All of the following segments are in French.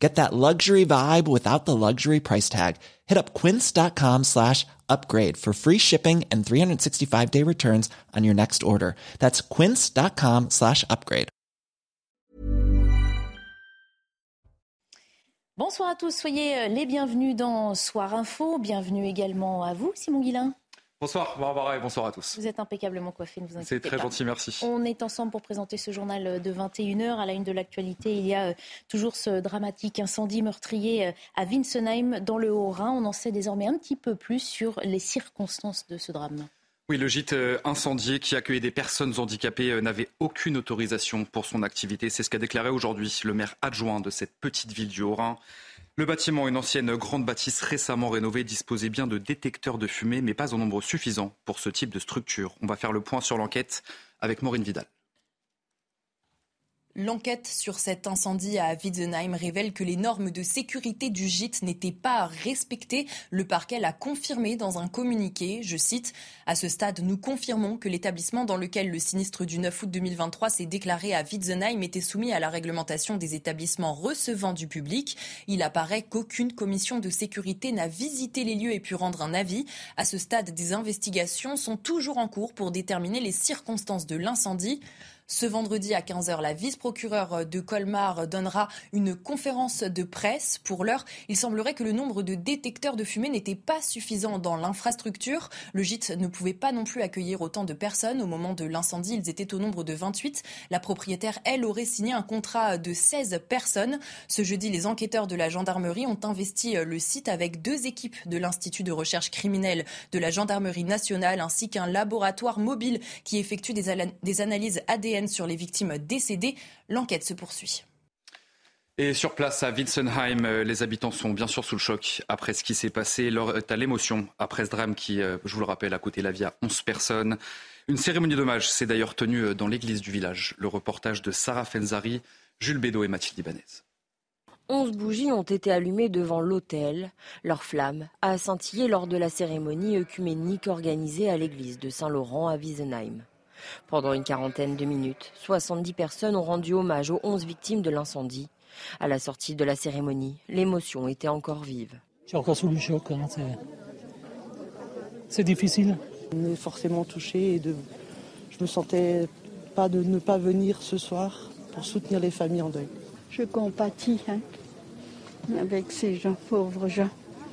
Get that luxury vibe without the luxury price tag. Hit up quince.com slash upgrade for free shipping and 365 day returns on your next order. That's quince.com slash upgrade. Bonsoir à tous, soyez euh, les bienvenus dans Soir Info. Bienvenue également à vous, Simon Guillain. Bonsoir Barbara et bonsoir à tous. Vous êtes impeccablement coiffé, ne vous inquiétez pas. C'est très gentil, merci. On est ensemble pour présenter ce journal de 21h. À la une de l'actualité, il y a euh, toujours ce dramatique incendie meurtrier euh, à Winsenheim, dans le Haut-Rhin. On en sait désormais un petit peu plus sur les circonstances de ce drame. Oui, le gîte euh, incendié qui accueillait des personnes handicapées n'avait aucune autorisation pour son activité. C'est ce qu'a déclaré aujourd'hui le maire adjoint de cette petite ville du Haut-Rhin. Le bâtiment, une ancienne grande bâtisse récemment rénovée, disposait bien de détecteurs de fumée, mais pas en nombre suffisant pour ce type de structure. On va faire le point sur l'enquête avec Maureen Vidal. L'enquête sur cet incendie à Witzenheim révèle que les normes de sécurité du gîte n'étaient pas respectées. Le parquet l'a confirmé dans un communiqué. Je cite À ce stade, nous confirmons que l'établissement dans lequel le sinistre du 9 août 2023 s'est déclaré à Witzenheim était soumis à la réglementation des établissements recevant du public. Il apparaît qu'aucune commission de sécurité n'a visité les lieux et pu rendre un avis. À ce stade, des investigations sont toujours en cours pour déterminer les circonstances de l'incendie. Ce vendredi à 15h, la vice-procureure de Colmar donnera une conférence de presse. Pour l'heure, il semblerait que le nombre de détecteurs de fumée n'était pas suffisant dans l'infrastructure. Le gîte ne pouvait pas non plus accueillir autant de personnes. Au moment de l'incendie, ils étaient au nombre de 28. La propriétaire, elle, aurait signé un contrat de 16 personnes. Ce jeudi, les enquêteurs de la gendarmerie ont investi le site avec deux équipes de l'Institut de recherche criminelle de la gendarmerie nationale ainsi qu'un laboratoire mobile qui effectue des, des analyses ADN sur les victimes décédées. L'enquête se poursuit. Et sur place à Witzenheim, euh, les habitants sont bien sûr sous le choc après ce qui s'est passé. Leur est à l'émotion après ce drame qui, euh, je vous le rappelle, a coûté la vie à 11 personnes. Une cérémonie d'hommage s'est d'ailleurs tenue euh, dans l'église du village. Le reportage de Sarah Fenzari, Jules Bédot et Mathilde Ibanez. Onze bougies ont été allumées devant l'autel. Leur flamme a scintillé lors de la cérémonie œcuménique organisée à l'église de Saint-Laurent à Wiesenheim. Pendant une quarantaine de minutes, 70 personnes ont rendu hommage aux 11 victimes de l'incendie. À la sortie de la cérémonie, l'émotion était encore vive. J'ai encore sous le choc. Hein, c'est difficile. On est forcément touché et de... je me sentais pas de ne pas venir ce soir pour soutenir les familles en deuil. Je compatis hein, avec ces gens, pauvres gens.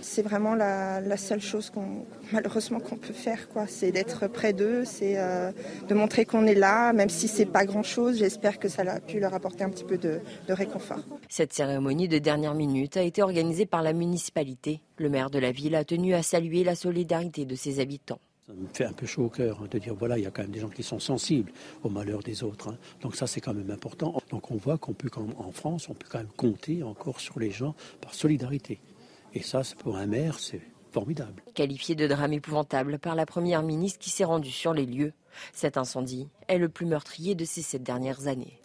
C'est vraiment la, seule chose qu'on malheureusement qu'on peut faire, quoi. C'est d'être près d'eux, c'est euh, de montrer qu'on est là, même si c'est pas grand chose. J'espère que ça a pu leur apporter un petit peu de, de réconfort. Cette cérémonie de dernière minute a été organisée par la municipalité. Le maire de la ville a tenu à saluer la solidarité de ses habitants. Ça me fait un peu chaud au cœur hein, de dire voilà, il y a quand même des gens qui sont sensibles au malheur des autres. Hein. Donc ça, c'est quand même important. Donc on voit qu'on peut, en France, on peut quand même compter encore sur les gens par solidarité. Et ça, pour un maire, c'est formidable. Qualifié de drame épouvantable par la Première ministre qui s'est rendue sur les lieux, cet incendie est le plus meurtrier de ces sept dernières années.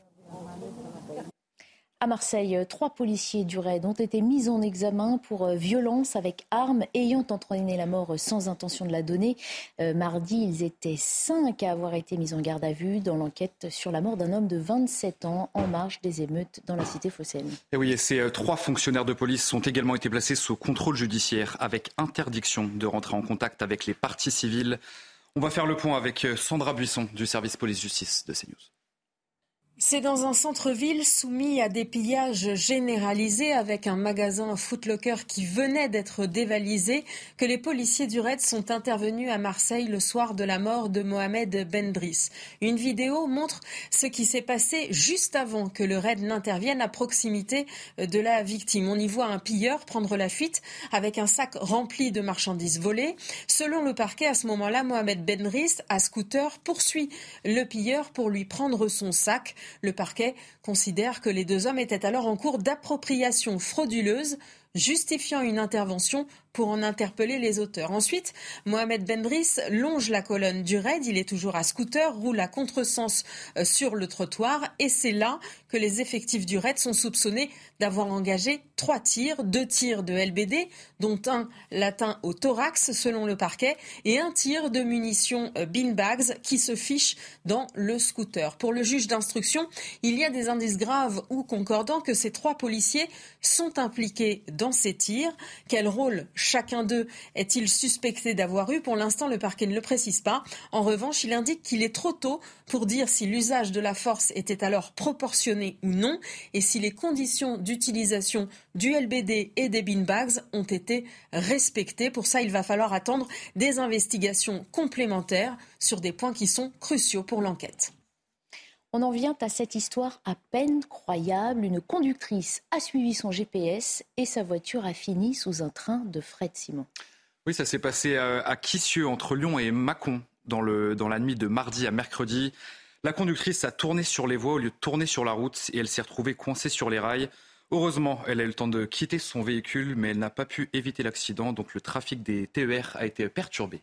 À Marseille, trois policiers du RAID ont été mis en examen pour euh, violence avec armes ayant entraîné la mort sans intention de la donner. Euh, mardi, ils étaient cinq à avoir été mis en garde à vue dans l'enquête sur la mort d'un homme de 27 ans en marge des émeutes dans la cité phocéenne. Et oui, et ces euh, trois fonctionnaires de police ont également été placés sous contrôle judiciaire avec interdiction de rentrer en contact avec les parties civiles. On va faire le point avec Sandra Buisson du service police-justice de CNews. C'est dans un centre-ville soumis à des pillages généralisés avec un magasin Footlocker qui venait d'être dévalisé que les policiers du RAID sont intervenus à Marseille le soir de la mort de Mohamed Bendris. Une vidéo montre ce qui s'est passé juste avant que le RAID n'intervienne à proximité de la victime. On y voit un pilleur prendre la fuite avec un sac rempli de marchandises volées. Selon le parquet, à ce moment-là, Mohamed Bendris, à scooter, poursuit le pilleur pour lui prendre son sac. Le parquet considère que les deux hommes étaient alors en cours d'appropriation frauduleuse, justifiant une intervention pour en interpeller les auteurs. Ensuite, Mohamed Bendris longe la colonne du raid. Il est toujours à scooter, roule à contresens euh, sur le trottoir et c'est là que les effectifs du raid sont soupçonnés d'avoir engagé trois tirs, deux tirs de LBD, dont un latin au thorax selon le parquet, et un tir de munitions euh, beanbags qui se fiche dans le scooter. Pour le juge d'instruction, il y a des indices graves ou concordants que ces trois policiers sont impliqués dans ces tirs. Quel rôle chacun d'eux est-il suspecté d'avoir eu? Pour l'instant, le parquet ne le précise pas. En revanche, il indique qu'il est trop tôt pour dire si l'usage de la force était alors proportionné ou non et si les conditions d'utilisation du LBD et des beanbags ont été respectées. Pour ça, il va falloir attendre des investigations complémentaires sur des points qui sont cruciaux pour l'enquête. On en vient à cette histoire à peine croyable. Une conductrice a suivi son GPS et sa voiture a fini sous un train de fret Simon. Oui, ça s'est passé à Quissieux, entre Lyon et Mâcon, dans, dans la nuit de mardi à mercredi. La conductrice a tourné sur les voies au lieu de tourner sur la route et elle s'est retrouvée coincée sur les rails. Heureusement, elle a eu le temps de quitter son véhicule, mais elle n'a pas pu éviter l'accident, donc le trafic des TER a été perturbé.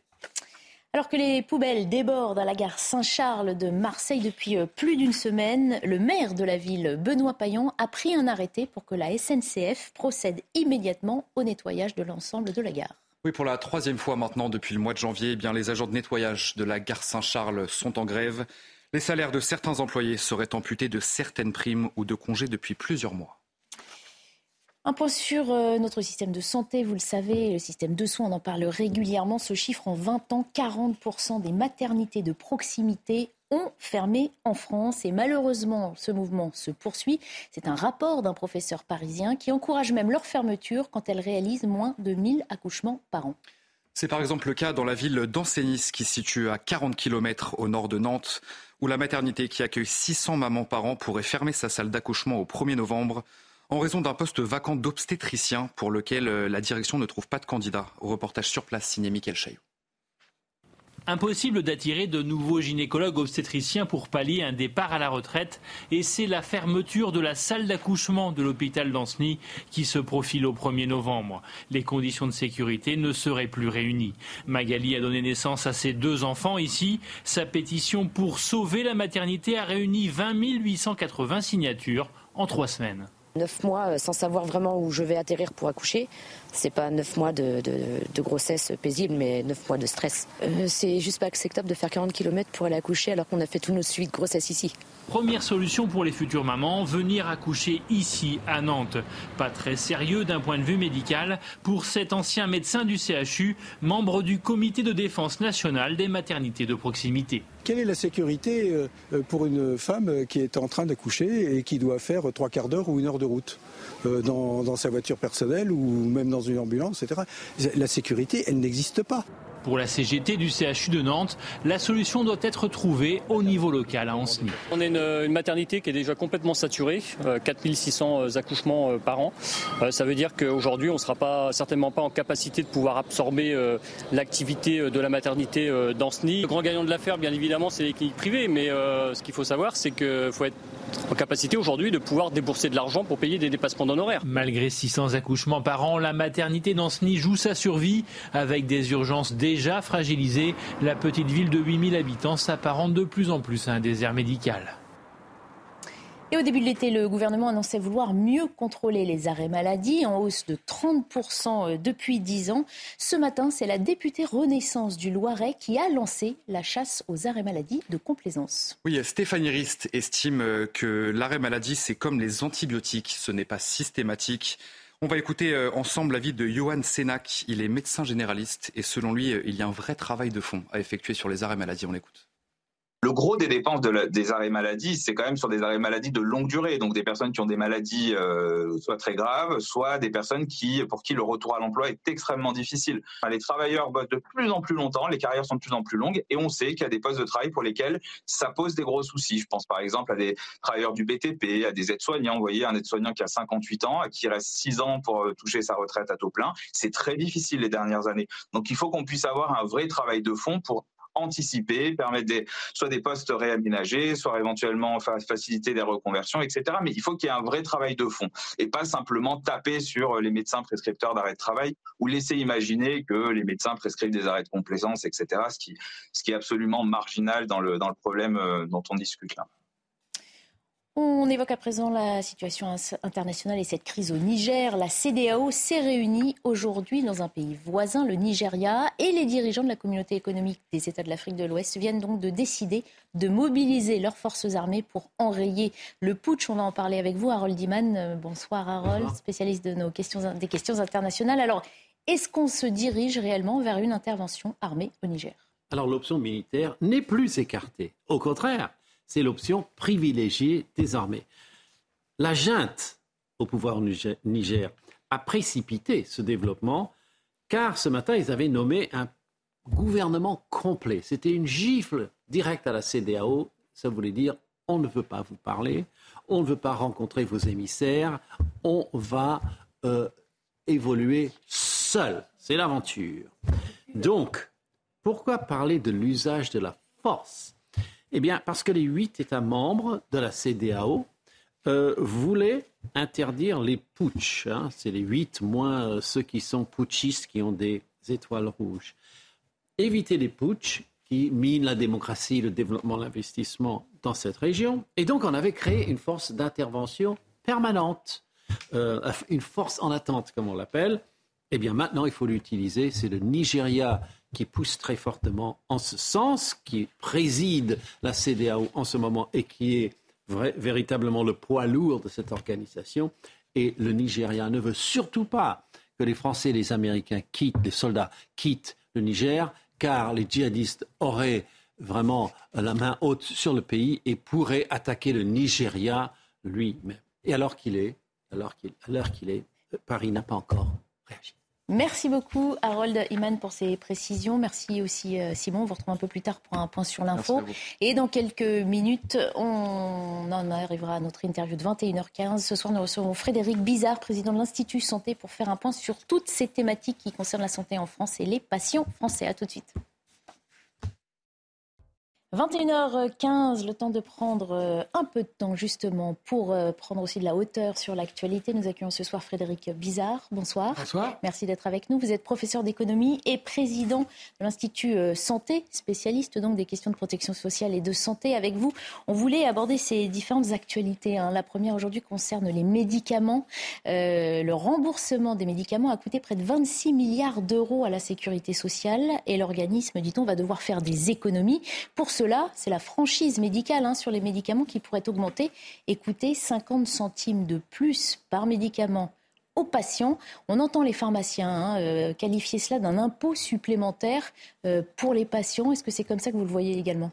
Alors que les poubelles débordent à la gare Saint-Charles de Marseille depuis euh, plus d'une semaine, le maire de la ville, Benoît Payan, a pris un arrêté pour que la SNCF procède immédiatement au nettoyage de l'ensemble de la gare. Oui, pour la troisième fois maintenant depuis le mois de janvier, eh les agents de nettoyage de la gare Saint-Charles sont en grève. Les salaires de certains employés seraient amputés de certaines primes ou de congés depuis plusieurs mois. Un point sur euh, notre système de santé, vous le savez, le système de soins, on en parle régulièrement. Ce chiffre en 20 ans, 40% des maternités de proximité ont fermé en France et malheureusement ce mouvement se poursuit. C'est un rapport d'un professeur parisien qui encourage même leur fermeture quand elles réalisent moins de 1000 accouchements par an. C'est par exemple le cas dans la ville d'Ancenis qui se situe à 40 km au nord de Nantes où la maternité qui accueille 600 mamans par an pourrait fermer sa salle d'accouchement au 1er novembre en raison d'un poste vacant d'obstétricien pour lequel euh, la direction ne trouve pas de candidat. Au reportage sur place signé Michael Chaillot. Impossible d'attirer de nouveaux gynécologues obstétriciens pour pallier un départ à la retraite et c'est la fermeture de la salle d'accouchement de l'hôpital d'Anceny qui se profile au 1er novembre. Les conditions de sécurité ne seraient plus réunies. Magali a donné naissance à ses deux enfants ici. Sa pétition pour sauver la maternité a réuni 20 880 signatures en trois semaines. Neuf mois euh, sans savoir vraiment où je vais atterrir pour accoucher. C'est pas neuf mois de, grossesse paisible, mais neuf mois de stress. Euh, c'est juste pas acceptable de faire 40 km pour aller accoucher alors qu'on a fait tous nos suivis de grossesse ici. Première solution pour les futures mamans, venir accoucher ici à Nantes. Pas très sérieux d'un point de vue médical pour cet ancien médecin du CHU, membre du comité de défense nationale des maternités de proximité. Quelle est la sécurité euh, pour une femme qui est en train d'accoucher et qui doit faire trois quarts d'heure ou une heure de route? Euh, dans, sa voiture personnelle ou même dans une ambulance, etc. La sécurité, elle n'existe pas. Pour la CGT du CHU de Nantes, la solution doit être trouvée au niveau local à Anceny. On est une, maternité qui est déjà complètement saturée, 4600 euh, accouchements euh, par an. Euh, ça veut dire qu'aujourd'hui, on ne sera pas, certainement pas en capacité de pouvoir absorber l'activité de la maternité d'Anceny. Le grand gagnant de l'affaire, bien évidemment, c'est les cliniques privées, mais ce qu'il faut savoir, c'est qu'il faut être en capacité aujourd'hui de pouvoir débourser de l'argent pour payer des dépassements d'honoraires. Malgré 600 accouchements par an, la maternité d'Anceny joue sa survie avec des urgences déjà fragilisées. La petite ville de 8000 habitants s'apparente de plus en plus à un désert médical. Et au début de l'été, le gouvernement annonçait vouloir mieux contrôler les arrêts maladie, en hausse de 30% euh, depuis 10 ans. Ce matin, c'est la députée Renaissance du Loiret qui a lancé la chasse aux arrêts maladie de complaisance. Oui, Stéphanie Rist estime euh, que l'arrêt maladie, c'est comme les antibiotiques, ce n'est pas systématique. On va écouter euh, ensemble l'avis de Johan Sénac. Il est médecin généraliste et selon lui, il y a un vrai travail de fond à effectuer sur les arrêts maladie. On l'écoute. Le gros des dépenses des arrêts maladie, c'est quand même sur des arrêts maladie de longue durée, donc des personnes qui ont des maladies euh, soit très graves, soit des personnes qui, pour qui le retour à l'emploi est extrêmement difficile. les travailleurs bossent de plus en plus longtemps, les carrières sont de plus en plus longues, et on sait qu'il y a des postes de travail pour lesquels ça pose des gros soucis. Je pense par exemple à des travailleurs du BTP, à des aides-soignants. Vous voyez, un aide-soignant qui a 58 ans, qui reste 6 ans pour euh, toucher sa retraite à taux plein, c'est très difficile les dernières années. Donc il faut qu'on puisse avoir un vrai travail de fond pour anticiper, permettre des, soit des postes réaménagés, soit éventuellement faciliter des reconversions, etc. Mais il faut qu'il y ait un vrai travail de fond et pas simplement taper sur les médecins prescripteurs d'arrêt de travail ou laisser imaginer que les médecins prescrivent des arrêts de complaisance, etc. Ce qui, est absolument marginal dans le, dans le problème euh, dont on discute là. On évoque à présent la situation internationale et cette crise au Niger. La CDAO s'est réunie aujourd'hui dans un pays voisin, le Nigeria, et les dirigeants de la communauté économique des États de l'Afrique de l'Ouest viennent donc de décider de mobiliser leurs forces armées pour enrayer le putsch. On va en parler avec vous, Harold Diman. Euh, bonsoir Harold, spécialiste de nos questions, des questions internationales. Alors, est-ce qu'on se dirige réellement vers une intervention armée au Niger? Alors l'option militaire n'est plus écartée. Au contraire, c'est l'option privilégiée désormais. La junte au pouvoir au Niger a précipité ce développement car ce matin, ils avaient nommé un gouvernement complet. C'était une gifle directe à la CDAO. Ça voulait dire on ne veut pas vous parler, on ne veut pas rencontrer vos émissaires, on va euh, évoluer seul. C'est l'aventure. Donc, pourquoi parler de l'usage de la force eh bien, parce que les huit États membres de la CDAO euh, voulaient interdire les putschs. Hein. C'est les huit moins euh, ceux qui sont putschistes, qui ont des étoiles rouges. Éviter les putschs qui minent la démocratie, le développement, l'investissement dans cette région. Et donc, on avait créé une force d'intervention permanente, euh, une force en attente, comme on l'appelle. Eh bien, maintenant, il faut l'utiliser. C'est le Nigeria qui pousse très fortement en ce sens, qui préside la CDAO en ce moment et qui est véritablement le poids lourd de cette organisation. Et le Nigeria ne veut surtout pas que les Français et les Américains quittent, les soldats quittent le Niger, car les djihadistes auraient vraiment la main haute sur le pays et pourraient attaquer le Nigeria lui-même. Et alors qu'il est, alors qu'il est, Paris n'a pas encore réagi. Merci beaucoup Harold Iman pour ces précisions. Merci aussi euh, Simon. On vous retrouve un peu plus tard pour un point sur l'info. Et dans quelques minutes, on en arrivera à notre interview de 21h15. Ce soir, nous recevons Frédéric Bizarre, président de l'Institut Santé, pour faire un point sur toutes ces thématiques qui concernent la santé en France et les patients français. À tout de suite. 21h15, le temps de prendre euh, un peu de temps justement pour euh, prendre aussi de la hauteur sur l'actualité. Nous accueillons ce soir Frédéric Bizarre. Bonsoir. Bonsoir. Merci d'être avec nous. Vous êtes professeur d'économie et président de l'Institut euh, Santé, spécialiste donc des questions de protection sociale et de santé. Avec vous, on voulait aborder ces différentes actualités. Hein. La première aujourd'hui concerne les médicaments. le remboursement des médicaments a coûté près de 26 milliards d'euros à la sécurité sociale et l'organisme, dit-on, va devoir faire des économies pour cela, c'est la franchise médicale hein, sur les médicaments qui pourrait augmenter et coûter 50 centimes de plus par médicament aux patients. On entend les pharmaciens hein, euh, qualifier cela d'un impôt supplémentaire euh, pour les patients. Est-ce que c'est comme ça que vous le voyez également?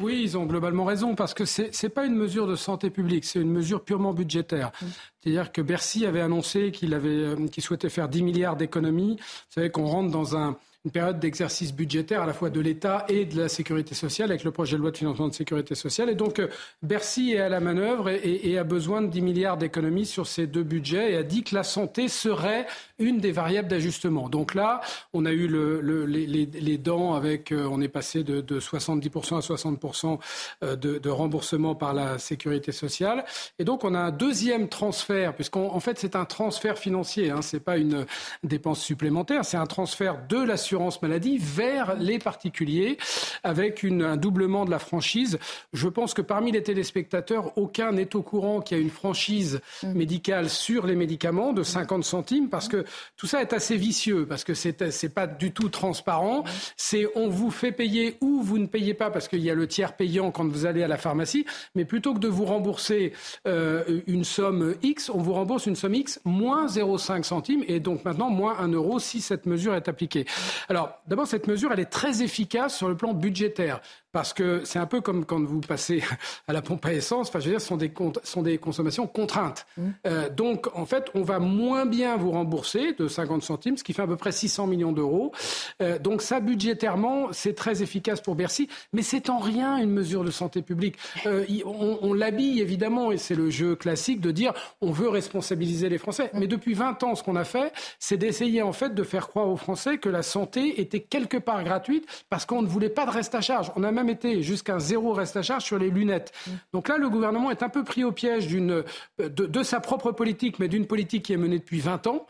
Oui, ils ont globalement raison parce que ce n'est pas une mesure de santé publique, c'est une mesure purement budgétaire. Mmh. C'est-à-dire que Bercy avait annoncé qu'il euh, souhaitait faire 10 milliards d'économies. Vous savez qu'on rentre dans un, une période d'exercice budgétaire à la fois de l'État et de la sécurité sociale avec le projet de loi de financement de sécurité sociale. Et donc euh, Bercy est à la manœuvre et, a besoin de 10 milliards d'économies sur ces deux budgets et a dit que la santé serait une des variables d'ajustement. Donc là, on a eu le, les, dents avec, euh, on est passé de, 70% à 60% euh, de, remboursement par la sécurité sociale. Et donc on a un deuxième transfert, puisqu'en fait c'est un transfert financier, hein, c'est pas une dépense supplémentaire, c'est un transfert de l'assurance maladie vers les particuliers avec un doublement de la franchise. Je pense que parmi les téléspectateurs, aucun n'est au courant qu'il y a une franchise mm. médicale sur les médicaments de 50 centimes parce que tout ça est assez vicieux, parce que c'est n'est pas du tout transparent. C'est on vous fait payer ou vous ne payez pas parce qu'il y a le tiers payant quand vous allez à la pharmacie, mais plutôt que de vous rembourser euh, une somme X, on vous rembourse une somme X moins 0,5 centimes et donc maintenant moins 1 euro si cette mesure est appliquée. Alors, d'abord, cette mesure, elle est très efficace sur le plan budgétaire. Parce que c'est un peu comme quand vous passez à la pompe à essence. Enfin, je veux dire, ce sont des, sont des consommations contraintes. Mmh. Euh, donc, en fait, on va moins bien vous rembourser de 50 centimes, ce qui fait à peu près 600 millions d'euros. Euh, donc, ça, budgétairement, c'est très efficace pour Bercy, mais c'est en rien une mesure de santé publique. Euh, on, on l'habille évidemment, et c'est le jeu classique de dire on veut responsabiliser les Français. Mmh. Mais depuis 20 ans, ce qu'on a fait, c'est d'essayer en fait de faire croire aux Français que la santé était quelque part gratuite parce qu'on ne voulait pas de reste à charge. On a même été jusqu'à zéro reste à charge sur les lunettes. Mmh. Donc là, le gouvernement est un peu pris au piège d'une, de, de, sa propre politique, mais d'une politique qui est menée depuis 20 ans.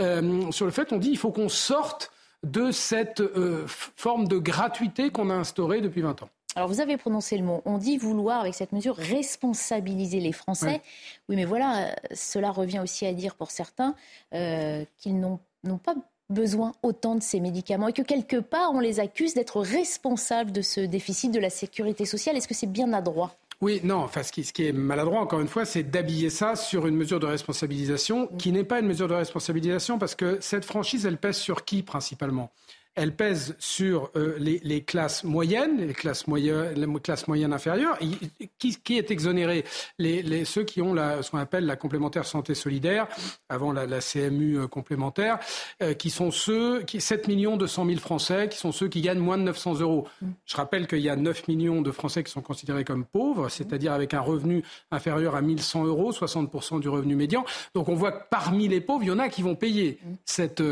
Euh, sur le fait, on dit il faut qu'on sorte de cette euh, forme de gratuité qu'on a instaurée depuis 20 ans. Alors vous avez prononcé le mot. On dit vouloir, avec cette mesure, responsabiliser les Français. Oui, mais voilà, cela revient aussi à dire pour certains euh, qu'ils n'ont pas besoin autant de ces médicaments et que quelque part on les accuse d'être responsables de ce déficit de la sécurité sociale. Est-ce que c'est bien adroit? Oui, non, enfin, ce qui, ce qui est maladroit, encore une fois, c'est d'habiller ça sur une mesure de responsabilisation qui n'est pas une mesure de responsabilisation parce que cette franchise, elle pèse sur qui principalement? Elle pèse sur euh, les, classes moyennes, les classes moyennes, les classes moyennes inférieures. Qui, qui est exonéré? Les, Ceux qui ont la, ce qu'on appelle la complémentaire santé solidaire, avant la, la CMU euh, complémentaire, euh, qui sont ceux, qui, 7 millions 200 000 Français, qui sont ceux qui gagnent moins de 900 euros. Mm. Je rappelle qu'il y a 9 millions de Français qui sont considérés comme pauvres, c'est-à-dire avec un revenu inférieur à 1100 euros, 60% du revenu médian. Donc on voit que parmi les pauvres, il y en a qui vont payer mm. cette,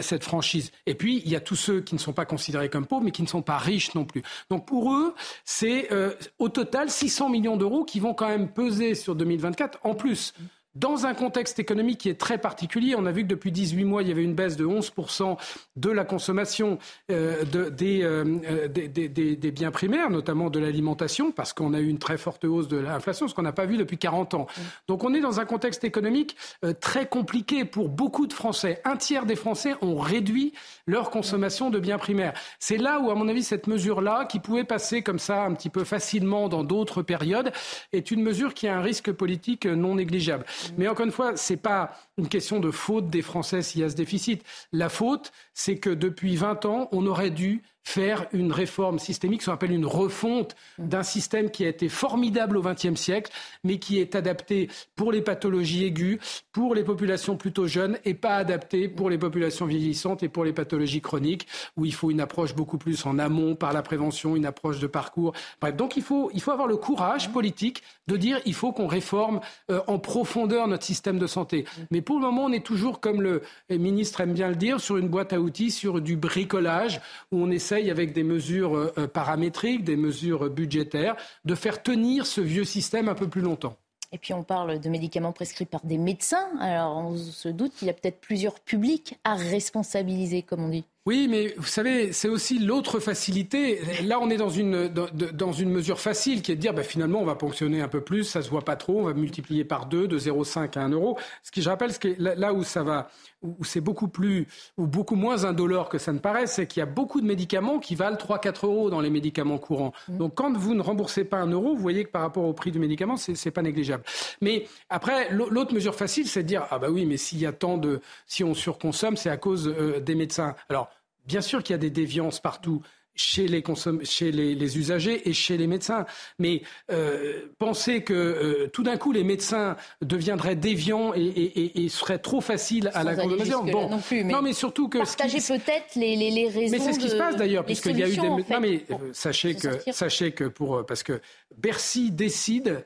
cette franchise. Et puis, il y a tous ceux qui ne sont pas considérés comme pauvres, mais qui ne sont pas riches non plus. Donc pour eux, c'est euh, au total 600 millions d'euros qui vont quand même peser sur 2024 en plus. Dans un contexte économique qui est très particulier, on a vu que depuis 18 mois, il y avait une baisse de 11% de la consommation euh, de, euh, euh, des, des, des, des, biens primaires, notamment de l'alimentation, parce qu'on a eu une très forte hausse de l'inflation, ce qu'on n'a pas vu depuis 40 ans. Donc on est dans un contexte économique très compliqué pour beaucoup de Français. Un tiers des Français ont réduit leur consommation de biens primaires. C'est là où, à mon avis, cette mesure-là, qui pouvait passer comme ça un petit peu facilement dans d'autres périodes, est une mesure qui a un risque politique non négligeable. Mais encore une fois, ce n'est pas une question de faute des Français s'il y a ce déficit. La faute, c'est que depuis 20 ans, on aurait dû faire une réforme systémique, ce qu'on appelle une refonte d'un système qui a été formidable au XXe siècle, mais qui est adapté pour les pathologies aiguës, pour les populations plutôt jeunes, et pas adapté pour les populations vieillissantes et pour les pathologies chroniques, où il faut une approche beaucoup plus en amont par la prévention, une approche de parcours. Bref, donc il faut, il faut avoir le courage politique de dire il faut qu'on réforme euh, en profondeur notre système de santé. Mais pour le moment, on est toujours, comme le ministre aime bien le dire, sur une boîte à outils, sur du bricolage, où on essaie avec des mesures euh, euh, paramétriques, des mesures budgétaires, de faire tenir ce vieux système un peu plus longtemps. Et puis on parle de médicaments prescrits par des médecins. Alors on se doute qu'il y a peut-être plusieurs publics à responsabiliser, comme on dit. Oui, mais vous savez, c'est aussi l'autre facilité. Là, on est dans une, dans, une mesure facile qui est de dire, bah, finalement, on va ponctionner un peu plus, ça se voit pas trop, on va multiplier par deux, de 0,5 à 1 euro. Ce qui, je rappelle, ce qui là où ça va, où c'est beaucoup plus, ou beaucoup moins indolore que ça ne paraît, c'est qu'il y a beaucoup de médicaments qui valent 3-4 euros dans les médicaments courants. Mmh. Donc, quand vous ne remboursez pas un euro, vous voyez que par rapport au prix du médicament, c'est, c'est pas négligeable. Mais après, l'autre mesure facile, c'est de dire, ah bah oui, mais s'il y a tant de, si on surconsomme, c'est à cause euh, des médecins. Alors, Bien sûr qu'il y a des déviances partout chez les, chez les, usagers et chez les médecins. Mais euh, penser que euh, tout d'un coup les médecins deviendraient déviants et, et, et seraient trop faciles à la consommation. Bon, non, plus, mais non, mais surtout que partager peut-être les, les, les, raisons. Mais c'est ce qui se passe d'ailleurs, puisqu'il y a eu des. non, mais euh, sachez que sachez que pour parce que Bercy décide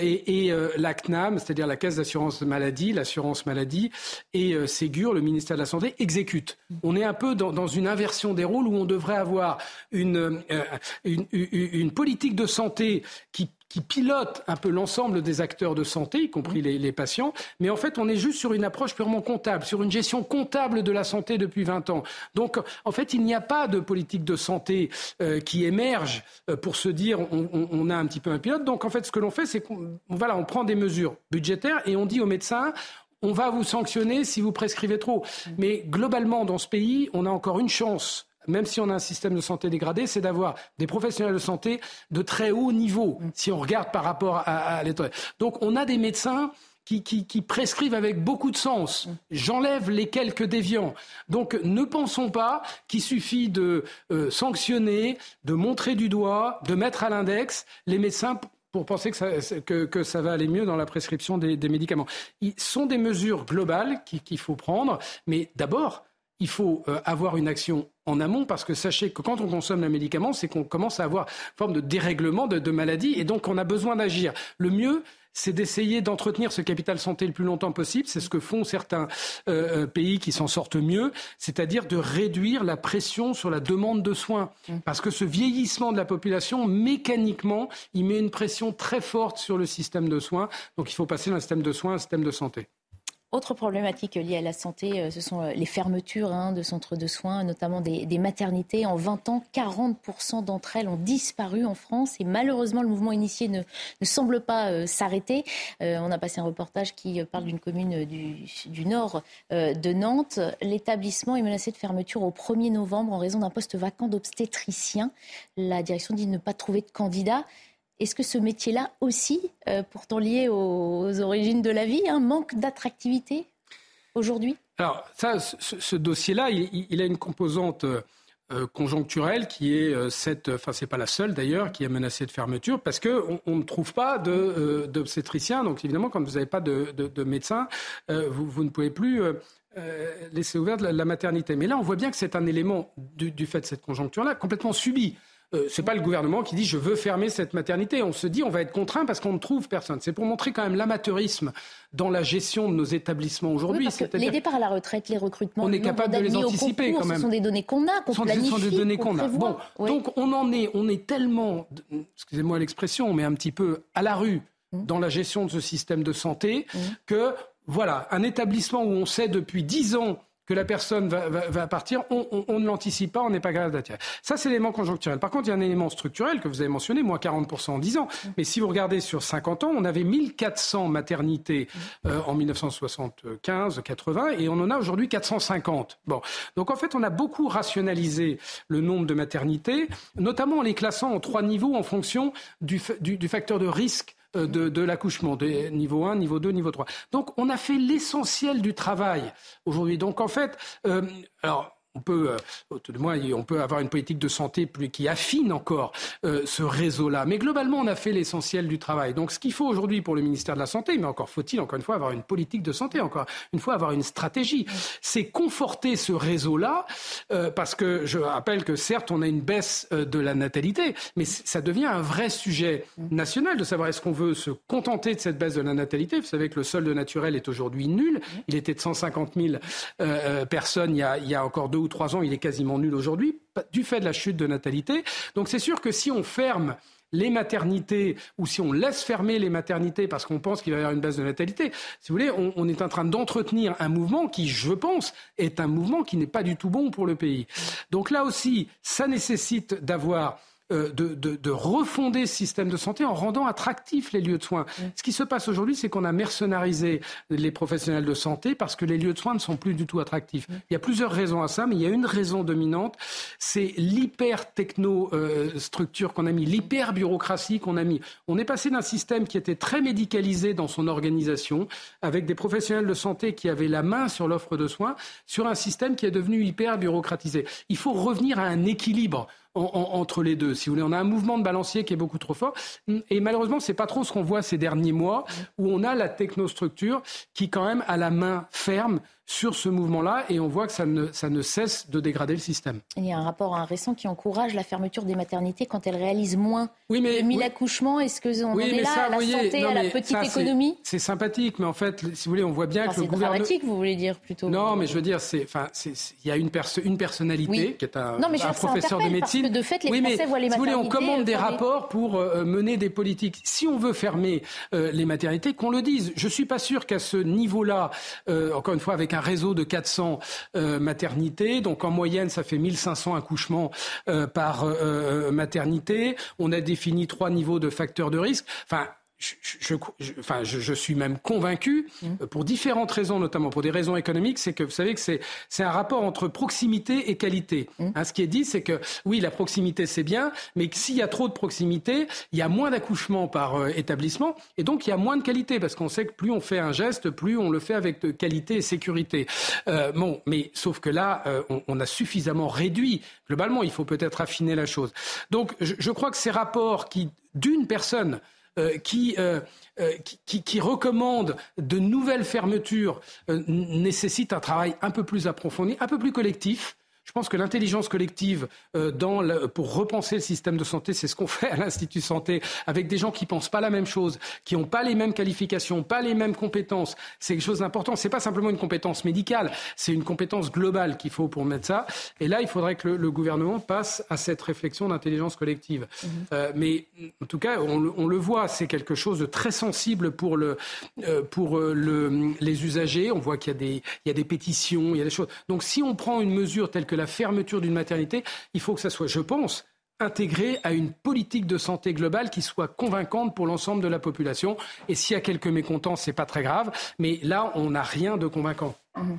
et, et euh, la CNAM, c'est-à-dire la Caisse d'assurance maladie, l'assurance maladie, et euh, Ségur, le ministère de la Santé, exécutent. On est un peu dans, dans une inversion des rôles où on devrait avoir une, euh, une, une politique de santé qui, qui pilote un peu l'ensemble des acteurs de santé, y compris les, les, patients. Mais en fait, on est juste sur une approche purement comptable, sur une gestion comptable de la santé depuis 20 ans. Donc, en fait, il n'y a pas de politique de santé euh, qui émerge euh, pour se dire on, on, on, a un petit peu un pilote. Donc, en fait, ce que l'on fait, c'est qu'on voilà, on prend des mesures budgétaires et on dit aux médecins on va vous sanctionner si vous prescrivez trop. Mais globalement, dans ce pays, on a encore une chance même si on a un système de santé dégradé, c'est d'avoir des professionnels de santé de très haut niveau, si on regarde par rapport à, à l'État. Donc on a des médecins qui, qui, prescrivent avec beaucoup de sens. J'enlève les quelques déviants. Donc ne pensons pas qu'il suffit de euh, sanctionner, de montrer du doigt, de mettre à l'index les médecins pour penser que ça, que, ça, va aller mieux dans la prescription des, médicaments. Ce sont des mesures globales qu'il faut prendre, mais d'abord, il faut euh, avoir une action en amont parce que sachez que quand on consomme un médicament, c'est qu'on commence à avoir une forme de dérèglement de, de maladie et donc on a besoin d'agir. Le mieux, c'est d'essayer d'entretenir ce capital santé le plus longtemps possible. C'est ce que font certains euh, euh, pays qui s'en sortent mieux, c'est-à-dire de réduire la pression sur la demande de soins. Mmh. Parce que ce vieillissement de la population, mécaniquement, il met une pression très forte sur le système de soins. Donc il faut passer d'un système de soins à un système de santé. Autre problématique liée à la santé, euh, ce sont euh, les fermetures hein, de centres de soins, notamment des, maternités. En 20 ans, 40% d'entre elles ont disparu en France et malheureusement, le mouvement initié ne, semble pas euh, s'arrêter. on a passé un reportage qui parle d'une commune du, nord de Nantes. L'établissement est menacé de fermeture au 1er novembre en raison d'un poste vacant d'obstétricien. La direction dit ne pas trouver de candidat. Est-ce que ce métier-là aussi, euh, pourtant lié aux, origines de la vie, hein, manque d'attractivité aujourd'hui? Alors ça, ce, dossier-là, il, a une composante euh, conjoncturelle qui est euh, cette, enfin c'est pas la seule d'ailleurs, qui est menacée de fermeture parce qu'on on ne trouve pas d'obstétricien. Donc évidemment, quand vous n'avez pas de, médecin, vous, ne pouvez plus laisser ouverte la, maternité. Mais là, on voit bien que c'est un élément du, du fait de cette conjoncture-là complètement subi. Euh, ce n'est pas le gouvernement qui dit je veux fermer cette maternité. On se dit on va être contraint parce qu'on ne trouve personne. C'est pour montrer quand même l'amateurisme dans la gestion de nos établissements aujourd'hui. les départs à la retraite, les recrutements, on est capable de les anticiper quand même. Ce sont des données qu'on a, qu'on planifie, Ce sont des données qu'on a. Bon, donc on en est, on est tellement, excusez-moi l'expression, mais un petit peu à la rue mmh. dans la gestion de ce système de santé mmh. que voilà, un établissement où on sait depuis dix ans que la personne va, partir, on, ne l'anticipe pas, on n'est pas capable d'attirer. Ça, c'est l'élément conjoncturel. Par contre, il y a un élément structurel que vous avez mentionné, moins 40% en 10 ans. Mais si vous regardez sur 50 ans, on avait 1400 maternités euh, en 1975-80 et on en a aujourd'hui 450. Bon. Donc en fait, on a beaucoup rationalisé le nombre de maternités, notamment en les classant en trois niveaux en fonction du, du facteur de risque euh, de, l'accouchement, niveau 1, niveau 2, niveau 3. Donc on a fait l'essentiel du travail aujourd'hui. Donc en fait, euh, alors on peut, euh, tout moins, on peut avoir une politique de santé qui affine encore euh, ce réseau-là. Mais globalement, on a fait l'essentiel du travail. Donc, ce qu'il faut aujourd'hui pour le ministère de la Santé, mais encore faut-il, encore une fois, avoir une politique de santé, encore une fois, avoir une stratégie, c'est conforter ce réseau-là, euh, parce que je rappelle que certes, on a une baisse de la natalité, mais ça devient un vrai sujet national de savoir est-ce qu'on veut se contenter de cette baisse de la natalité. Vous savez que le solde naturel est aujourd'hui nul. Il était de 150 000 personnes il y, a, il y a encore deux ou trois ans, il est quasiment nul aujourd'hui, du fait de la chute de natalité. Donc c'est sûr que si on ferme les maternités ou si on laisse fermer les maternités parce qu'on pense qu'il va y avoir une baisse de natalité, si vous voulez, on, est en train d'entretenir un mouvement qui, je pense, est un mouvement qui n'est pas du tout bon pour le pays. Donc là aussi, ça nécessite d'avoir euh, de, refonder ce système de santé en rendant attractifs les lieux de soins. Ce qui se passe aujourd'hui, c'est qu'on a mercenarisé les professionnels de santé parce que les lieux de soins ne sont plus du tout attractifs. Il y a plusieurs raisons à ça, mais il y a une raison dominante, c'est l'hyper-techno-structure euh, qu'on a mis, l'hyper-bureaucratie qu'on a mis. On est passé d'un système qui était très médicalisé dans son organisation, avec des professionnels de santé qui avaient la main sur l'offre de soins, sur un système qui est devenu hyper-bureaucratisé. Il faut revenir à un équilibre entre les deux. Si vous voulez, on a un mouvement de balancier qui est beaucoup trop fort. Et malheureusement, c'est pas trop ce qu'on voit ces derniers mois, où on a la technostructure qui, quand même, a la main ferme sur ce mouvement-là et on voit que ça ne, ça ne cesse de dégrader le système. Il y a un rapport récent qui encourage la fermeture des maternités quand elles réalisent moins oui, mais, de 1000 accouchements. Est-ce qu'on en est là à la santé, à la petite économie? C'est sympathetique, mais en fait, si vous voulez, on voit bien que le gouvernement... C'est dramatique, vous voulez dire plutôt Non, mais je veux dire, il y a une, une personnalité qui est un, un professeur de médecine. de fait, les oui, Français voient les si vous voulez, on commande des rapports pour euh, mener des politiques. Si on veut fermer euh, les maternités, qu'on le dise. Je suis pas sûr qu'à ce niveau-là, euh, encore une fois, avec un réseau de 400 euh, maternité. Donc en moyenne, ça fait 1500 accouchements euh, par euh, maternité. On a défini trois niveaux de facteurs de risque. Enfin, je, enfin, je, suis même convaincu, mmh. euh, pour différentes raisons, notamment pour des raisons économiques, c'est que vous savez que c'est, c'est un rapport entre proximité et qualité. Mmh. Hein, ce qui est dit, c'est que oui, la proximité, c'est bien, mais s'il y a trop de proximité, il y a moins d'accouchements par euh, établissement, et donc il y a moins de qualité, parce qu'on sait que plus on fait un geste, plus on le fait avec de qualité et sécurité. Euh, bon, mais sauf que là, on, on, a suffisamment réduit. Globalement, il faut peut-être affiner la chose. Donc, je, je crois que ces rapports qui, d'une personne, euh, euh, euh, qui, qui, recommande de nouvelles fermetures nécessite un travail un peu plus approfondi, un peu plus collectif. Je pense que l'intelligence collective euh, dans pour repenser le système de santé, c'est ce qu'on fait à l'Institut Santé avec des gens qui pensent pas la même chose, qui n'ont pas les mêmes qualifications, pas les mêmes compétences. C'est quelque chose d'important. C'est pas simplement une compétence médicale, c'est une compétence globale qu'il faut pour mettre ça. Et là, il faudrait que le, gouvernement passe à cette réflexion d'intelligence collective. Mmh. Euh, mais en tout cas, on, le voit, c'est quelque chose de très sensible pour, le, euh, pour le, les usagers. On voit qu'il y, a des, il y a des pétitions, il y a des choses. Donc si on prend une mesure telle que que la fermeture d'une maternité, il faut que ça soit, je pense, intégré à une politique de santé globale qui soit convaincante pour l'ensemble de la population. Et s'il y a quelques mécontents, ce n'est pas très grave. Mais là, on n'a rien de convaincant. Mmh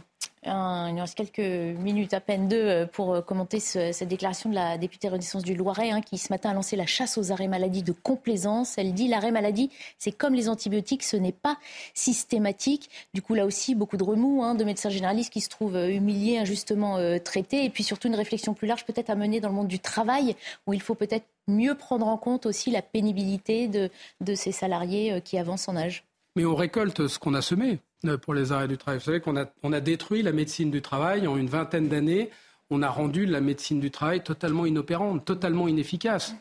il nous reste quelques minutes, à peine deux, euh, pour euh, commenter cette déclaration de la députée Renaissance du Loiret, hein, qui ce matin a lancé la chasse aux arrêts maladie de complaisance. Elle dit l'arrêt maladie, c'est comme les antibiotiques, ce n'est pas systématique. Du coup, là aussi, beaucoup de remous hein, de médecins généralistes qui se trouvent euh, humiliés, injustement traités. Et puis surtout, une réflexion plus large peut-être à mener dans le monde du travail, où il faut peut-être mieux prendre en compte aussi la pénibilité de, de ces salariés qui avancent en âge. Mais on récolte ce qu'on a semé. Euh, pour les arrêts du travail. Vous savez qu'on a, on a détruit la médecine du travail en une vingtaine d'années. On a rendu la médecine du travail totalement inopérante, totalement inefficace.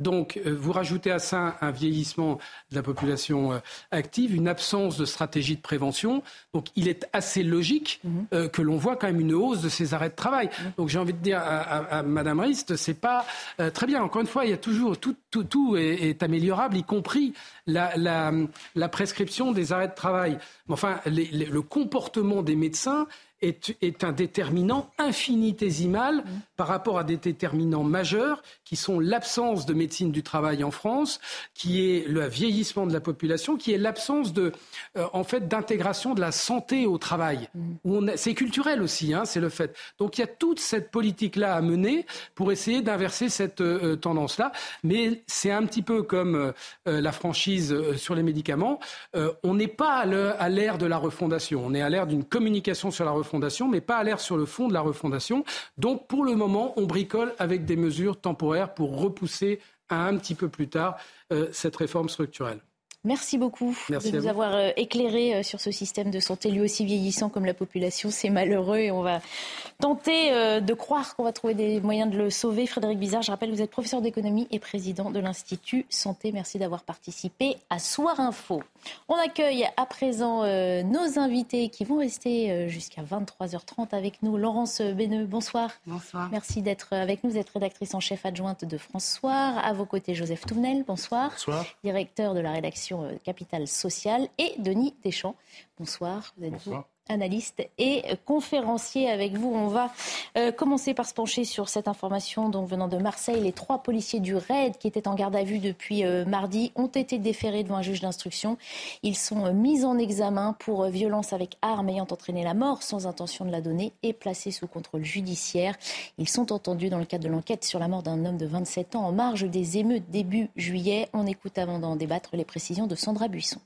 Donc, euh, vous rajoutez à ça un vieillissement de la population euh, active, une absence de stratégie de prévention. Donc, il est assez logique mhm. euh, que l'on voit quand même une hausse de ces arrêts de travail. Mhm. Donc, j'ai envie de dire à, Madame Rist, c'est pas très bien. Encore une fois, il y a toujours tout, tout, tout est, améliorable, y compris la, la, la, prescription des arrêts de travail. Mais enfin, le comportement des médecins est, un déterminant infinitésimal mmh. Par rapport à des déterminants majeurs qui sont l'absence de médecine du travail en France, qui est le vieillissement de la population, qui est l'absence de, euh, en fait, d'intégration de la santé au travail. Mmh. C'est culturel aussi, hein, c'est le fait. Donc il y a toute cette politique-là à mener pour essayer d'inverser cette euh, tendance-là. Mais c'est un petit peu comme euh, la franchise sur les médicaments. on n'est pas à l'ère de la refondation, on est à l'ère d'une communication sur la refondation mais pas à l'air sur le fond de la refondation. Donc, pour le moment, on bricole avec des mesures temporaires pour repousser à un petit peu plus tard euh, cette réforme structurelle. Merci beaucoup de nous avoir euh, éclairé euh, sur ce système de santé, lui aussi vieillissant comme la population. C'est malheureux et on va tenter euh, de croire qu'on va trouver des moyens de le sauver. Frédéric Bizarre, je rappelle, vous êtes professeur d'économie et président de l'Institut Santé. Merci d'avoir participé à Soir Info. On accueille à présent nos invités qui vont rester jusqu'à 23h30 avec nous. Laurence Beneux, bonsoir. Bonsoir. Merci d'être avec nous. Vous êtes rédactrice en chef adjointe de François. À vos côtés, Joseph Touvenel, bonsoir. Bonsoir. Directeur de la rédaction euh, Capital Social, et Denis Deschamps. Bonsoir, vous êtes Bonsoir analyste et conférencier avec vous. On va euh, commencer par se pencher sur cette information venant de Marseille. Les trois policiers du RAID qui étaient en garde à vue depuis euh, mardi ont été déférés devant un juge d'instruction. Ils sont euh, mis en examen pour violence avec arme ayant entraîné la mort sans intention de la donner et placés sous contrôle judiciaire. Ils sont entendus dans le cadre de l'enquête sur la mort d'un homme de 27 ans en marge des émeutes début juillet. On écoute avant d'en débattre les précisions de Sandra Buisson.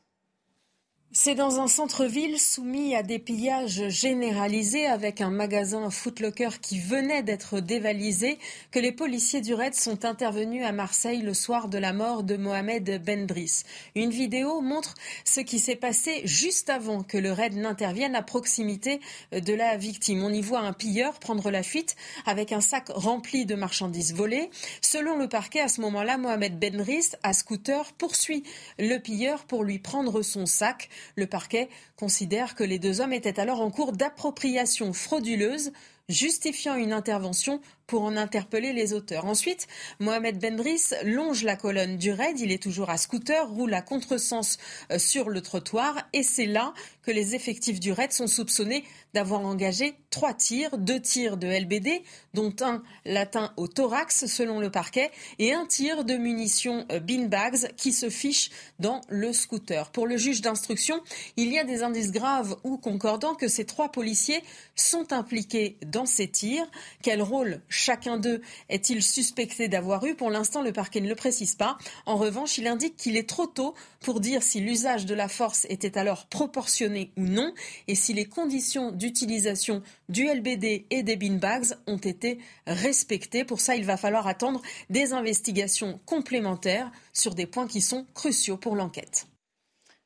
C'est dans un centre-ville soumis à des pillages généralisés avec un magasin Footlocker qui venait d'être dévalisé que les policiers du raid sont intervenus à Marseille le soir de la mort de Mohamed Bendris. Une vidéo montre ce qui s'est passé juste avant que le raid n'intervienne à proximité de la victime. On y voit un pilleur prendre la fuite avec un sac rempli de marchandises volées. Selon le parquet, à ce moment-là, Mohamed Bendris, à scooter, poursuit le pilleur pour lui prendre son sac. Le parquet considère que les deux hommes étaient alors en cours d'appropriation frauduleuse, justifiant une intervention pour en interpeller les auteurs. Ensuite, Mohamed Bendris longe la colonne du raid. Il est toujours à scooter, roule à contresens euh, sur le trottoir et c'est là que les effectifs du raid sont soupçonnés d'avoir engagé trois tirs, deux tirs de LBD, dont un latin au thorax selon le parquet, et un tir de munitions euh, beanbags qui se fiche dans le scooter. Pour le juge d'instruction, il y a des indices graves ou concordants que ces trois policiers sont impliqués dans ces tirs. Quel rôle chacun d'eux est-il suspecté d'avoir eu? Pour l'instant, le parquet ne le précise pas. En revanche, il indique qu'il est trop tôt pour dire si l'usage de la force était alors proportionné ou non et si les conditions d'utilisation du LBD et des beanbags ont été respectées. Pour ça, il va falloir attendre des investigations complémentaires sur des points qui sont cruciaux pour l'enquête.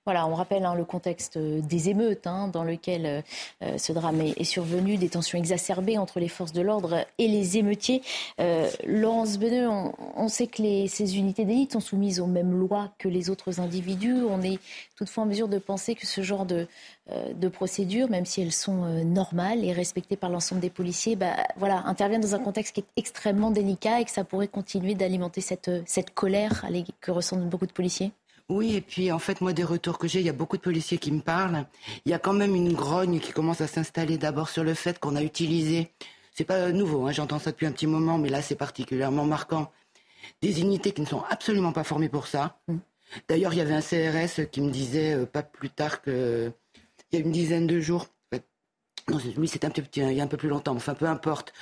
Voilà, on rappelle hein, le contexte euh, des émeutes hein, dans lequel euh, euh, ce drame est, survenu, des tensions exacerbées entre les forces de l'ordre et les émeutiers. Laurence Beneux, on, sait que ces unités d'élite sont soumises aux mêmes lois que les autres individus. On est toutefois en mesure de penser que ce genre de, de procédures, même si elles sont normales et respectées par l'ensemble des policiers, bah, interviennent dans un contexte qui est extrêmement délicat et que ça pourrait continuer d'alimenter cette colère que ressentent beaucoup de policiers oui, et puis en fait, moi, des retours que j'ai, il y a beaucoup de policiers qui me parlent. Il y a quand même une grogne qui commence à s'installer d'abord sur le fait qu'on a utilisé, c'est pas nouveau, hein, j'entends ça depuis un petit moment, mais là, c'est particulièrement marquant, des unités qui ne sont absolument pas formées pour ça. Mm. D'ailleurs, il y avait un CRS qui me disait, euh, pas plus tard que, il y a une dizaine de jours, non, lui, c'était un petit, il y a un peu plus longtemps, enfin, peu importe,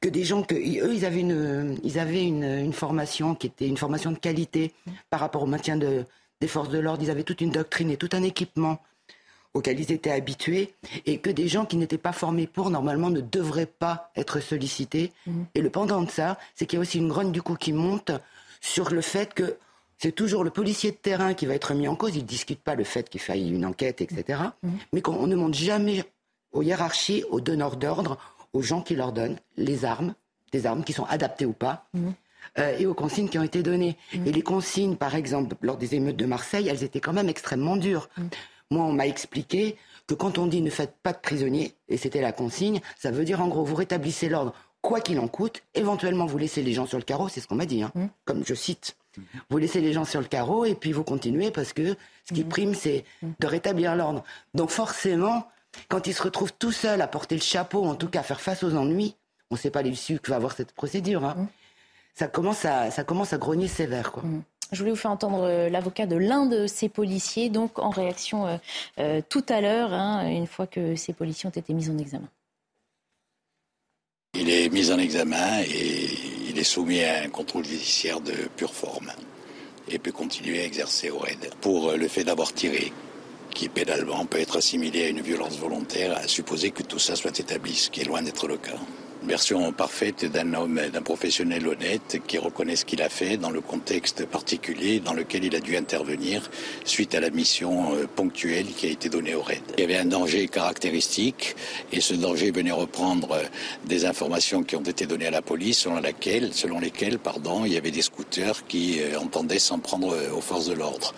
que des gens que eux, ils avaient une, ils avaient une, une formation qui était une formation de qualité par rapport au maintien de, des forces de l'ordre, ils avaient toute une doctrine et tout un équipement auquel ils étaient habitués, et que des gens qui n'étaient pas formés pour, normalement, ne devraient pas être sollicités. Mhm. Et le pendant de ça, c'est qu'il y a aussi une grogne du coup qui monte sur le fait que c'est toujours le policier de terrain qui va être mis en cause. Il ne discute pas le fait qu'il faille une enquête, etc. Mhm. Mais qu'on ne monte jamais aux hiérarchies, aux donneurs d'ordre, aux gens qui leur donnent les armes, des armes qui sont adaptées ou pas. Mhm. Euh, et aux consignes qui ont été données. Mm. Et les consignes, par exemple, lors des émeutes de Marseille, elles étaient quand même extrêmement dures. Mm. Moi, on m'a expliqué que quand on dit ne faites pas de prisonniers, et c'était la consigne, ça veut dire en gros, vous rétablissez l'ordre quoi qu'il en coûte, éventuellement vous laissez les gens sur le carreau, c'est ce qu'on m'a dit, hein. mm. comme je cite. Vous laissez les gens sur le carreau et puis vous continuez parce que ce qui prime, c'est de rétablir l'ordre. Donc forcément, quand ils se retrouvent tout seuls à porter le chapeau, en tout cas à faire face aux ennuis, on ne sait pas l'issue que va avoir cette procédure. Hein ça commence à, ça commence à grogner sévère. Quoi. Mm. Je voulais vous faire entendre euh, l'avocat de l'un de ces policiers, donc en réaction euh, euh, tout à l'heure, hein, une fois que ces policiers ont été mis en examen. Il est mis en examen et il est soumis à un contrôle judiciaire de pure forme et peut continuer à exercer au raid pour le fait d'avoir tiré qui pénalement peut être assimilé à une violence volontaire, à supposer que tout ça soit établi, ce qui est loin d'être le cas version parfaite d'un homme, d'un professionnel honnête qui reconnaît ce qu'il a fait dans le contexte particulier dans lequel il a dû intervenir suite à la mission euh, ponctuelle qui a été donnée au RAID. Il y avait un danger caractéristique et ce danger venait reprendre euh, des informations qui ont été données à la police selon, laquelle, selon lesquelles pardon, il y avait des scooters qui euh, entendaient s'en prendre aux forces de l'ordre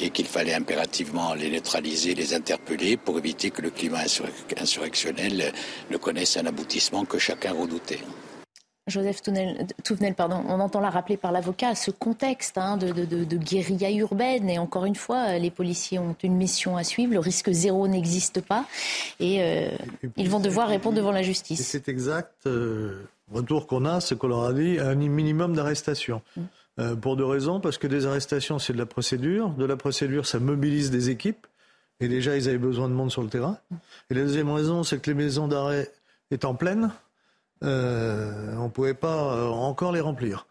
et qu'il fallait impérativement les neutraliser, les interpeller pour éviter que le climat insurrectionnel ne connaisse un aboutissement que chacun redoutait. Joseph Touvenel, pardon, on entend là rappeler par l'avocat ce contexte hein, de, guérilla urbaine. Et encore une fois, les policiers ont une mission à suivre. Le risque zéro n'existe pas. Et, euh, ils vont devoir répondre devant la justice. C'est exact. Euh, retour qu'on a, c'est qu'on leur a dit un minimum d'arrestation. Mm. Euh, pour deux raisons. Parce que des arrestations, c'est de la procédure. De la procédure, ça mobilise des équipes. Et déjà, ils avaient besoin de monde sur le terrain. Et la deuxième raison, c'est que les maisons d'arrêt étant pleines, euh, on ne pouvait pas euh, encore les remplir.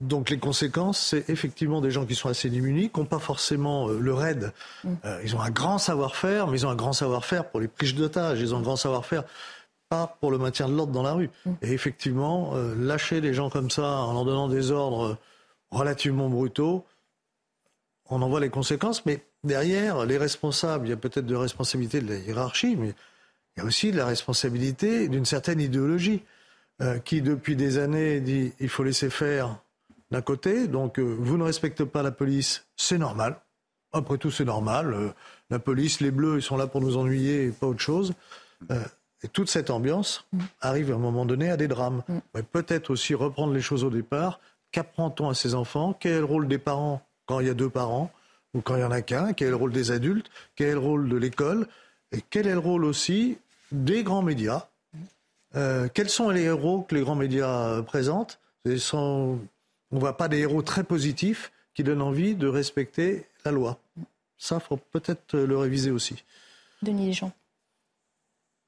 donc les conséquences, c'est effectivement des gens qui sont assez démunis, qui n'ont pas forcément le raid. Mm. ils ont un grand savoir-faire, mais ils ont un grand savoir-faire pour les prises d'otages, ils ont un grand savoir-faire pour le maintien de l'ordre dans la rue. Mm. Et effectivement, euh, lâcher les gens comme ça en leur donnant des ordres relativement brutaux, on en voit les conséquences, mais derrière, les responsables, il y a peut-être de responsabilité de la hiérarchie, mais il y a aussi de la responsabilité d'une certaine idéologie euh, qui, depuis des années, dit il faut laisser faire d'un côté, donc euh, vous ne respectez pas la police, c'est normal. Après tout, c'est normal. la police, les bleus, ils sont là pour nous ennuyer et pas autre chose. Et toute cette ambiance arrive à un moment donné à des drames. Peut-être aussi reprendre les choses au départ. Qu'apprend-on à ces enfants? Quel est le rôle des parents quand il y a deux parents? Ou quand il n'y en a qu'un? Quel est le rôle des adultes? Quel est le rôle de l'école? Et quel est le rôle aussi des grands médias? Euh, Quels sont les héros que les grands médias présentent? On ne voit pas des héros très positifs qui donnent envie de respecter la loi. Ça, il faut peut-être le réviser aussi. Denis Deschamps.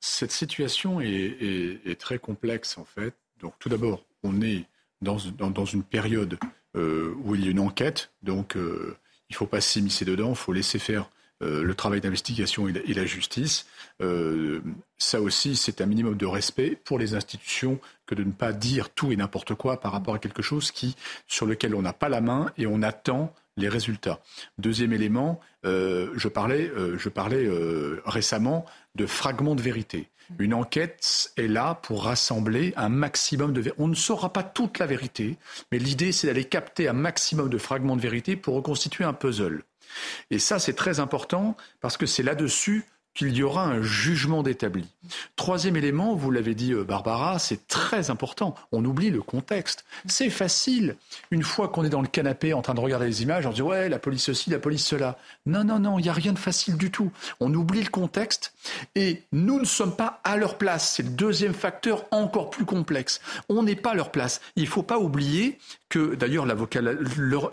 Cette situation est, très complexe, en fait. Donc, tout d'abord, on est dans, une période euh, où il y a une enquête, donc euh, il ne faut pas s'immiscer dedans, il faut laisser faire euh, le travail d'investigation et, la justice. ça aussi, c'est un minimum de respect pour les institutions que de ne pas dire tout et n'importe quoi par rapport à quelque chose qui, sur lequel on n'a pas la main et on attend les résultats. Deuxième élément, je parlais récemment de fragments de vérité. Une enquête est là pour rassembler un maximum de vérité. On ne saura pas toute la vérité, mais l'idée, c'est d'aller capter un maximum de fragments de vérité pour reconstituer un puzzle. Et ça, c'est très important parce que c'est là-dessus qu'il y aura un jugement d'établi. Troisième élément, vous l'avez dit euh, Barbara, c'est très important. On oublie le contexte. C'est facile. Une fois qu'on est dans le canapé en train de regarder les images, on dit ouais, la police ceci, la police cela. Non, non, non, il n'y a rien de facile du tout. On oublie le contexte et nous ne sommes pas à leur place. C'est le deuxième facteur encore plus complexe. On n'est pas à leur place. Il ne faut pas oublier que d'ailleurs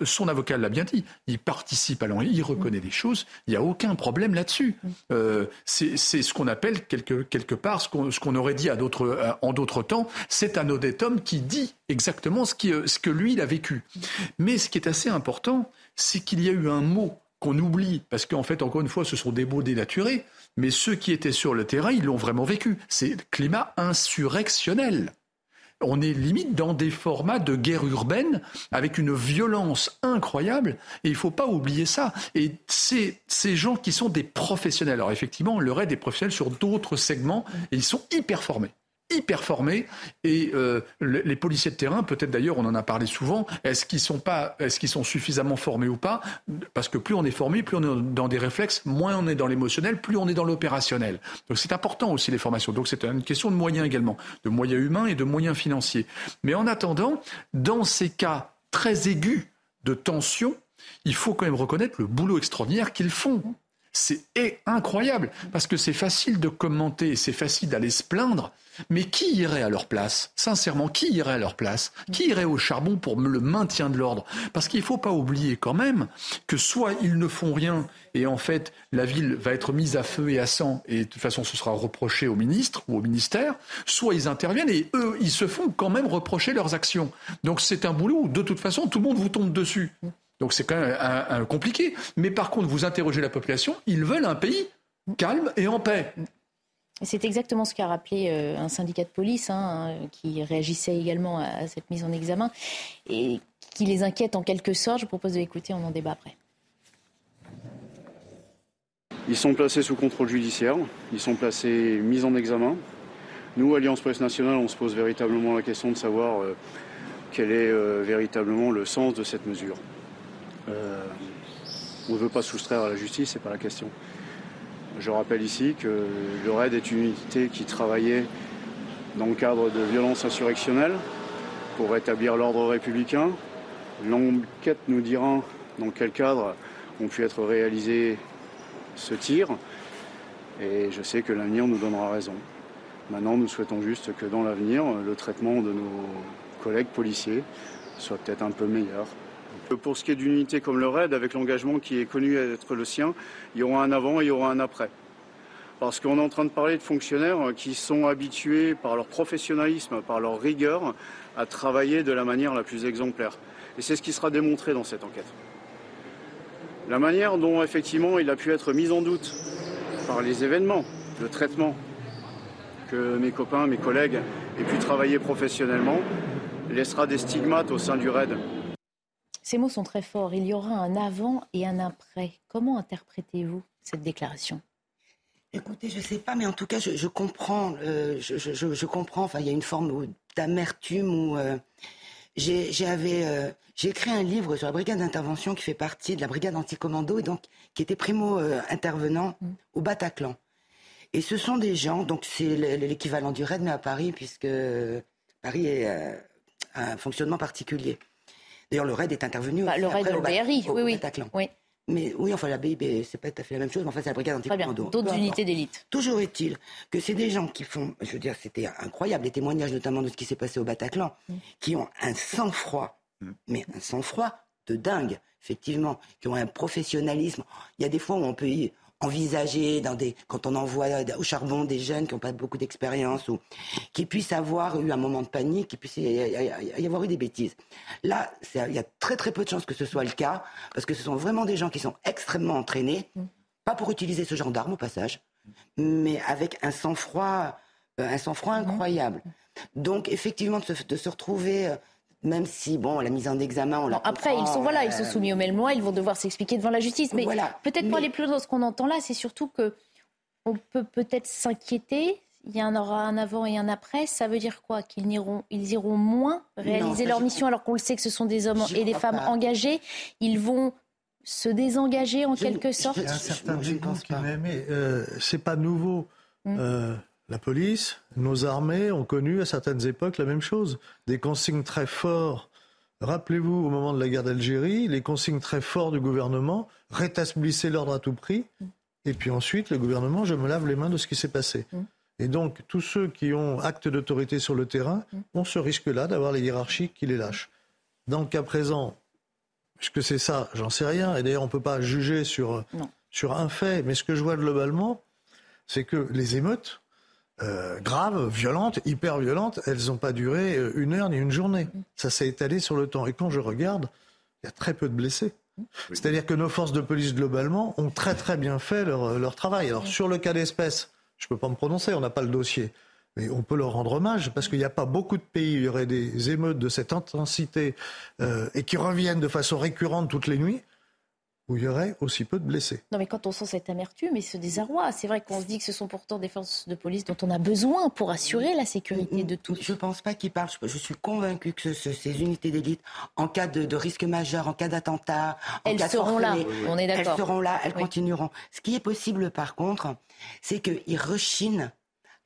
son avocat l'a bien dit, il participe à l'enquête, il reconnaît des choses, il n'y a aucun problème là-dessus. Euh, c'est ce qu'on appelle quelque, part, ce qu'on aurait dit euh, en d'autres temps, c'est un homme qui dit exactement ce, qui, ce que lui, il a vécu. Mais ce qui est assez important, c'est qu'il y a eu un mot qu'on oublie, parce qu'en fait, encore une fois, ce sont des mots dénaturés, mais ceux qui étaient sur le terrain, ils l'ont vraiment vécu. C'est climat insurrectionnel on est limite dans des formats de guerre urbaine avec une violence incroyable et il faut pas oublier ça. Et c'est ces gens qui sont des professionnels. Alors effectivement, le reste des professionnels sur d'autres segments et ils sont hyper formés hyper formés et euh, les policiers de terrain, peut-être d'ailleurs, on en a parlé souvent, est-ce qu'ils sont pas, est-ce qu'ils sont suffisamment formés ou pas? Parce que plus on est formé, plus on est dans des réflexes, moins on est dans l'émotionnel, plus on est dans l'opérationnel. Donc c'est important aussi les formations. Donc c'est une question de moyens également, de moyens humains et de moyens financiers. Mais en attendant, dans ces cas très aigus de tension, il faut quand même reconnaître le boulot extraordinaire qu'ils font. C'est incroyable parce que c'est facile de commenter, c'est facile d'aller se plaindre, mais qui irait à leur place? Sincèrement, qui irait à leur place? Qui irait au charbon pour le maintien de l'ordre? Parce qu'il ne faut pas oublier quand même que soit ils ne font rien et en fait la ville va être mise à feu et à sang et de toute façon ce sera reproché au ministre ou au ministère, soit ils interviennent et eux ils se font quand même reprocher leurs actions. Donc c'est un boulot où de toute façon tout le monde vous tombe dessus. Donc c'est quand même compliqué. Mais par contre, vous interrogez la population, ils veulent un pays calme et en paix. C'est exactement ce qu'a rappelé euh, un syndicat de police hein, qui réagissait également à cette mise en examen et qui les inquiète en quelque sorte. Je vous propose de l'écouter, on en débat après. Ils sont placés sous contrôle judiciaire, ils sont placés mis en examen. Nous, Alliance Presse Nationale, on se pose véritablement la question de savoir euh, quel est euh, véritablement le sens de cette mesure. On ne veut pas soustraire à la justice, c'est pas la question. Je rappelle ici que le RAID est une unité qui travaillait dans le cadre de violences insurrectionnelles pour rétablir l'ordre républicain. L'enquête nous dira dans quel cadre ont pu être réalisés ce tir. Et je sais que l'avenir nous donnera raison. Maintenant, nous souhaitons juste que dans l'avenir, le traitement de nos collègues policiers soit peut-être un peu meilleur. Pour ce qui est d'une unité comme le RAID, avec l'engagement qui est connu être le sien, il y aura un avant et il y aura un après. Parce qu'on est en train de parler de fonctionnaires qui sont habitués par leur professionnalisme, par leur rigueur, à travailler de la manière la plus exemplaire. Et c'est ce qui sera démontré dans cette enquête. La manière dont effectivement il a pu être mis en doute par les événements, le traitement que mes copains, mes collègues aient pu travailler professionnellement, laissera des stigmates au sein du RAID. Ces mots sont très forts. Il y aura un avant et un après. Comment interprétez-vous cette déclaration? Écoutez, je ne sais pas, mais en tout cas, je, comprends. Euh, je, comprends. Enfin, il y a une forme d'amertume où euh, euh, j'ai écrit un livre sur la brigade d'intervention qui fait partie de la brigade anticommando et donc qui était primo intervenant mm. au Bataclan. Et ce sont des gens, donc c'est l'équivalent du RAID, mais à Paris, puisque Paris est euh, un fonctionnement particulier. D'ailleurs, le RAID est intervenu bah, aussi le RAID après au oui, oui. Bataclan. oui. Mais oui, enfin, la BIB, c'est pas tout à fait la même chose, mais enfin, c'est la brigade anticommando. d'autres unités d'élite. Toujours est-il que c'est des gens qui font, je veux dire, c'était incroyable, les témoignages notamment de ce qui s'est passé au Bataclan, Mm. qui ont un sang-froid, mais un sang-froid de dingue, effectivement, qui ont un professionnalisme. Il y a des fois où on peut y envisager, dans des, quand on envoie au charbon des jeunes qui n'ont pas beaucoup d'expérience, ou qui puissent avoir eu un moment de panique, qui puissent y, avoir eu des bêtises. Là, il y a très très peu de chances que ce soit le cas, parce que ce sont vraiment des gens qui sont extrêmement entraînés, pas pour utiliser ce genre d'arme au passage, mais avec un sang-froid, euh, un sang-froid incroyable. Donc effectivement, de se, de se retrouver, euh, même si bon, la mise en examen, on la Après, ils sont voilà, ils sont euh, soumis au même loi, ils vont devoir s'expliquer devant la justice. Mais Voilà. peut-être pour Mais- aller plus loin dans ce qu'on entend là, c'est surtout que on peut peut-être s'inquiéter. Il y en aura un avant et un après. Ça veut dire quoi? Qu'ils n'iront, ils iront moins réaliser leur mission alors qu'on le sait que ce sont des hommes et des femmes pas. engagés. Ils vont se désengager en Je ne- quelque sorte? Il y a un certain je ne dégoût pense pas. m'a aimé. Euh, c'est pas nouveau. Mm. Euh, la police, nos armées ont connu à certaines époques la même chose. Des consignes très fortes. Rappelez-vous, au moment de la guerre d'Algérie, les consignes très fortes du gouvernement, rétablissez l'ordre à tout prix. Et puis ensuite, le gouvernement, je me lave les mains de ce qui s'est passé. Et donc, tous ceux qui ont acte d'autorité sur le terrain ont ce risque-là d'avoir les hiérarchies qui les lâchent. Dans le cas présent, est-ce que c'est ça J'en sais rien. Et d'ailleurs, on ne peut pas juger sur, sur un fait. Mais ce que je vois globalement, c'est que les émeutes, euh, graves, violentes, hyper violentes, elles n'ont pas duré euh, une heure ni une journée. Ça s'est étalé sur le temps. Et quand je regarde, il y a très peu de blessés. C'est-à-dire que nos forces de police globalement ont très très bien fait leur, leur travail. Alors sur le cas d'espèce, je ne peux pas me prononcer, on n'a pas le dossier. Mais on peut leur rendre hommage parce qu'il n'y a pas beaucoup de pays où il y aurait des émeutes de cette intensité euh, et qui reviennent de façon récurrente toutes les nuits où il y aurait aussi peu de blessés. Non, mais quand on sent cette amertume et ce désarroi, c'est vrai qu'on se dit que ce sont pourtant des forces de police dont on a besoin pour assurer la sécurité de tous. Je ne pense pas qu'ils parlent. Je, je suis convaincue que ce- ce- ces unités d'élite, en cas de, de risque majeur, en cas d'attentat, en Elles cas seront là, on est d'accord. Elles seront là, elles Oui. continueront. Ce qui est possible, par contre, c'est qu'ils rechinent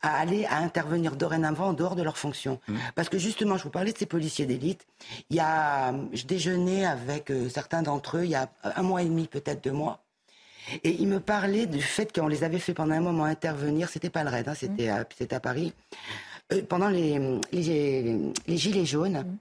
à aller à intervenir dorénavant en dehors de leurs fonctions. Parce que justement, je vous parlais de ces policiers d'élite. Il y a, je déjeunais avec euh, certains d'entre eux il y a un mois et demi, peut-être deux mois. Et ils me parlaient du fait qu'on les avait fait pendant un moment intervenir. C'était pas le raid, hein, c'était à, c'était à Paris. Euh, pendant les, les, les gilets jaunes.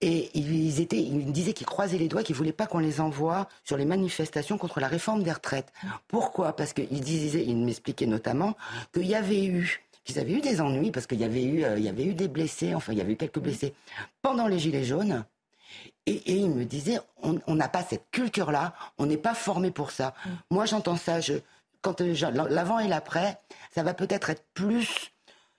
Et ils, étaient, ils me disaient qu'ils croisaient les doigts, qu'ils voulaient pas qu'on les envoie sur les manifestations contre la réforme des retraites. Pourquoi? Parce qu'ils disaient, ils m'expliquaient notamment qu'il y avait eu, qu'ils avaient eu des ennuis parce qu'il y avait eu, euh, il y avait eu des blessés, enfin il y avait eu quelques blessés pendant les gilets jaunes. Et, et ils me disaient, on n'a pas cette culture-là, on n'est pas formé pour ça. Moi, j'entends ça. Je, quand euh, l'avant et l'après, ça va peut-être être plus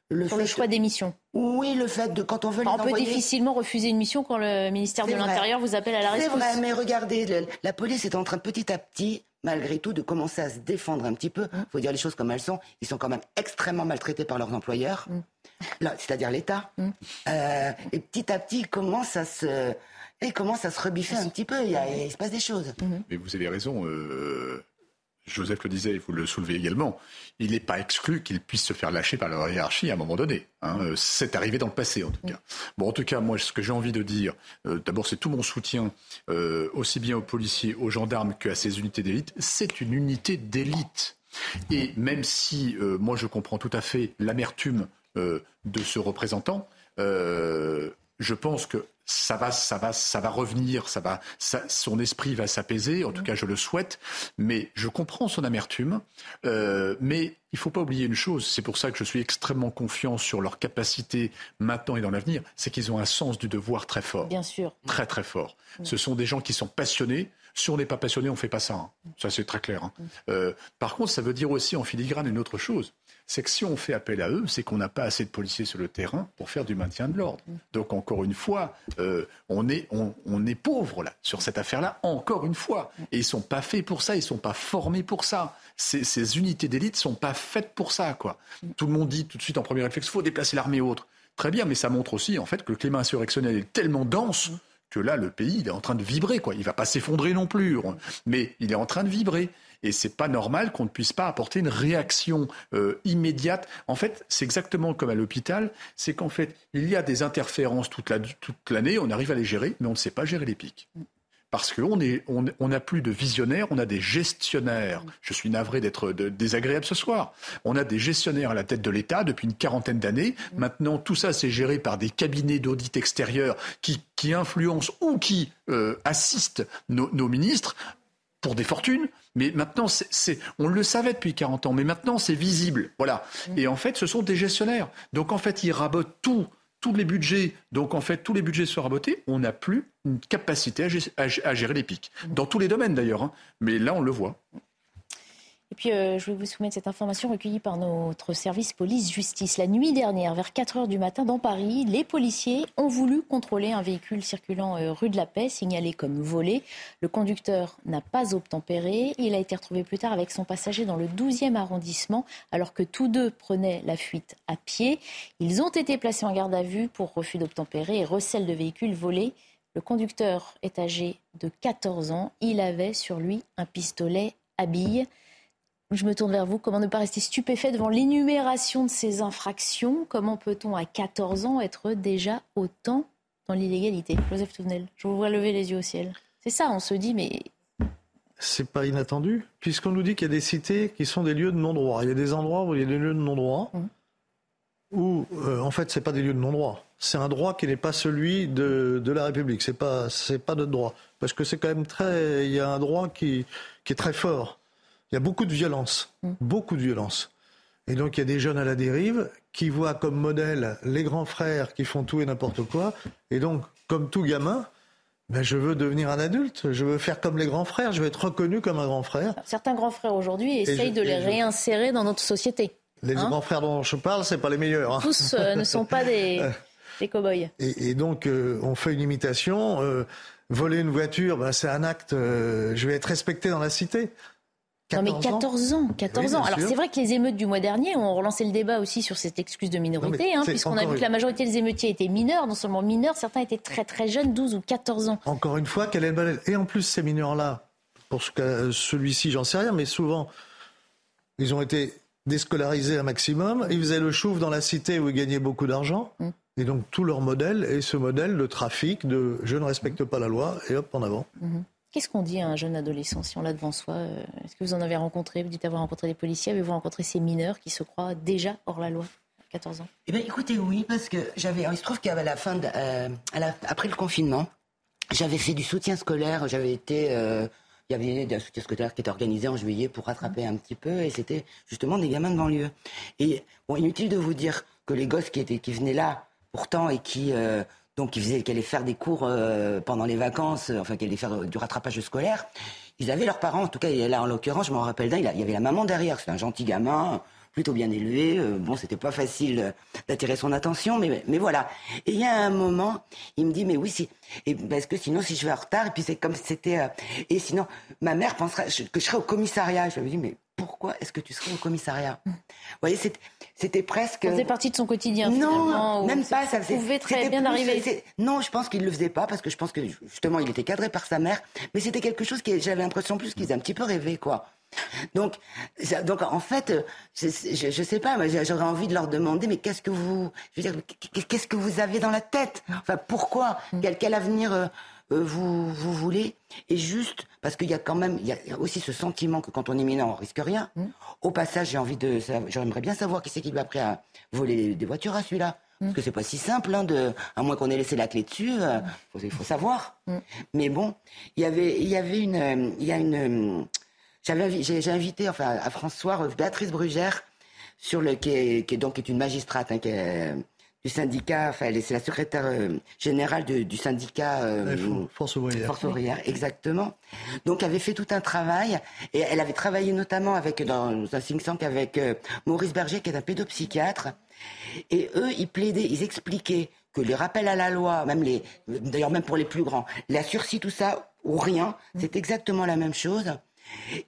le Sur le choix des missions. Oui, le fait de quand on veut les on peut difficilement refuser une mission quand le ministère de C'est l'Intérieur vous appelle à la C'est rescousse. vrai, mais regardez, le- la police est en train petit à petit, malgré tout, de commencer à se défendre un petit peu. Mmh. Il faut dire les choses comme elles sont. Ils sont quand même extrêmement maltraités par leurs employeurs, Mmh. Là, c'est-à-dire l'État. Euh, et petit à petit, ils commencent à se, ils commencent à se rebiffer un petit peu. Il, y a- il se passe des choses. Mais vous avez raison. euh, Joseph le disait, vous le soulevez également. Il n'est pas exclu qu'ils puissent se faire lâcher par leur hiérarchie à un moment donné. hein. Euh, C'est arrivé dans le passé, en tout cas. Bon, en tout cas, moi, ce que j'ai envie de dire, euh, d'abord, c'est tout mon soutien, euh, aussi bien aux policiers, aux gendarmes qu'à ces unités d'élite. C'est une unité d'élite. Et même si, moi, je comprends tout à fait l'amertume de ce représentant, je pense que ça va, ça va, ça va revenir, ça va, ça- son esprit va s'apaiser. En tout cas, je le souhaite. Mais je comprends son amertume. Euh, mais il faut pas oublier une chose. C'est pour ça que je suis extrêmement confiant sur leur capacité maintenant et dans l'avenir. C'est qu'ils ont un sens du devoir très fort. Bien sûr. Très très fort. Ce sont des gens qui sont passionnés. Si on n'est pas passionné, on fait pas ça. hein. Ça c'est très clair. hein. Euh, par contre, ça veut dire aussi en filigrane une autre chose. C'est que si on fait appel à eux, c'est qu'on n'a pas assez de policiers sur le terrain pour faire du maintien de l'ordre. Donc encore une fois, euh, on est on, on est pauvre là sur cette affaire-là. Encore une fois, et ils sont pas faits pour ça. Ils sont pas formés pour ça. Ces, ces unités d'élite sont pas faites pour ça. Quoi. Tout le monde dit tout de suite en premier réflexe, faut déplacer l'armée ou autre. Très bien, mais ça montre aussi en fait que le climat insurrectionnel est tellement dense que là, le pays, il est en train de vibrer, quoi. Il va pas s'effondrer non plus, mais il est en train de vibrer. Et c'est pas normal qu'on ne puisse pas apporter une réaction euh, immédiate. En fait, c'est exactement comme à l'hôpital, c'est qu'en fait, il y a des interférences toute l'année, on arrive à les gérer, mais on ne sait pas gérer les pics parce qu'on on, on n'a plus de visionnaires, on a des gestionnaires. Je suis navré d'être désagréable ce soir. On a des gestionnaires à la tête de l'État depuis une quarantaine d'années. Maintenant, tout ça, c'est géré par des cabinets d'audit extérieurs qui, influencent ou qui euh, assistent nos ministres pour des fortunes. Mais maintenant, c'est, on le savait depuis 40 ans, mais maintenant c'est visible. Voilà. Et en fait, ce sont des gestionnaires. Donc en fait, ils rabotent tout, tous les budgets. Donc en fait, tous les budgets sont rabotés. On n'a plus une capacité à, gérer les pics. Dans tous les domaines d'ailleurs. Hein. Mais là, on le voit. Et puis, euh, je vais vous soumettre cette information recueillie par notre service police-justice. La nuit dernière, vers 4 heures du matin, dans Paris, les policiers ont voulu contrôler un véhicule circulant euh, rue de la Paix, signalé comme volé. Le conducteur n'a pas obtempéré. Il a été retrouvé plus tard avec son passager dans le 12e arrondissement, alors que tous deux prenaient la fuite à pied. Ils ont été placés en garde à vue pour refus d'obtempérer et recel de véhicule volé. Le conducteur est âgé de 14 ans. Il avait sur lui un pistolet à billes. Je me tourne vers vous. Comment ne pas rester stupéfait devant l'énumération de ces infractions? Comment peut-on, à 14 ans, être déjà autant dans l'illégalité? Joseph Touvenel, je vous vois lever les yeux au ciel. C'est ça, on se dit, mais. C'est pas inattendu, puisqu'on nous dit qu'il y a des cités qui sont des lieux de non-droit. Il y a des endroits où il y a des lieux de non-droit, mmh. où, euh, en fait, c'est pas des lieux de non-droit. C'est un droit qui n'est pas celui de, de la République. C'est pas, c'est pas notre droit. Parce que c'est quand même très. Il y a un droit qui, qui est très fort il y a beaucoup de violence, mm. beaucoup de violence. Et donc il y a des jeunes à la dérive qui voient comme modèle les grands frères qui font tout et n'importe quoi. Et donc, comme tout gamin, ben, je veux devenir un adulte, je veux faire comme les grands frères, je veux être reconnu comme un grand frère. Certains grands frères aujourd'hui essayent de les réinsérer dans notre société. Les hein grands frères dont je parle, c'est pas les meilleurs. Hein. Tous euh, ne sont pas des, des cow-boys. Et, donc, euh, on fait une imitation. Euh, voler une voiture, ben, c'est un acte. je vais être respecté dans la cité non mais 14 ans, 14 ans. Alors c'est vrai que les émeutes du mois dernier ont relancé le débat aussi sur cette excuse de minorité, hein, puisqu'on a vu que la majorité des émeutiers étaient mineurs, non seulement mineurs, certains étaient très très jeunes, 12 ou 14 ans. Encore une fois, quelle est le Et en plus, ces mineurs-là, pour celui-ci, j'en sais rien, mais souvent, ils ont été déscolarisés un maximum, ils faisaient le chouf dans la cité où ils gagnaient beaucoup d'argent. Mm. Et donc tout leur modèle est ce modèle de trafic, de je ne respecte pas la loi, et hop, en avant. Mm-hmm. Qu'est-ce qu'on dit à un jeune adolescent si on l'a devant soi euh, Est-ce que vous en avez rencontré Vous dites avoir rencontré des policiers. Avez-vous rencontré ces mineurs qui se croient déjà hors la loi 14 ans? Eh bien, écoutez, oui, parce que j'avais. Il se trouve qu'à la fin, euh, après le confinement, j'avais fait du soutien scolaire. J'avais été. Euh, il y avait un soutien scolaire qui était organisé en juillet pour rattraper un petit peu, et c'était justement des gamins de banlieue. Et inutile de vous dire que les gosses qui étaient, qui venaient là, pourtant, et qui donc qui faisait, allait faire des cours euh, pendant les vacances, euh, enfin qui allait faire euh, du rattrapage scolaire. Ils avaient leurs parents, en tout cas là en l'occurrence, je m'en rappelle d'un, il y avait la maman derrière, c'était un gentil gamin, plutôt bien élevé. bon, c'était pas facile d'attirer son attention, mais, mais voilà. Et il y a un moment, il me dit, mais oui, si, et parce que sinon, si je vais en retard, et puis c'est comme si c'était, et sinon, ma mère penserait que je serais au commissariat. Je lui ai dit, mais pourquoi est-ce que tu serais au commissariat? Vous voyez, c'était presque. Ça faisait partie de son quotidien. Non, même pas. Ça pouvait très bien arriver. Non, je pense qu'il le faisait pas parce que je pense que justement il était cadré par sa mère, mais c'était quelque chose qui, j'avais l'impression plus qu'il faisait un petit peu rêver, quoi. Donc, donc en fait, je, je, sais pas, j'aurais envie de leur demander, mais qu'est-ce que vous, je veux dire, qu'est-ce que vous avez dans la tête? Enfin, pourquoi? Quel, quel avenir euh, vous, vous voulez, et juste parce qu'il y a quand même, il y a aussi ce sentiment que quand on est mineur, on risque rien. Mmh. Au passage, j'ai envie de, j'aimerais bien savoir qui c'est qui lui a appris à voler des voitures à celui-là. Mmh. Parce que c'est pas si simple, hein, de, à moins qu'on ait laissé la clé dessus, euh, il faut, savoir. Mmh. Mais bon, il y avait, il y avait une, il y a une, j'avais, j'ai invité, enfin, à François, Béatrice Brugère, sur le, qui est, qui est donc est une magistrate, hein, qui est, du syndicat, enfin, c'est la secrétaire euh, générale du syndicat euh, Force ouvrière. Force ouvrière, exactement. Donc, elle avait fait tout un travail et elle avait travaillé notamment avec dans un think tank avec euh, Maurice Berger, qui est un pédopsychiatre. Et eux, ils plaidaient, ils expliquaient que les rappels à la loi, même les, d'ailleurs même pour les plus grands, la sursis, tout ça ou rien, c'est exactement la même chose.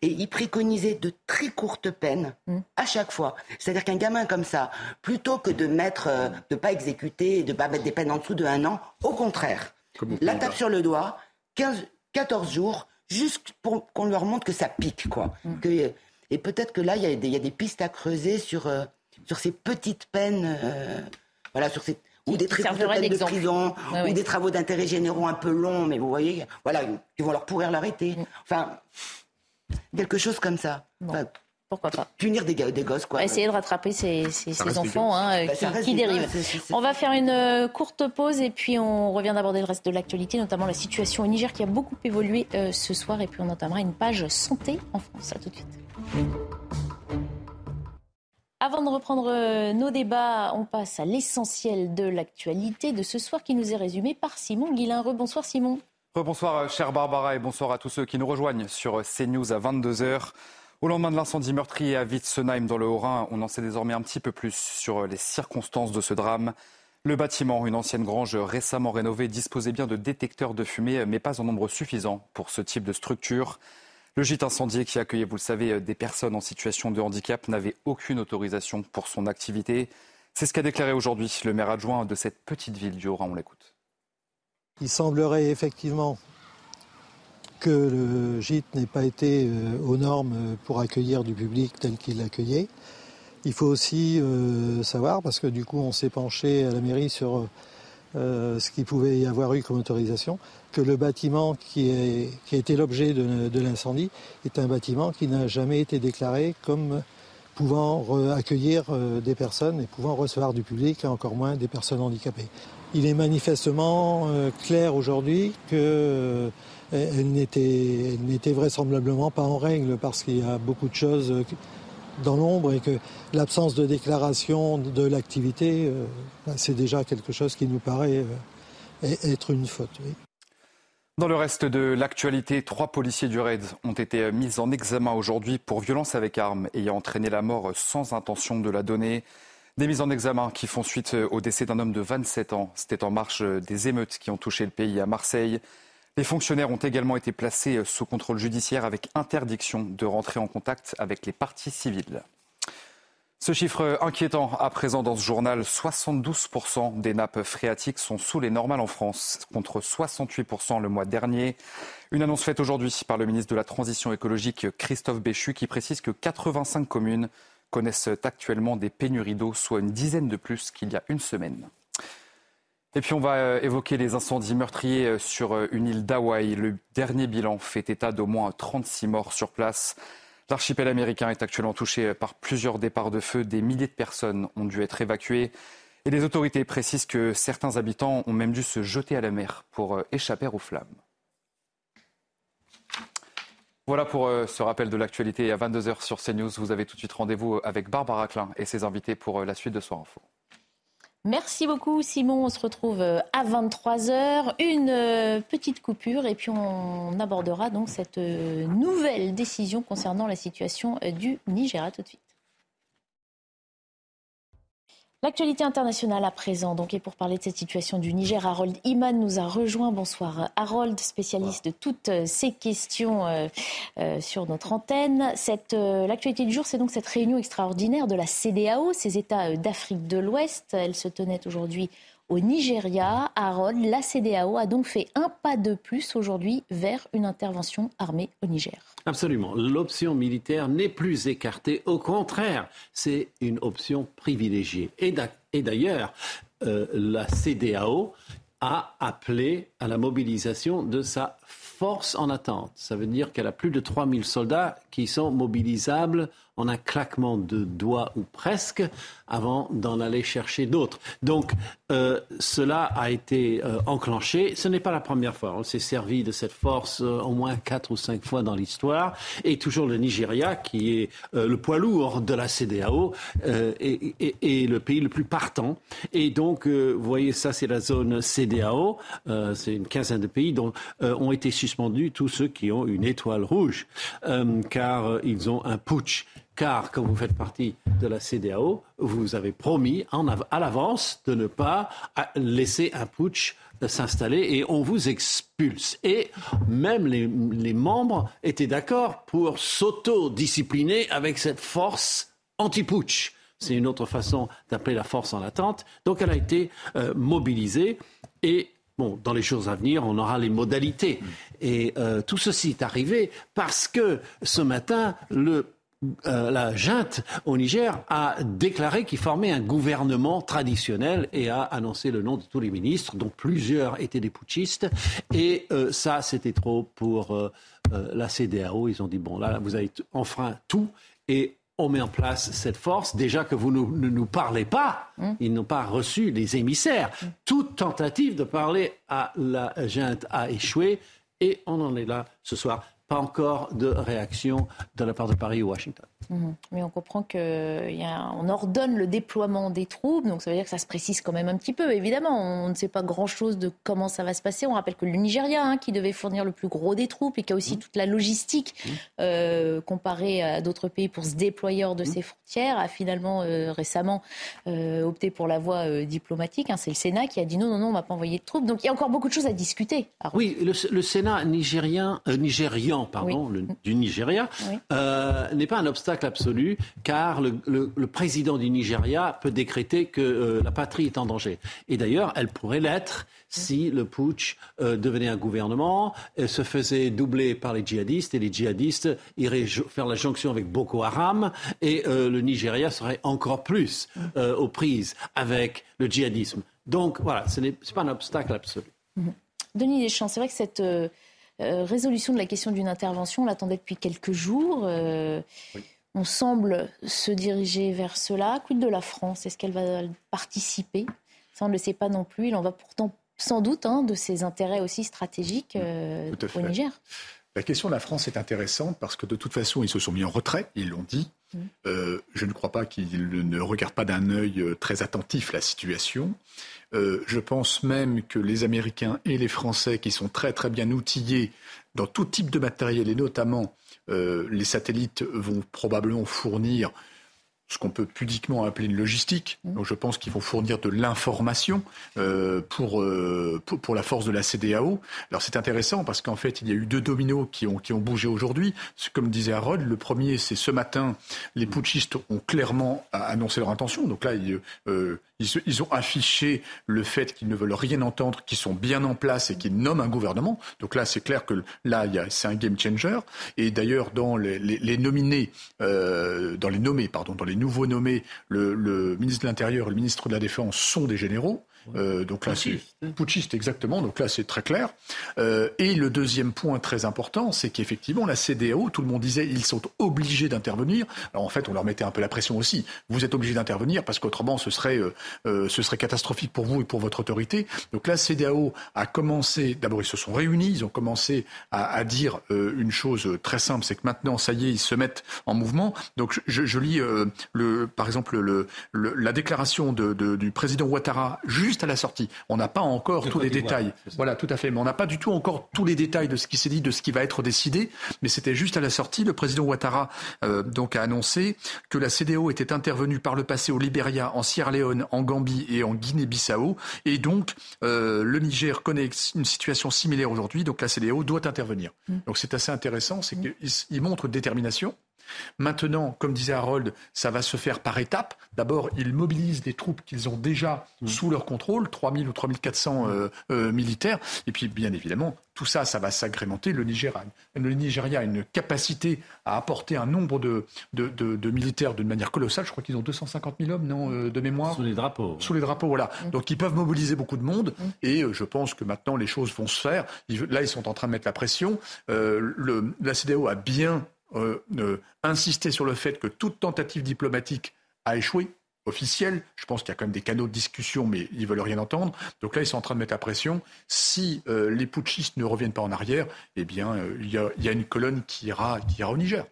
Et il préconisait de très courtes peines mm. à chaque fois. C'est-à-dire qu'un gamin comme ça, plutôt que de mettre, euh, de pas exécuter, de pas mettre des peines en dessous de un an, au contraire, la tape sur le doigt, 15, 14 jours, juste pour qu'on leur montre que ça pique, quoi. Mm. Que, et peut-être que là, il y, y, a des pistes à creuser sur, euh, sur ces petites peines, euh, voilà, sur ces, ou des très courtes peines de prison, ou des travaux d'intérêt généraux un peu longs, mais vous voyez, voilà, qui vont leur pourrir l'arrêté. Mm. Enfin, quelque chose comme ça. Pourquoi pas Punir des, des gosses, quoi. Essayer de rattraper ces, ces, enfants hein, bah, qui, dérivent. On va faire une euh, courte pause et puis on revient d'aborder le reste de l'actualité, notamment la situation au Niger qui a beaucoup évolué euh, ce soir. Et puis on entamera une page santé en France. À tout de suite. Avant de reprendre euh, nos débats, on passe à l'essentiel de l'actualité de ce soir qui nous est résumé par Simon Guillain. Rebonsoir Simon. Rebonsoir chère Barbara et bonsoir à tous ceux qui nous rejoignent sur CNews à 22h. Au lendemain de l'incendie meurtrier à Witzenheim dans le Haut-Rhin, on en sait désormais un petit peu plus sur les circonstances de ce drame. Le bâtiment, une ancienne grange récemment rénovée, disposait bien de détecteurs de fumée, mais pas en nombre suffisant pour ce type de structure. Le gîte incendié qui accueillait, vous le savez, des personnes en situation de handicap n'avait aucune autorisation pour son activité. C'est ce qu'a déclaré aujourd'hui le maire adjoint de cette petite ville du Haut-Rhin. On l'écoute. Il semblerait effectivement que le gîte n'ait pas été euh, aux normes pour accueillir du public tel qu'il l'accueillait. Il faut aussi euh, savoir, parce que du coup on s'est penché à la mairie sur euh, ce qu'il pouvait y avoir eu comme autorisation, que le bâtiment qui, a été l'objet de, l'incendie est un bâtiment qui n'a jamais été déclaré comme pouvant accueillir des personnes et pouvant recevoir du public, et encore moins des personnes handicapées. Il est manifestement clair aujourd'hui que elle n'était vraisemblablement pas en règle parce qu'il y a beaucoup de choses dans l'ombre et que l'absence de déclaration de l'activité, euh, bah, c'est déjà quelque chose qui nous paraît euh, être une faute. Dans le reste de l'actualité, trois policiers du RAID ont été mis en examen aujourd'hui pour violence avec arme ayant entraîné la mort sans intention de la donner. Des mises en examen qui font suite au décès d'un homme de 27 ans. C'était en marche des émeutes qui ont touché le pays à Marseille. Les fonctionnaires ont également été placés sous contrôle judiciaire avec interdiction de rentrer en contact avec les parties civiles. Ce chiffre inquiétant à présent dans ce journal, 72% des nappes phréatiques sont sous les normales en France, contre 68% le mois dernier. Une annonce faite aujourd'hui par le ministre de la Transition écologique Christophe Béchu qui précise que 85 communes connaissent actuellement des pénuries d'eau, soit une dizaine de plus qu'il y a une semaine. Et puis on va euh, évoquer les incendies meurtriers euh, sur euh, une île d'Hawaï. Le dernier bilan fait état d'au moins 36 morts sur place. L'archipel américain est actuellement touché par plusieurs départs de feu. Des milliers de personnes ont dû être évacuées. Et les autorités précisent que certains habitants ont même dû se jeter à la mer pour échapper aux flammes. Voilà pour ce rappel de l'actualité à 22h sur CNews. Vous avez tout de suite rendez-vous avec Barbara Klein et ses invités pour la suite de Soir Info. Merci beaucoup Simon, on se retrouve euh, à 23h, une euh, petite coupure et puis on abordera donc cette euh, nouvelle décision concernant la situation du Nigeria tout de suite. L'actualité internationale à présent, donc, et pour parler de cette situation du Niger, Harold Iman nous a rejoint. Bonsoir Harold, spécialiste de toutes euh, ces questions euh, euh, sur notre antenne. l'actualité du jour, c'est donc cette réunion extraordinaire de la CDAO, ces États d'Afrique de l'Ouest. Elle se tenait aujourd'hui au Nigeria. Harold, la CDAO a donc fait un pas de plus aujourd'hui vers une intervention armée au Niger. Absolument. L'option militaire n'est plus écartée. Au contraire, c'est une option privilégiée. Et d'ailleurs, euh, la CDAO a appelé à la mobilisation de sa force en attente. Ça veut dire qu'elle a plus de 3000 soldats qui sont mobilisables en un claquement de doigts ou presque avant d'en aller chercher d'autres. Donc euh, cela a été euh, enclenché. Ce n'est pas la première fois. On s'est servi de cette force euh, au moins quatre ou cinq fois dans l'histoire. Et toujours le Nigeria, qui est le poids lourd de la CDAO, est, le pays le plus partant. Et donc, vous voyez, ça c'est la zone CDAO. c'est une quinzaine de pays dont ont été suspendus tous ceux qui ont une étoile rouge, car ils ont un putsch car quand vous faites partie de la CDAO, vous avez promis à l'avance de ne pas laisser un putsch s'installer et on vous expulse. Et même les, membres étaient d'accord pour s'auto-discipliner avec cette force anti-putsch. C'est une autre façon d'appeler la force en attente. Donc elle a été euh, mobilisée et Bon, dans les jours à venir, on aura les modalités. Et euh, tout ceci est arrivé parce que ce matin, le euh, la junte au Niger a déclaré qu'il formait un gouvernement traditionnel et a annoncé le nom de tous les ministres, dont plusieurs étaient des putschistes. Et euh, ça, c'était trop pour euh, la CDAO. Ils ont dit, bon, là, vous avez enfreint tout et on met en place cette force. Déjà que vous ne nous parlez pas, mmh. ils n'ont pas reçu les émissaires. Mmh. Toute tentative de parler à la junte a échoué. Et on en est là ce soir pas encore de réaction de la part de Paris ou Washington. Mhm. Mais on comprend qu'on ordonne le déploiement des troupes, donc ça veut dire que ça se précise quand même un petit peu. Évidemment, on ne sait pas grand-chose de comment ça va se passer. On rappelle que le Nigeria, hein, qui devait fournir le plus gros des troupes et qui a aussi mhm. toute la logistique mhm. euh, comparée à d'autres pays pour se déployer hors de ses frontières, a finalement euh, récemment euh, opté pour la voie diplomatique. Hein. C'est le Sénat qui a dit non, non, non, on ne va pas envoyer de troupes. Donc il y a encore beaucoup de choses à discuter. Oui, le, Sénat nigérien, nigérian pardon, du Nigeria n'est pas un obstacle absolu, car le, président du Nigeria peut décréter que euh, la patrie est en danger. Et d'ailleurs, elle pourrait l'être si le putsch euh, devenait un gouvernement, se faisait doubler par les djihadistes, et les djihadistes iraient faire la jonction avec Boko Haram, et euh, le Nigeria serait encore plus aux prises avec le djihadisme. Donc voilà, ce n'est pas un obstacle absolu. Mhm. Denis Deschamps, c'est vrai que cette résolution de la question d'une intervention, on l'attendait depuis quelques jours. On semble se diriger vers cela. Quid de la France? Est-ce qu'elle va participer? Ça, on ne le sait pas non plus. Il en va pourtant sans doute hein, de ses intérêts aussi stratégiques euh, au Niger. La question de la France est intéressante parce que de toute façon, ils se sont mis en retrait, ils l'ont dit. Mm. Euh, je ne crois pas qu'ils ne regardent pas d'un œil euh, très attentif la situation. je pense même que les Américains et les Français, qui sont très très bien outillés dans tout type de matériel et notamment euh, les satellites vont probablement fournir ce qu'on peut pudiquement appeler une logistique. Mmh. Donc je pense qu'ils vont fournir de l'information euh, pour, euh, pour, pour, la force de la CDAO. Alors c'est intéressant parce qu'en fait il y a eu deux dominos qui ont, qui ont bougé aujourd'hui. Comme disait Harold, le premier c'est ce matin, les putschistes ont clairement annoncé leur intention. Donc là, ils, euh, ils, ont affiché le fait qu'ils ne veulent rien entendre, qu'ils sont bien en place et qu'ils nomment un gouvernement. Donc là, c'est clair que là, c'est un game changer. Et d'ailleurs, dans les, nominés, euh, dans les nommés, pardon, dans les nouveaux nommés, le ministre de l'Intérieur et le ministre de la Défense sont des généraux. Euh, donc là, c'est putschiste exactement. Donc là, c'est très clair. Euh, et le deuxième point très important, c'est qu'effectivement, la CDAO, tout le monde disait, ils sont obligés d'intervenir. Alors en fait, on leur mettait un peu la pression aussi. Vous êtes obligés d'intervenir parce qu'autrement, ce serait, euh, ce serait catastrophique pour vous et pour votre autorité. Donc la CDAO a commencé. D'abord, ils se sont réunis. Ils ont commencé à, à dire une chose très simple, c'est que maintenant, ça y est, ils se mettent en mouvement. Donc je, je lis, le, par exemple, le, la déclaration de, de, du président Ouattara juste à la sortie. On n'a pas encore tous les détails. Voilà, tout à fait. Mais on n'a pas du tout encore tous les détails de ce qui s'est dit, de ce qui va être décidé. Mais c'était juste à la sortie. Le président Ouattara euh, donc a annoncé que la CDO était intervenue par le passé au Libéria, en Sierra Leone, en Gambie et en Guinée-Bissau. Et donc euh, le Niger connaît une situation similaire aujourd'hui. Donc la CDO doit intervenir. Mm. Donc c'est assez intéressant, c'est mm. qu'il montre détermination. Maintenant, comme disait Harold, ça va se faire par étapes. D'abord, ils mobilisent des troupes qu'ils ont déjà mm. sous leur contrôle, 3000 ou 3400 euh, euh, militaires. Et puis, bien évidemment, tout ça, ça va s'agrémenter. Le Nigeria, le Nigeria a une capacité à apporter un nombre de, de, militaires d'une manière colossale. Je crois qu'ils ont 250 000 hommes, non, euh, de mémoire? Sous les drapeaux. Sous les drapeaux, voilà. Mm. Donc, ils peuvent mobiliser beaucoup de monde. Mm. Et je pense que maintenant, les choses vont se faire. là, ils sont en train de mettre la pression. le, la CDO a bien euh, euh, insister sur le fait que toute tentative diplomatique a échoué, officielle. Je pense qu'il y a quand même des canaux de discussion, mais ils veulent rien entendre. Donc là, ils sont en train de mettre la pression. Si euh, les putschistes ne reviennent pas en arrière, eh bien, il y, a, une colonne qui ira, qui ira au Niger.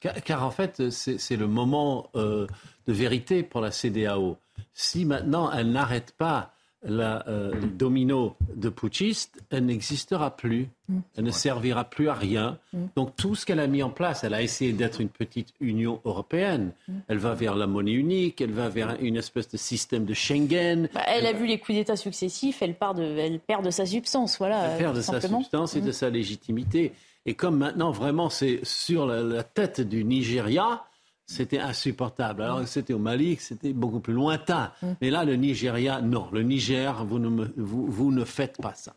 Car, en fait, c'est le moment de vérité pour la CDAO. Si maintenant elle n'arrête pas la, euh, domino de putschiste, elle n'existera plus. Mm. Elle ne servira plus à rien. Mm. Donc tout ce qu'elle a mis en place, elle a essayé d'être une petite Union européenne. Mm. Elle va vers la monnaie unique, elle va vers une espèce de système de Schengen. Bah, elle, a vu les coups d'État successifs, elle, part de, elle perd de sa substance. Voilà, elle perd de sa substance et de sa légitimité. Et comme maintenant, vraiment, c'est sur la, tête du Nigeria, c'était insupportable. Alors c'était au Mali, c'était beaucoup plus lointain. Mais là, le Nigeria, non. Le Niger, vous ne, vous, vous ne faites pas ça.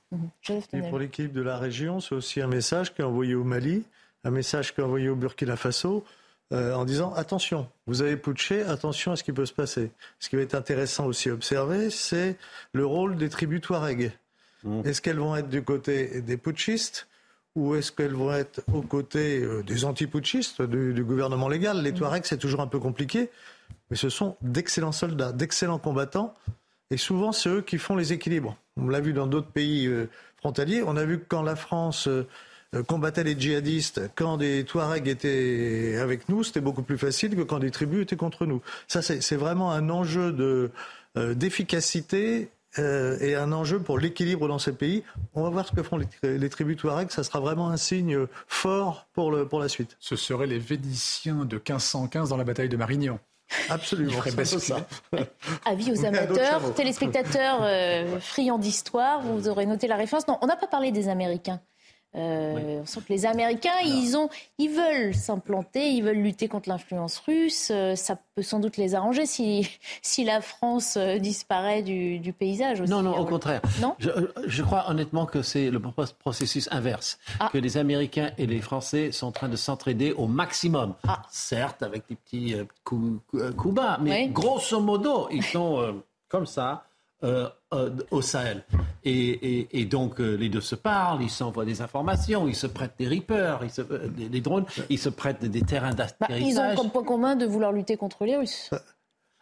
Et pour l'équipe de la région, c'est aussi un message qui est envoyé au Mali, un message qui est envoyé au Burkina Faso, euh, en disant attention, vous avez putché, attention à ce qui peut se passer. Ce qui va être intéressant aussi à observer, c'est le rôle des tribus Touareg. Est-ce qu'elles vont être du côté des putschistes ou est-ce qu'elles vont être aux côtés euh, des anti-putschistes, du, du, gouvernement légal? Les Touaregs, c'est toujours un peu compliqué, mais ce sont d'excellents soldats, d'excellents combattants, et souvent c'est eux qui font les équilibres. On l'a vu dans d'autres pays euh, frontaliers, on a vu que quand la France... Euh, combattait les djihadistes, quand des Touaregs étaient avec nous, c'était beaucoup plus facile que quand des tribus étaient contre nous. Ça, c'est vraiment un enjeu de, d'efficacité euh, et un enjeu pour l'équilibre dans ces pays. On va voir ce que feront les, les tribus Touaregs. Ça sera vraiment un signe fort pour, le, pour la suite. Ce seraient les Vénitiens de 1515 dans la bataille de Marignan. Absolument. ça. Avis aux amateurs, téléspectateurs euh, friands d'histoire, vous aurez noté la référence. Non, on n'a pas parlé des Américains. Euh, oui. On sent que les Américains, ils, ont, ils veulent s'implanter, ils veulent lutter contre l'influence russe. Euh, ça peut sans doute les arranger si, si la France euh, disparaît du, du paysage aussi. Non, non, au contraire. Non je, je, crois honnêtement que c'est le processus inverse. Ah. Que les Américains et les Français sont en train de s'entraider au maximum. Ah. Certes, avec des petits coups, coups bas, mais oui. grosso modo, ils sont comme ça. Euh, euh, au Sahel. Et, et, et donc, euh, les deux se parlent, ils s'envoient des informations, ils se prêtent des Reapers, ils se, des, des, drones, ils se prêtent des, des terrains d'atterrissage. Bah, ils ont comme point commun de vouloir lutter contre les Russes.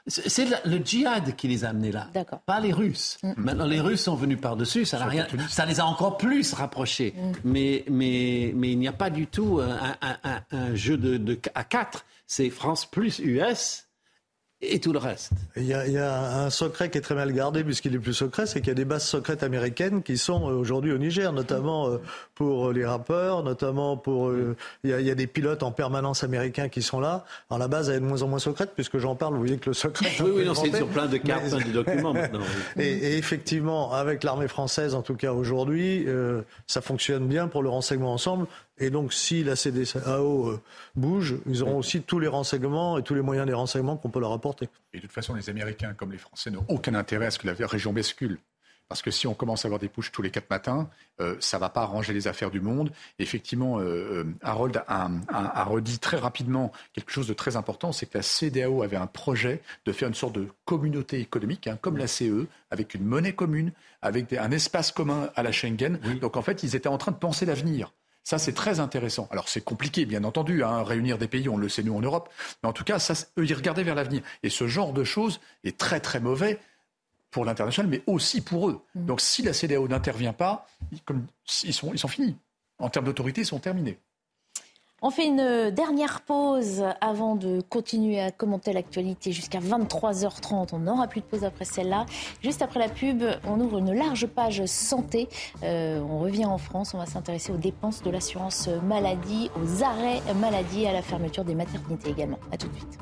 C'est le djihad qui les a amenés là, pas les Russes. Mm. Maintenant, les Russes sont venus par-dessus, ça, rien, ça les a encore plus rapprochés. Mm. Mais, mais, mais il n'y a pas du tout un, un, un, un jeu de, de, à quatre. C'est France plus US et tout le reste. Il y, a, il y, a, un secret qui est très mal gardé, puisqu'il est plus secret, c'est qu'il y a des bases secrètes américaines qui sont euh, aujourd'hui au Niger, notamment euh, pour les rappeurs, notamment pour... Euh, il y, a, il y, a, des pilotes en permanence américains qui sont là. Alors la base, elle est de moins en moins secrète, puisque j'en parle, vous voyez que le secret... oui, oui, non, c'est sur plein de cartes, Mais... de documents maintenant. et, et, effectivement, avec l'armée française, en tout cas aujourd'hui, euh, ça fonctionne bien pour le renseignement ensemble. Et donc, si la CDAO euh, bouge, ils auront aussi tous les renseignements et tous les moyens des renseignements qu'on peut leur apporter. Et de toute façon, les Américains, comme les Français, n'ont aucun intérêt à ce que la région bascule. Parce que si on commence à avoir des pushs tous les quatre matins, euh, ça ne va pas arranger les affaires du monde. Et effectivement, euh, Harold a, a, a, redit très rapidement quelque chose de très important, c'est que la CDAO avait un projet de faire une sorte de communauté économique, hein, comme la CE, avec une monnaie commune, avec des, un espace commun à la Schengen. Oui. Donc en fait, ils étaient en train de penser l'avenir. Ça, c'est très intéressant. Alors, c'est compliqué, bien entendu, hein, réunir des pays, on le sait nous en Europe, mais en tout cas, ça, eux, ils regardaient vers l'avenir. Et ce genre de choses est très, très mauvais pour l'international, mais aussi pour eux. Mmh. Donc, si la CDAO n'intervient pas, ils, comme, ils, sont, ils sont finis. En termes d'autorité, ils sont terminés. On fait une dernière pause avant de continuer à commenter l'actualité jusqu'à 23h30. On n'aura plus de pause après celle-là. Juste après la pub, on ouvre une large page santé. Euh, on revient en France. On va s'intéresser aux dépenses de l'assurance maladie, aux arrêts maladie et à la fermeture des maternités également. A tout de suite.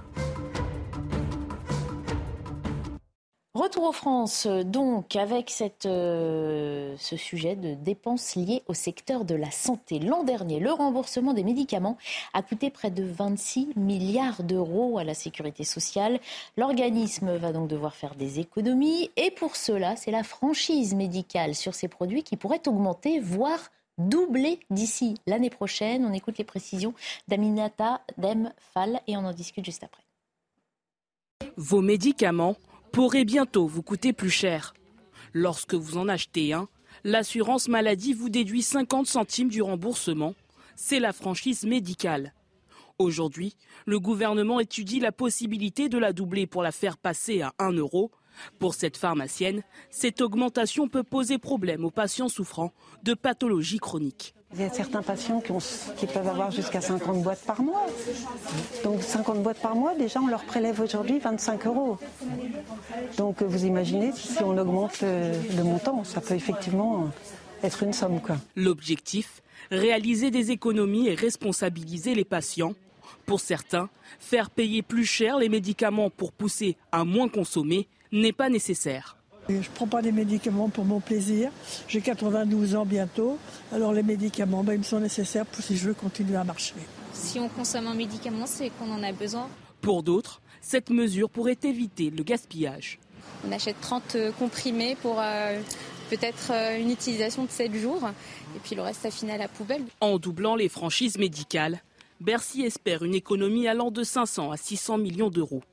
Retour aux France, donc, avec euh, ce sujet de dépenses liées au secteur de la santé. L'an dernier, le remboursement des médicaments a coûté près de 26 milliards d'euros à la sécurité sociale. L'organisme va donc devoir faire des économies et pour cela, c'est la franchise médicale sur ces produits qui pourrait augmenter, voire doubler d'ici l'année prochaine. On écoute les précisions d'Aminata Demfal et on en discute juste après. Vos médicaments pourrait bientôt vous coûter plus cher. Lorsque vous en achetez un, l'assurance maladie vous déduit 50 centimes du remboursement. C'est la franchise médicale. Aujourd'hui, le gouvernement étudie la possibilité de la doubler pour la faire passer à 1 euro. Pour cette pharmacienne, cette augmentation peut poser problème aux patients souffrant de pathologies chroniques. Il y a certains patients qui, peuvent avoir jusqu'à 50 boîtes par mois. Donc 50 boîtes par mois, déjà on leur prélève aujourd'hui 25 euros. Donc vous imaginez, si on augmente le, le montant, ça peut effectivement être une somme. L'objectif, réaliser des économies et responsabiliser les patients. Pour certains, faire payer plus cher les médicaments pour pousser à moins consommer n'est pas nécessaire. Je ne prends pas des médicaments pour mon plaisir. J'ai 92 ans bientôt. Alors les médicaments, ben, ils me sont nécessaires pour si je veux continuer à marcher. Si on consomme un médicament, c'est qu'on en a besoin. Pour d'autres, cette mesure pourrait éviter le gaspillage. On achète 30 comprimés pour euh, peut-être euh, une utilisation de 7 jours et puis le reste à finir à la poubelle. En doublant les franchises médicales, Bercy espère une économie allant de 500 à 600 millions d'euros.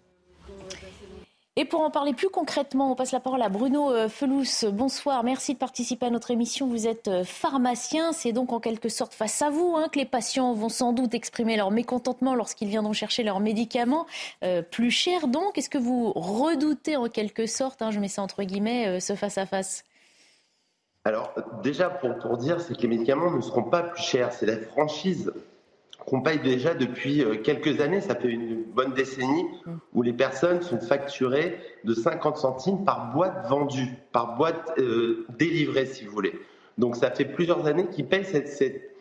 Et pour en parler plus concrètement, on passe la parole à Bruno euh, Felous. Bonsoir, merci de participer à notre émission. Vous êtes euh, pharmacien, c'est donc en quelque sorte face à vous hein, que les patients vont sans doute exprimer leur mécontentement lorsqu'ils viendront chercher leurs médicaments euh, plus chers. Donc, est-ce que vous redoutez en quelque sorte, hein, je mets ça entre guillemets, ce face-à-face? Alors, déjà, pour, pour dire, c'est que les médicaments ne seront pas plus chers. C'est la franchise qu'on paye déjà depuis euh, quelques années, ça fait une bonne décennie, où les personnes sont facturées de 50 centimes par boîte vendue, par boîte euh, délivrée, si vous voulez. Donc ça fait plusieurs années qu'ils payent cette, cette,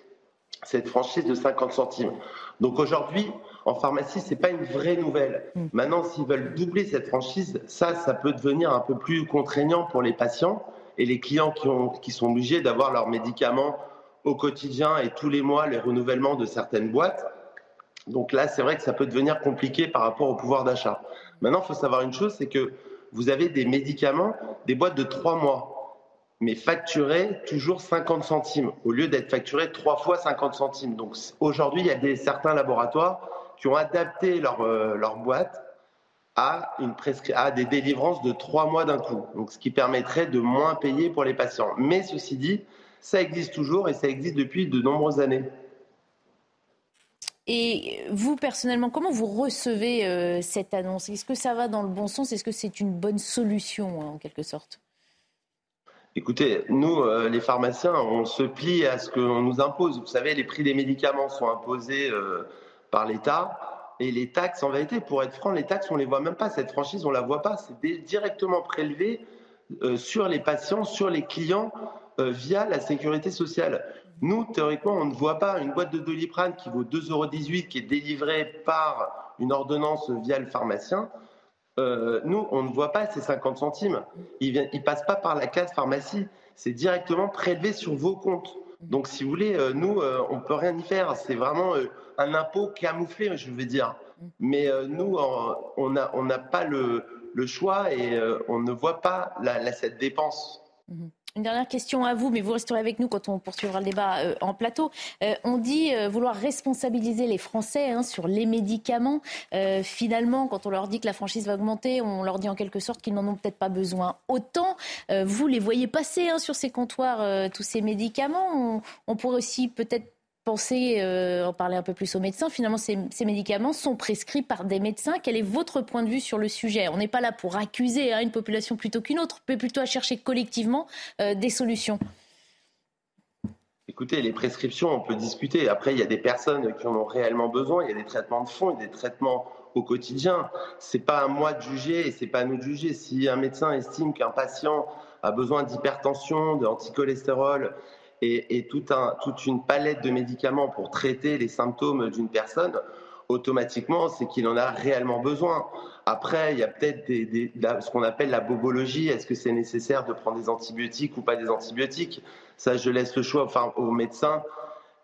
cette, franchise de 50 centimes. Donc aujourd'hui, en pharmacie, c'est pas une vraie nouvelle. Maintenant, s'ils veulent doubler cette franchise, ça, ça peut devenir un peu plus contraignant pour les patients et les clients qui, ont, qui sont obligés d'avoir leurs médicaments au quotidien et tous les mois les renouvellements de certaines boîtes. Donc là, c'est vrai que ça peut devenir compliqué par rapport au pouvoir d'achat. Maintenant, il faut savoir une chose, c'est que vous avez des médicaments, des boîtes de trois mois, mais facturées toujours 50 centimes, au lieu d'être facturées trois fois 50 centimes. Donc aujourd'hui, il y a des, certains laboratoires qui ont adapté leur, euh, boîte à, une à des délivrances de trois mois d'un coup, donc ce qui permettrait de moins payer pour les patients. Mais ceci dit, ça existe toujours et ça existe depuis de nombreuses années. Et vous, personnellement, comment vous recevez euh, cette annonce? Est-ce que ça va dans le bon sens? Est-ce que c'est une bonne solution, hein, en quelque sorte? Écoutez, nous, euh, les pharmaciens, on se plie à ce qu'on nous impose. Vous savez, les prix des médicaments sont imposés euh, par l'État. Et les taxes, en vérité, pour être franc, les taxes, on ne les voit même pas. Cette franchise, on ne la voit pas. C'est directement prélevé sur les patients, sur les clients. Euh, via la sécurité sociale. Nous, théoriquement, on ne voit pas une boîte de doliprane qui vaut 2,18 euros, qui est délivrée par une ordonnance via le pharmacien. Euh, nous, on ne voit pas ces 50 centimes. Ils ne passent pas par la case pharmacie. C'est directement prélevé sur vos comptes. Donc, si vous voulez, euh, nous, on ne peut rien y faire. C'est vraiment un impôt camouflé, je veux dire. Mais nous, on n'a pas le, choix et on ne voit pas cette dépense. Mhm. Une dernière question à vous, mais vous resterez avec nous quand on poursuivra le débat euh, en plateau. Euh, on dit euh, vouloir responsabiliser les Français hein, sur les médicaments. finalement, quand on leur dit que la franchise va augmenter, on leur dit en quelque sorte qu'ils n'en ont peut-être pas besoin autant. vous les voyez passer hein, sur ces comptoirs, tous ces médicaments? On, on pourrait aussi peut-être penser, euh, en parler un peu plus aux médecins, finalement ces, médicaments sont prescrits par des médecins. Quel est votre point de vue sur le sujet? On n'est pas là pour accuser hein, une population plutôt qu'une autre, mais plutôt à chercher collectivement euh, des solutions. Écoutez, les prescriptions, on peut discuter. Après, il y a des personnes qui en ont réellement besoin. Il y a des traitements de fond, des traitements au quotidien. C'est pas à moi de juger et c'est pas à nous de juger. Si un médecin estime qu'un patient a besoin d'hypertension, d'anticholestérol, et, toute une palette de médicaments pour traiter les symptômes d'une personne, automatiquement, c'est qu'il en a réellement besoin. Après, il y a peut-être ce qu'on appelle la bobologie. Est-ce que c'est nécessaire de prendre des antibiotiques ou pas des antibiotiques? Ça, je laisse le choix enfin, aux médecins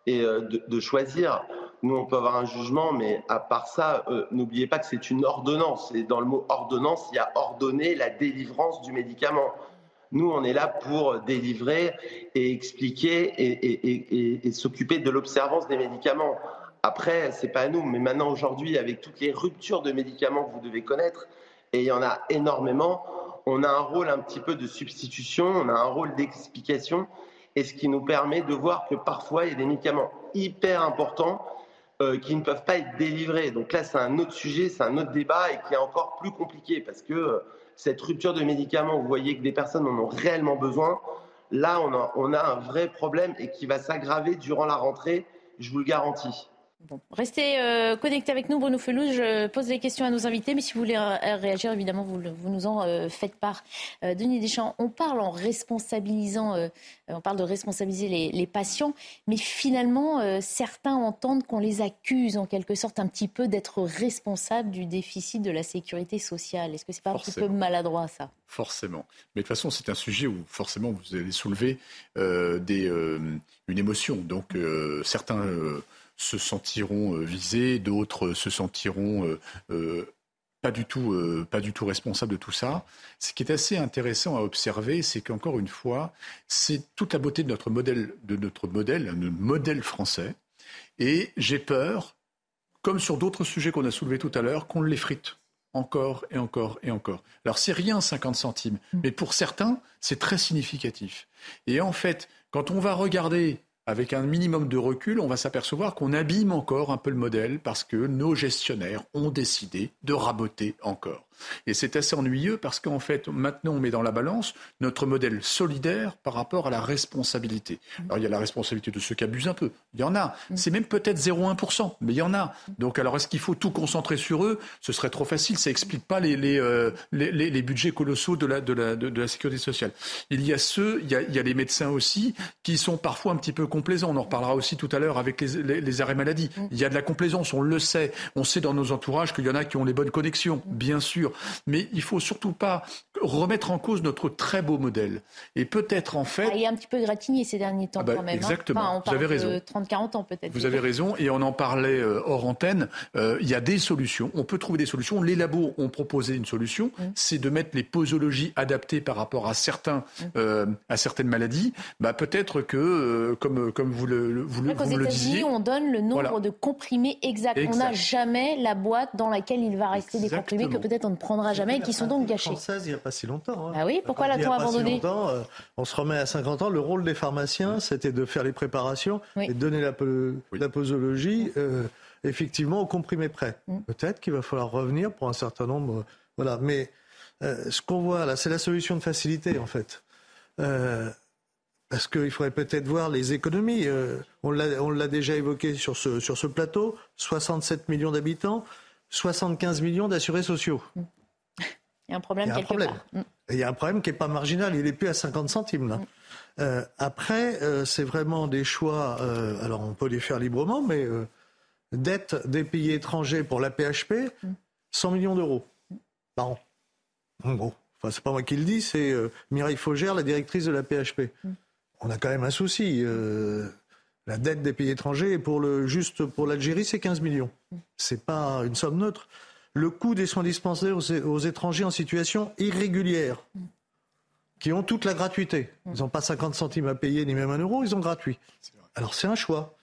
et euh, de, choisir. Nous, on peut avoir un jugement, mais à part ça, euh, n'oubliez pas que c'est une ordonnance. Et dans le mot ordonnance, il y a ordonner la délivrance du médicament. Nous, on est là pour délivrer et expliquer et, s'occuper de l'observance des médicaments. Après, c'est pas à nous, mais maintenant aujourd'hui, avec toutes les ruptures de médicaments que vous devez connaître, et il y en a énormément, on a un rôle un petit peu de substitution, on a un rôle d'explication, et ce qui nous permet de voir que parfois il y a des médicaments hyper importants euh, qui ne peuvent pas être délivrés. Donc là, c'est un autre sujet, c'est un autre débat et qui est encore plus compliqué parce que euh, cette rupture de médicaments, vous voyez que des personnes en ont réellement besoin, là, on a, un vrai problème et qui va s'aggraver durant la rentrée, je vous le garantis. Restez euh, connectés avec nous, Bruno Felou. Je pose des questions à nos invités, mais si vous voulez réagir, évidemment, vous, nous en euh, faites part. Euh, Denis Deschamps, on parle en responsabilisant, on parle de responsabiliser les, patients, mais finalement, certains entendent qu'on les accuse en quelque sorte un petit peu d'être responsables du déficit de la sécurité sociale. Est-ce que c'est pas un petit peu maladroit ça? Forcément. Mais de toute façon, c'est un sujet où forcément vous allez soulever des, une émotion. Donc certains se sentiront visés, d'autres se sentiront pas du tout, pas du tout responsable de tout ça. Ce qui est assez intéressant à observer, c'est qu'encore une fois, c'est toute la beauté de notre modèle, de notre modèle, le modèle français. Et j'ai peur, comme sur d'autres sujets qu'on a soulevés tout à l'heure, qu'on l'effrite encore et encore et encore. Alors c'est rien 50 centimes, mm. mais pour certains, c'est très significatif. Et en fait, quand on va regarder avec un minimum de recul, on va s'apercevoir qu'on abîme encore un peu le modèle parce que nos gestionnaires ont décidé de raboter encore. Et c'est assez ennuyeux parce qu'en fait, maintenant, on met dans la balance notre modèle solidaire par rapport à la responsabilité. Alors, il y a la responsabilité de ceux qui abusent un peu. Il y en a. C'est même peut-être 0,1%, mais il y en a. Donc, alors, est-ce qu'il faut tout concentrer sur eux? Ce serait trop facile. Ça n'explique pas les, les, euh, les, les, budgets colossaux de la, de, la, de, la sécurité sociale. Il y a ceux, il y a, il y a les médecins aussi, qui sont parfois un petit peu complaisants. On en reparlera aussi tout à l'heure avec les, les, arrêts maladie. Il y a de la complaisance, on le sait. On sait dans nos entourages qu'il y en a qui ont les bonnes connexions, bien sûr. Mais il faut surtout pas remettre en cause notre très beau modèle. Et peut-être en fait. Ah, il est un petit peu gratigné ces derniers temps ah bah, quand même. Hein. Exactement. Vous avez raison. 30-40 ans peut-être. Vous avez raison. Et on en parlait euh, hors antenne. Euh, il y a des solutions. On peut trouver des solutions. Les labos ont proposé une solution. Mm. C'est de mettre les posologies adaptées par rapport à certains, mm. euh, à certaines maladies. Bah, peut-être que, comme, comme vous le, vous, vous le disiez. on donne le nombre de comprimés exact. On n'a jamais la boîte dans laquelle il va rester des comprimés que peut-être on ne prendra jamais et qui sont donc gâchés. Française, il n'y a pas si longtemps. Hein. Ah oui, pourquoi l'a-t-on abandonné si euh, On se remet à 50 ans. Le rôle des pharmaciens, c'était de faire les préparations et de donner la, la posologie. Euh, effectivement au comprimé prêt. Mm. Peut-être qu'il va falloir revenir pour un certain nombre. Voilà. Mais euh, ce qu'on voit là, c'est la solution de facilité en fait. parce qu'il faudrait peut-être voir les économies. on l'a déjà évoqué sur ce, sur ce plateau 67 millions d'habitants, 75 millions d'assurés sociaux. Mm. Il y a un problème il y a un problème. Mm. Il y a un problème qui n'est pas marginal, il n'est plus à 50 centimes. Là. Mm. Euh, après, euh, c'est vraiment des choix, euh, alors on peut les faire librement, mais dette des pays étrangers pour la PHP, 100 mm. millions d'euros par an. En gros. Enfin, c'est pas moi qui le dis, c'est Mireille Faugère, la directrice de la PHP. On a quand même un souci. La dette des pays étrangers, pour le, juste pour l'Algérie, c'est 15 millions. C'est pas une somme neutre le coût des soins dispensés aux, étrangers en situation irrégulière, qui ont toute la gratuité. Ils n'ont pas 50 centimes à payer, ni même un euro, ils ont gratuit. Alors c'est un choix.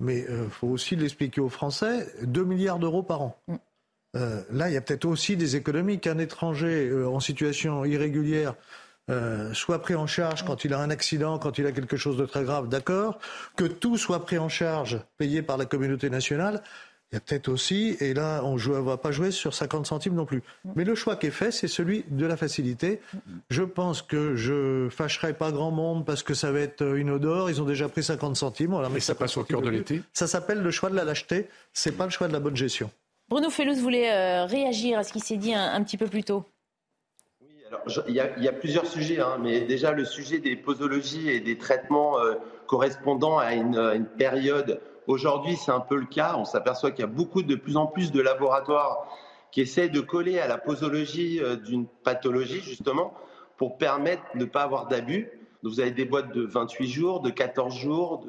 Mais il euh, faut aussi l'expliquer aux Français, 2 milliards d'euros par an. Euh, là, il y a peut-être aussi des économies qu'un étranger euh, en situation irrégulière soit pris en charge quand il a un accident, quand il a quelque chose de très grave, d'accord, que tout soit pris en charge, payé par la communauté nationale, il y a peut-être aussi, et là on ne va pas jouer sur 50 centimes non plus. Mais le choix qui est fait, c'est celui de la facilité. Je pense que je fâcherai pas grand monde parce que ça va être une odeur. Ils ont déjà pris 50 centimes. Mais ça passe au cœur de l'été. Ça s'appelle le choix de la lâcheté. C'est pas le choix de la bonne gestion. Bruno Fellous voulait euh, réagir à ce qui s'est dit un, petit peu plus tôt? Il y, a plusieurs sujets, hein, mais déjà le sujet des posologies et des traitements euh, correspondant à une, à une période Aujourd'hui, c'est un peu le cas. On s'aperçoit qu'il y a beaucoup de plus en plus de laboratoires qui essaient de coller à la posologie euh, d'une pathologie, justement, pour permettre de ne pas avoir d'abus. Vous avez des boîtes de 28 jours, de 14 jours,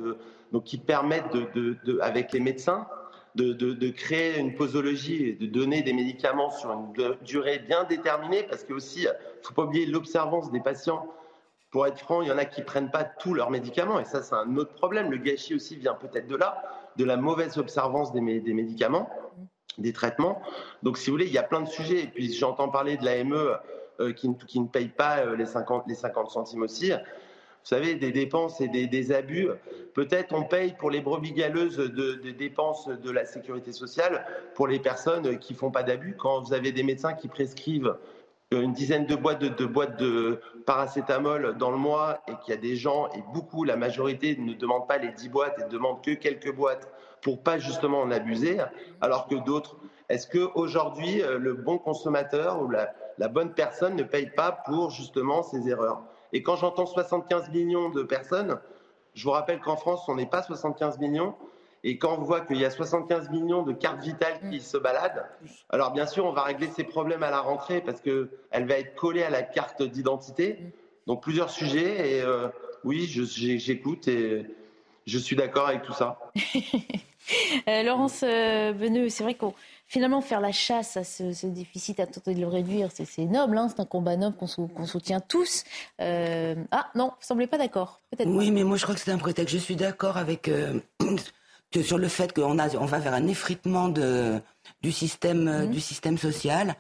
donc qui permettent, de, avec les médecins, de, créer une posologie et de donner des médicaments sur une durée bien déterminée, parce que aussi, faut pas oublier l'observance des patients pour être franc, il y en a qui prennent pas tous leurs médicaments, et ça, c'est un autre problème. Le gâchis aussi vient peut-être de là, de la mauvaise observance des, médicaments, des traitements. Donc, si vous voulez, il y a plein de sujets. Et puis, j'entends parler de l'AME euh, qui, qui, ne paye pas euh, les, 50, les 50 centimes aussi. Vous savez, des dépenses et des, abus. Peut-être on paye pour les brebis galeuses de, dépenses de la sécurité sociale pour les personnes qui font pas d'abus. Quand vous avez des médecins qui prescrivent une dizaine de boîtes de, paracétamol dans le mois et qu'il y a des gens, et beaucoup, la majorité ne demandent pas les 10 boîtes et ne demandent que quelques boîtes pour pas justement en abuser, alors que d'autres. Est-ce qu'aujourd'hui, euh, le bon consommateur ou la, la bonne personne ne paye pas pour justement ces erreurs? Et quand j'entends 75 millions de personnes, je vous rappelle qu'en France, on n'est pas 75 millions, et quand on voit qu'il y a 75 millions de cartes vitales qui se baladent, alors bien sûr, on va régler ces problèmes à la rentrée parce qu'elle va être collée à la carte d'identité. Donc plusieurs sujets et euh, oui, j'écoute et je suis d'accord avec tout ça. Euh, Laurence euh, Beneux, c'est vrai qu'on finalement faire la chasse à ce, déficit, à tenter de le réduire, c'est noble, hein, c'est un combat noble qu'on soutient tous. Euh, ah non, vous semblez pas d'accord. Oui, mais moi je crois que c'est un prétexte. Je suis d'accord avec sur le fait qu'on on va vers un effritement de du système, euh, mhm. du système social.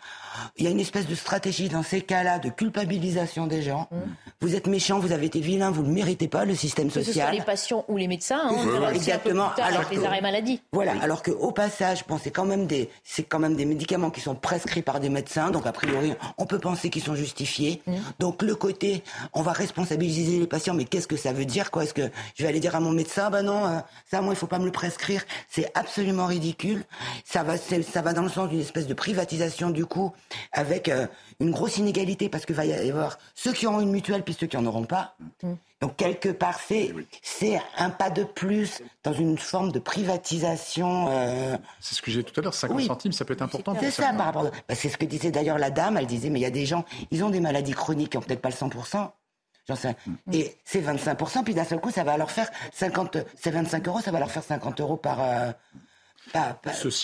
Il y a une espèce de stratégie dans ces cas-là de culpabilisation des gens. Mhm. Vous êtes méchant, vous avez été vilain, vous ne le méritez pas, le système social. Que ce soit les patients ou les médecins, hein, exactement. alors les arrêts maladie. Voilà. Alors que au passage, bon, c'est quand même des, c'est quand même des médicaments qui sont prescrits par des médecins, donc a priori, on peut penser qu'ils sont justifiés. Mhm. Donc le côté, on va responsabiliser les patients, mais qu'est-ce que ça veut dire, quoi? Est-ce que je vais aller dire à mon médecin, bah non, euh, ça, moi, il faut pas me le prescrire. C'est absolument ridicule. Ça va, ça va dans le sens d'une espèce de privatisation du coup, avec euh, une grosse inégalité parce qu'il va y avoir ceux qui auront une mutuelle puis ceux qui en auront pas. Mm. Donc quelque part, c'est c'est un pas de plus dans une forme de privatisation. Euh, c'est ce que j'ai tout à l'heure. 50 centimes, ça peut être important. C'est ça, par rapport. Bah, c'est ce que disait d'ailleurs la dame. Elle disait, mais il y a des gens, ils ont des maladies chroniques qui ont peut-être pas le 100 sais. Mm. Et c'est 25%, puis d'un seul coup, ça va leur faire 50, c'est 25 euros, ça va leur faire 50 euros par, euh,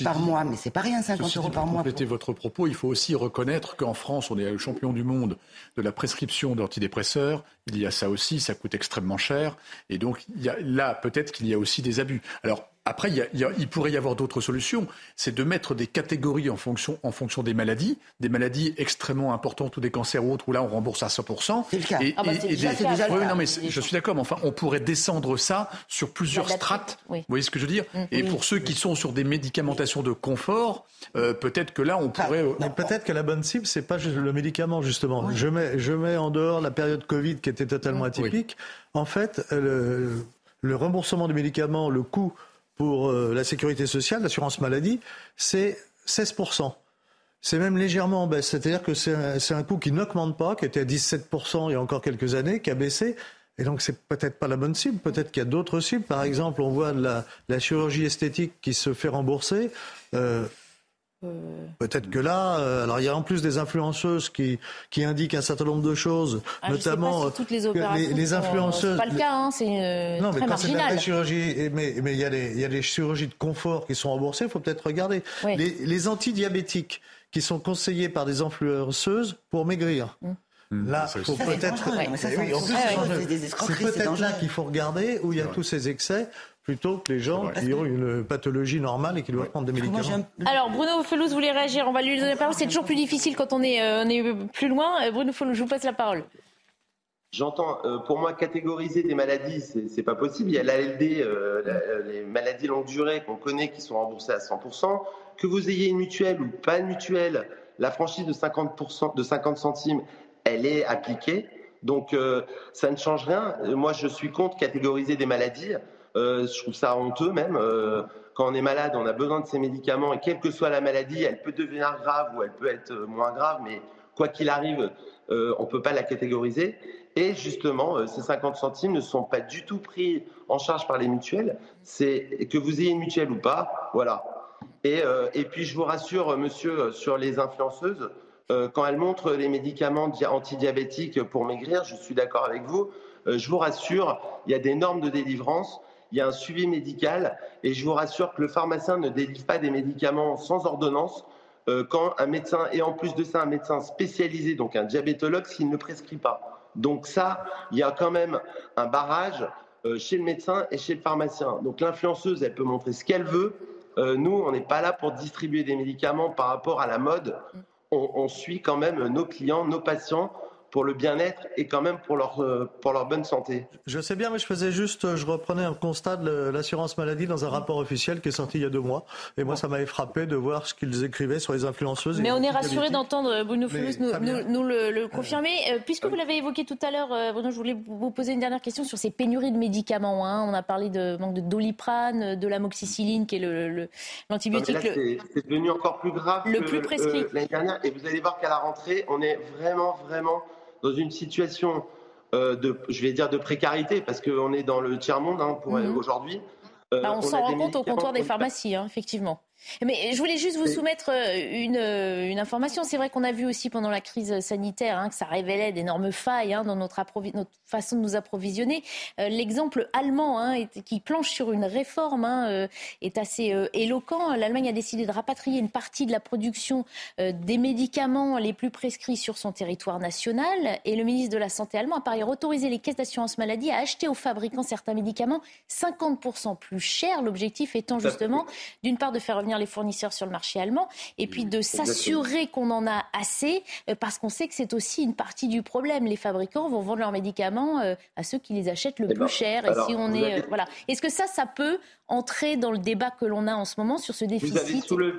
par mois, mais c'est pas rien, 50 euros par mois. Pour compléter votre propos, il faut aussi reconnaître qu'en France, on est le champion du monde de la prescription d'antidépresseurs. Il y a ça aussi, ça coûte extrêmement cher. Et donc, il y a, là, peut-être qu'il y a aussi des abus. Alors, après, il, pourrait y avoir d'autres solutions. C'est de mettre des catégories en fonction, en fonction des maladies, des maladies extrêmement importantes ou des cancers ou autres, où là, on rembourse à 100%. C'est le cas. Et, ah bah déjà, non, mais je suis d'accord, mais enfin, on pourrait descendre ça sur plusieurs strates. Vous voyez ce que je veux dire? Mm. Et pour ceux qui sont sur des médicamentations de confort, euh, peut-être que là, on ah, pourrait. Euh, peut-être que la bonne cible, c'est pas le médicament, justement. Je, mets, je mets en dehors la période Covid qui était totalement mm. atypique. En fait, le, le remboursement des médicaments, le coût pour euh, la sécurité sociale, l'assurance maladie, c'est 16%. C'est même légèrement en baisse. C'est-à-dire que c'est un, coût qui n'augmente pas, qui était à 17% il y a encore quelques années, qui a baissé. Et donc, c'est peut-être pas la bonne cible. Peut-être qu'il y a d'autres cibles. Par exemple, on voit la, la, chirurgie esthétique qui se fait rembourser. Euh, Peut-être que là, euh, alors il y a en plus des influenceuses qui, qui indiquent un certain nombre de choses, ah, notamment si toutes les, opérations les, influenceuses. C'est pas le cas, hein, c'est euh, non, mais très marginal. chirurgie, mais mais il y a les il y a les chirurgies de confort qui sont remboursées. Il faut peut-être regarder les, les antidiabétiques qui sont conseillés par des influenceuses pour maigrir. Mmh. Mmh. Là, il faut peut-être. C'est peut-être là qu'il faut regarder où il y a tous ces excès plutôt que les gens qui ont une pathologie normale et qui doivent prendre des médicaments. Alors Bruno Felous voulait réagir, on va lui donner la parole. C'est toujours plus difficile quand on est, euh, on est plus loin. Euh, Bruno Felous, je vous passe la parole. J'entends, euh, pour moi, catégoriser des maladies, c'est pas possible. Il y a l'ALD, les maladies longue durée qu'on connaît qui sont remboursées à 100%. Que vous ayez une mutuelle ou pas une mutuelle, la franchise de 50%, de 50 centimes, elle est appliquée. Donc ça ne change rien. Moi, je suis contre catégoriser des maladies. Euh, je trouve ça honteux même. Euh, quand on est malade, on a besoin de ces médicaments et quelle que soit la maladie, elle peut devenir grave ou elle peut être euh, moins grave, mais quoi qu'il arrive, on ne peut pas la catégoriser. Et justement, ces 50 centimes ne sont pas du tout pris en charge par les mutuelles. C'est que vous ayez une mutuelle ou pas, voilà. Et, et puis je vous rassure, monsieur, sur les influenceuses, quand elles montrent les médicaments antidiabétiques pour maigrir, je suis d'accord avec vous. je vous rassure, il y a des normes de délivrance il y a un suivi médical et je vous rassure que le pharmacien ne délivre pas des médicaments sans ordonnance euh, quand un médecin, et en plus de ça un médecin spécialisé, donc un diabétologue, s'il ne prescrit pas. Donc ça, il y a quand même un barrage euh, chez le médecin et chez le pharmacien. Donc l'influenceuse, elle peut montrer ce qu'elle veut. Euh, nous, on n'est pas là pour distribuer des médicaments par rapport à la mode. on suit quand même nos clients, nos patients pour le bien-être et quand même pour leur, euh, pour leur bonne santé. Je sais bien, mais je faisais juste, je reprenais un constat de l'assurance maladie dans un rapport officiel qui est sorti il y a deux mois. Et moi, ça m'avait frappé de voir ce qu'ils écrivaient sur les influenceuses. Mais on est rassuré d'entendre euh, Bruno Fulus nous, nous, le, confirmer. Euh, puisque vous l'avez évoqué tout à l'heure, Bruno, je voulais vous poser une dernière question sur ces pénuries de médicaments. Hein. On a parlé de manque de doliprane, de l'amoxicilline, qui est l'antibiotique. Le, c'est devenu encore plus grave le plus prescrit. l'année dernière. Et vous allez voir qu'à la rentrée, on est vraiment, vraiment dans une situation euh, de, je vais dire, de précarité, parce qu'on est dans le tiers-monde hein, pour mhm. aujourd'hui. Euh, bah, on, s'en rend compte au comptoir des pharmacies, hein, effectivement. Mais je voulais juste vous soumettre euh, une, euh, une information. C'est vrai qu'on a vu aussi pendant la crise sanitaire hein, que ça révélait d'énormes failles hein, dans notre, notre, façon de nous approvisionner. Euh, l'exemple allemand hein, qui planche sur une réforme est assez éloquent. L'Allemagne a décidé de rapatrier une partie de la production des médicaments les plus prescrits sur son territoire national. Et le ministre de la Santé allemand a par ailleurs autorisé les caisses d'assurance maladie à acheter aux fabricants certains médicaments 50% plus chers. L'objectif étant justement d'une part de faire revenir les fournisseurs sur le marché allemand et puis de s'assurer qu'on en a assez euh, parce qu'on sait que c'est aussi une partie du problème. Les fabricants vont vendre leurs médicaments euh, à ceux qui les achètent le eh plus ben, cher. Et si on est, euh, voilà. Est-ce que ça, ça peut entrer dans le débat que l'on a en ce moment sur ce déficit vous avez, soulevé,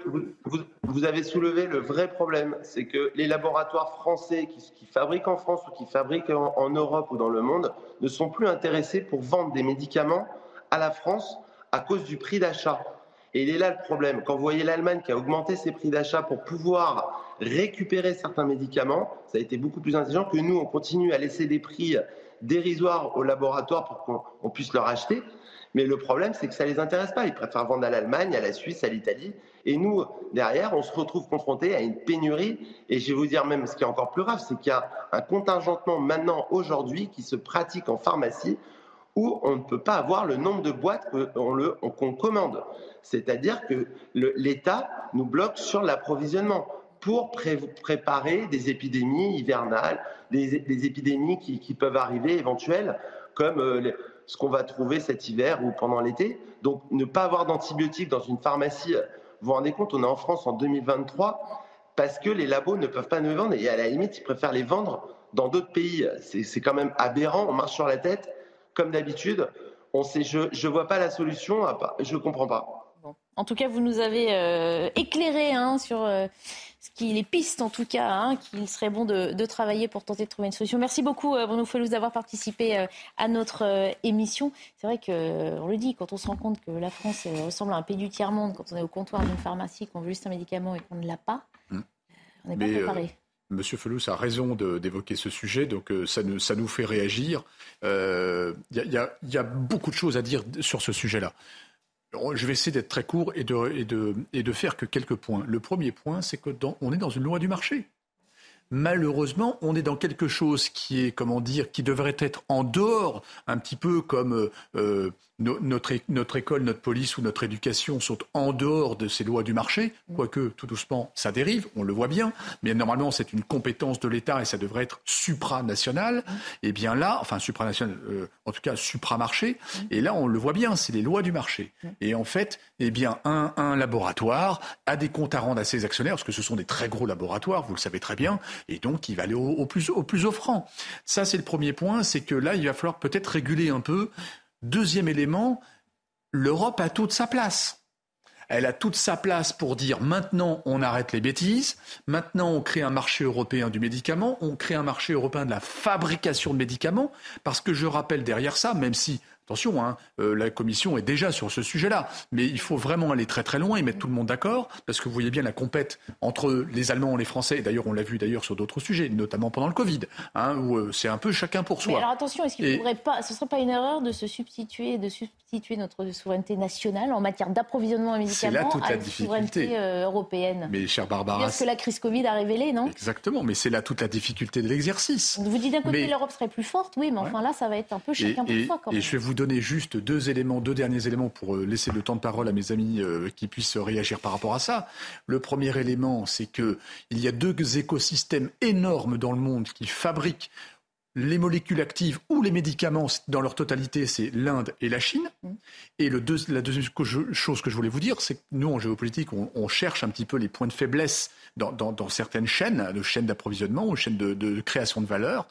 vous, avez soulevé le vrai problème, c'est que les laboratoires français qui, fabriquent en France ou qui fabriquent en Europe ou dans le monde ne sont plus intéressés pour vendre des médicaments à la France à cause du prix d'achat. Et il est là le problème. Quand vous voyez l'Allemagne qui a augmenté ses prix d'achat pour pouvoir récupérer certains médicaments, ça a été beaucoup plus intelligent que nous, on continue à laisser des prix dérisoires aux laboratoires pour qu'on puisse leur acheter. Mais le problème, c'est que ça ne les intéresse pas. Ils préfèrent vendre à l'Allemagne, à la Suisse, à l'Italie. Et nous, derrière, on se retrouve confrontés à une pénurie. Et je vais vous dire même ce qui est encore plus grave, c'est qu'il y a un contingentement maintenant, aujourd'hui, qui se pratique en pharmacie où on ne peut pas avoir le nombre de boîtes qu'on commande. C'est-à-dire que l'État nous bloque sur l'approvisionnement pour préparer des épidémies hivernales, des, épidémies qui, peuvent arriver éventuelles, comme euh, ce qu'on va trouver cet hiver ou pendant l'été. Donc ne pas avoir d'antibiotiques dans une pharmacie, vous vous rendez compte, on est en France en 2023 parce que les labos ne peuvent pas nous vendre et à la limite, ils préfèrent les vendre dans d'autres pays. C'est quand même aberrant, on marche sur la tête comme d'habitude. On sait, je ne vois pas la solution, je ne comprends pas. En tout cas, vous nous avez euh, éclairé hein, sur euh, ce qui, les pistes, en tout cas, hein, qu'il serait bon de, travailler pour tenter de trouver une solution. Merci beaucoup, euh, Bruno Felous, d'avoir participé à notre émission. C'est vrai qu'on le dit, quand on se rend compte que la France ressemble à un pays du tiers-monde, quand on est au comptoir d'une pharmacie, qu'on veut juste un médicament et qu'on ne l'a pas, mm. on n'est pas préparé. Monsieur Felous a raison d'évoquer ce sujet, donc euh, ça, nous, fait réagir. Il euh, y, a beaucoup de choses à dire sur ce sujet-là. Je vais essayer d'être très court et de, faire que quelques points. Le premier point, c'est qu'on est dans une loi du marché. Malheureusement, on est dans quelque chose qui est, comment dire, qui devrait être en dehors, un petit peu comme euh, notre, notre, école, notre police ou notre éducation sont en dehors de ces lois du marché, quoique tout doucement ça dérive, on le voit bien, mais normalement c'est une compétence de l'État et ça devrait être supranational. Et bien là, enfin supranational, euh, en tout cas supramarché, et là on le voit bien, c'est les lois du marché. Et en fait, eh bien un laboratoire a des comptes à rendre à ses actionnaires, parce que ce sont des très gros laboratoires, vous le savez très bien, et donc il va aller au, plus, au plus offrant. Ça c'est le premier point, c'est que là il va falloir peut-être réguler un peu. Deuxième élément, l'Europe a toute sa place. Elle a toute sa place pour dire maintenant on arrête les bêtises, maintenant on crée un marché européen du médicament, on crée un marché européen de la fabrication de médicaments, parce que je rappelle derrière ça, même si Attention, hein, euh, la Commission est déjà sur ce sujet-là, mais il faut vraiment aller très très loin et mettre tout le monde d'accord, parce que vous voyez bien la compète entre les Allemands et les Français, d'ailleurs on l'a vu d'ailleurs sur d'autres sujets, notamment pendant le Covid, hein, où euh, c'est un peu chacun pour soi. Mais alors attention, est-ce qu'il pas, ce serait pas une erreur de se substituer, de substituer notre souveraineté nationale en matière d'approvisionnement en médicaments à la souveraineté euh, européenne? Mais cher Barbara, ce que la crise Covid a révélé, non? Exactement, mais c'est là toute la difficulté de l'exercice. Vous dites d'un côté l'Europe serait plus forte, oui, mais enfin là ça va être un peu chacun pour soi quand même donner juste deux éléments, deux derniers éléments pour euh, laisser le temps de parole à mes amis euh, qui puissent réagir par rapport à ça. Le premier élément, c'est qu'il y a deux écosystèmes énormes dans le monde qui fabriquent les molécules actives ou les médicaments dans leur totalité, c'est l'Inde et la Chine. Mmh. Et le la deuxième chose que je voulais vous dire, c'est que nous, en géopolitique, on, cherche un petit peu les points de faiblesse dans, certaines chaînes, de chaînes d'approvisionnement ou chaînes de, de création de valeur.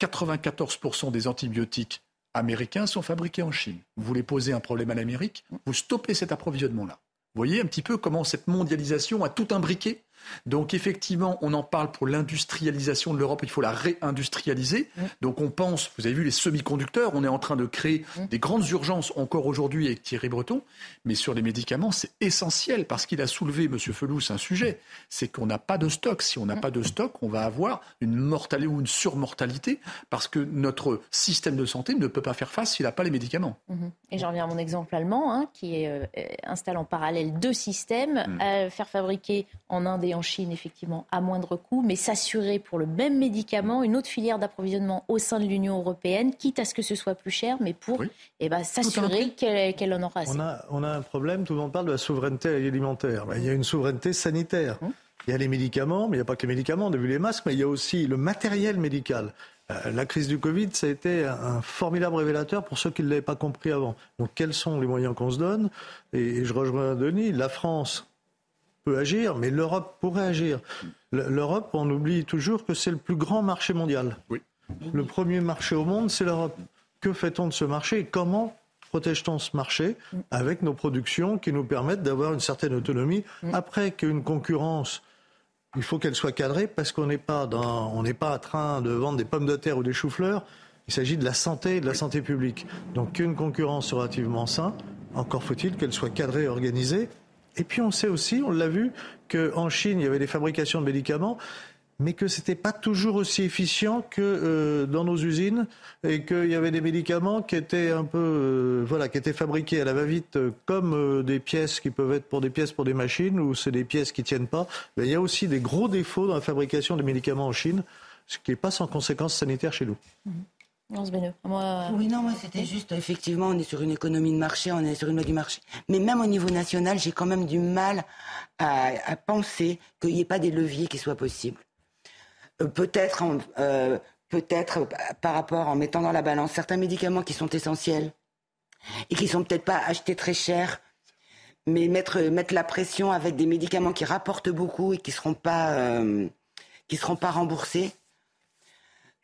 94% des antibiotiques américains sont fabriqués en Chine. Vous voulez poser un problème à l'Amérique, vous stoppez cet approvisionnement-là. Voyez un petit peu comment cette mondialisation a tout imbriqué Donc effectivement, on en parle pour l'industrialisation de l'Europe, il faut la réindustrialiser. Mmh. Donc on pense, vous avez vu les semi-conducteurs, on est en train de créer mmh. des grandes urgences encore aujourd'hui avec Thierry Breton, mais sur les médicaments, c'est essentiel parce qu'il a soulevé, M. Felous, un sujet, c'est qu'on n'a pas de stock. Si on n'a mmh. pas de stock, on va avoir une mortalité ou une surmortalité parce que notre système de santé ne peut pas faire face s'il n'a pas les médicaments. Et j'en reviens à mon exemple allemand, hein, qui est, euh, installe en parallèle deux systèmes, euh, faire fabriquer en Inde et en Chine, effectivement, à moindre coût, mais s'assurer pour le même médicament une autre filière d'approvisionnement au sein de l'Union européenne, quitte à ce que ce soit plus cher, mais pour eh ben, s'assurer qu'elle en aura assez. On a, on a, un problème, tout le monde parle de la souveraineté alimentaire. Ben, il y a une souveraineté sanitaire. Hum. Il y a les médicaments, mais il n'y a pas que les médicaments, on a vu les masques, mais il y a aussi le matériel médical. Euh, la crise du Covid, ça a été un formidable révélateur pour ceux qui ne l'avaient pas compris avant. Donc quels sont les moyens qu'on se donne? Et je rejoins Denis, la France peut agir, mais l'Europe pourrait agir. L'Europe, on oublie toujours que c'est le plus grand marché mondial. Oui. Le premier marché au monde, c'est l'Europe. Que fait-on de ce marché et comment protège-t-on ce marché avec nos productions qui nous permettent d'avoir une certaine autonomie après qu'une concurrence il faut qu'elle soit cadrée parce qu'on n'est pas dans, on n'est pas en train de vendre des pommes de terre ou des choux-fleurs. Il s'agit de la santé et de la santé publique. Donc une concurrence relativement saine, encore faut-il qu'elle soit cadrée et organisée. Et puis on sait aussi, on l'a vu, qu'en Chine, il y avait des fabrications de médicaments mais que c'était pas toujours aussi efficient que euh, dans nos usines et qu'il y avait des médicaments qui étaient un peu euh, voilà qui étaient fabriqués à la va-vite euh, comme des pièces qui peuvent être pour des pièces pour des machines ou c'est des pièces qui tiennent pas. Mais il y a aussi des gros défauts dans la fabrication des médicaments en Chine, ce qui n'est pas sans conséquences sanitaires chez nous. Mmh. Moi... Oui, non, moi c'était juste, effectivement, on est sur une économie de marché, on est sur une loi du marché. Mais même au niveau national, j'ai quand même du mal à, à penser qu'il n'y ait pas des leviers qui soient possibles. Euh, peut-être euh, peut-être par rapport en mettant dans la balance certains médicaments qui sont essentiels et qui sont peut-être pas achetés très cher, mais mettre mettre la pression avec des médicaments qui rapportent beaucoup et qui seront pas euh, qui seront pas remboursés.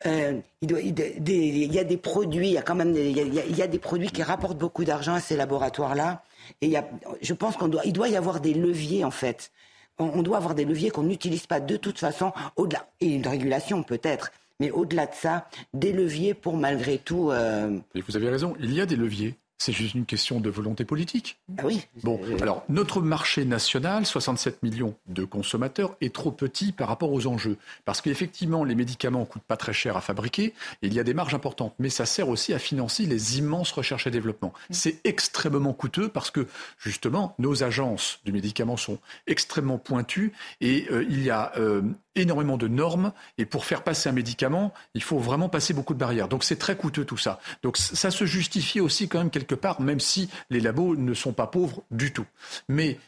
Il, y a des produits, il y a quand même il, y a, des produits qui rapportent beaucoup d'argent à ces laboratoires-là. Et il y a, je pense qu'on doit, il doit y avoir des leviers en fait on, doit avoir des leviers qu'on n'utilise pas de toute façon, au-delà, et une régulation peut-être, mais au-delà de ça, des leviers pour malgré tout. Euh, et vous avez raison, il y a des leviers. C'est juste une question de volonté politique. Ah oui. Bon, alors notre marché national, 67 millions de consommateurs, est trop petit par rapport aux enjeux. Parce qu'effectivement, les médicaments coûtent pas très cher à fabriquer et il y a des marges importantes. Mais ça sert aussi à financer les immenses recherches et développement. Mm. C'est extrêmement coûteux parce que justement, nos agences du médicament sont extrêmement pointues et euh, il y a euh, énormément de normes et pour faire passer un médicament, il faut vraiment passer beaucoup de barrières. Donc c'est très coûteux tout ça. Donc ça se justifie aussi quand même quelque part, même si les labos ne sont pas pauvres du tout. Mais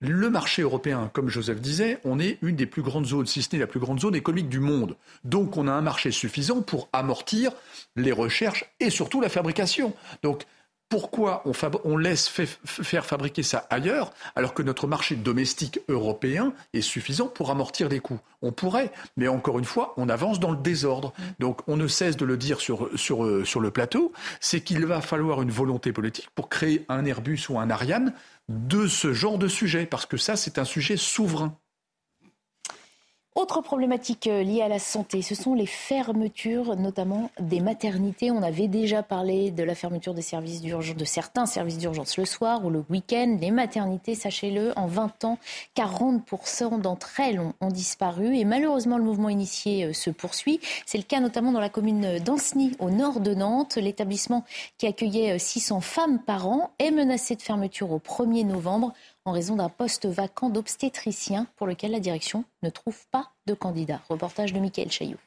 le marché européen, comme Joseph disait, on est une des plus grandes zones, si ce n'est la plus grande zone économique du monde. Donc on a un marché suffisant pour amortir les recherches et surtout la fabrication. Donc pourquoi on, laisse faire fabriquer ça ailleurs alors que notre marché domestique européen est suffisant pour amortir les coûts On pourrait, mais encore une fois, on avance dans le désordre. Mm. Donc on ne cesse de le dire sur, sur, sur le plateau, c'est qu'il va falloir une volonté politique pour créer un Airbus ou un Ariane de ce genre de sujet, parce que ça, c'est un sujet souverain. Autre problématique euh, liée à la santé, ce sont les fermetures, notamment des maternités. On avait déjà parlé de la fermeture des services d'urgence, de certains services d'urgence le soir ou le week-end. Les maternités, sachez-le, en 20 ans, 40% d'entre elles ont, disparu. Et malheureusement, le mouvement initié euh, se poursuit. C'est le cas notamment dans la commune d'Anceny, au nord de Nantes. L'établissement qui accueillait 600 euh, femmes par an est menacé de fermeture au 1er novembre en raison d'un poste vacant d'obstétricien pour lequel la direction ne trouve pas de candidat. Reportage de Mickaël Chailloux.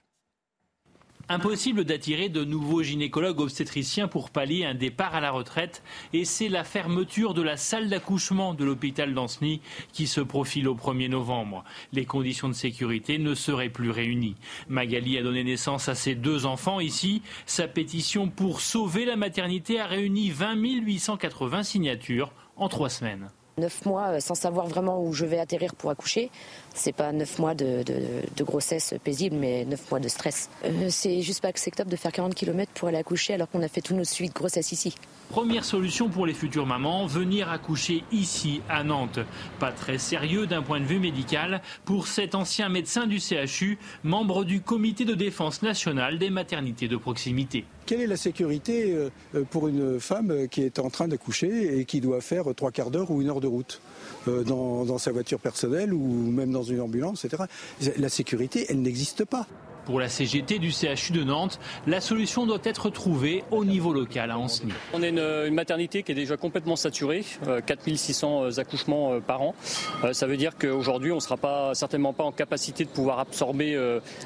Impossible d'attirer de nouveaux gynécologues obstétriciens pour pallier un départ à la retraite et c'est la fermeture de la salle d'accouchement de l'hôpital d'Anceny qui se profile au 1er novembre. Les conditions de sécurité ne seraient plus réunies. Magali a donné naissance à ses deux enfants ici. Sa pétition pour sauver la maternité a réuni 20 880 signatures en trois semaines. Neuf mois euh, sans savoir vraiment où je vais atterrir pour accoucher, c'est pas neuf mois de, grossesse paisible, mais neuf mois de stress. Euh, c'est juste pas acceptable de faire 40 km pour aller accoucher alors qu'on a fait tous nos suites de grossesse ici. Première solution pour les futures mamans, venir accoucher ici à Nantes. Pas très sérieux d'un point de vue médical pour cet ancien médecin du CHU, membre du comité de défense nationale des maternités de proximité. Quelle est la sécurité euh, pour une femme qui est en train d'accoucher et qui doit faire trois quarts d'heure ou une heure de route? Euh, dans, sa voiture personnelle ou même dans une ambulance, etc. La sécurité, elle n'existe pas. Pour la CGT du CHU de Nantes, la solution doit être trouvée au niveau local à Anceny. On est une, maternité qui est déjà complètement saturée, 4600 euh, accouchements par an. Ça veut dire qu'aujourd'hui, on ne sera pas, certainement pas en capacité de pouvoir absorber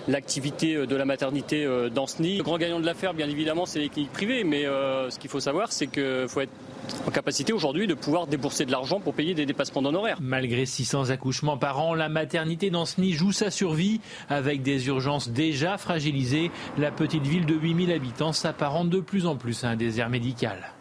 l'activité de la maternité d'Anceny. Le grand gagnant de l'affaire, bien évidemment, c'est les cliniques privées, mais ce qu'il faut savoir, c'est qu'il faut être en capacité aujourd'hui de pouvoir débourser de l'argent pour payer des dépassements d'honoraires. Malgré 600 accouchements par an, la maternité d'Anceny joue sa survie. Avec des urgences déjà fragilisées, la petite ville de 8000 habitants s'apparente de plus en plus à un désert médical.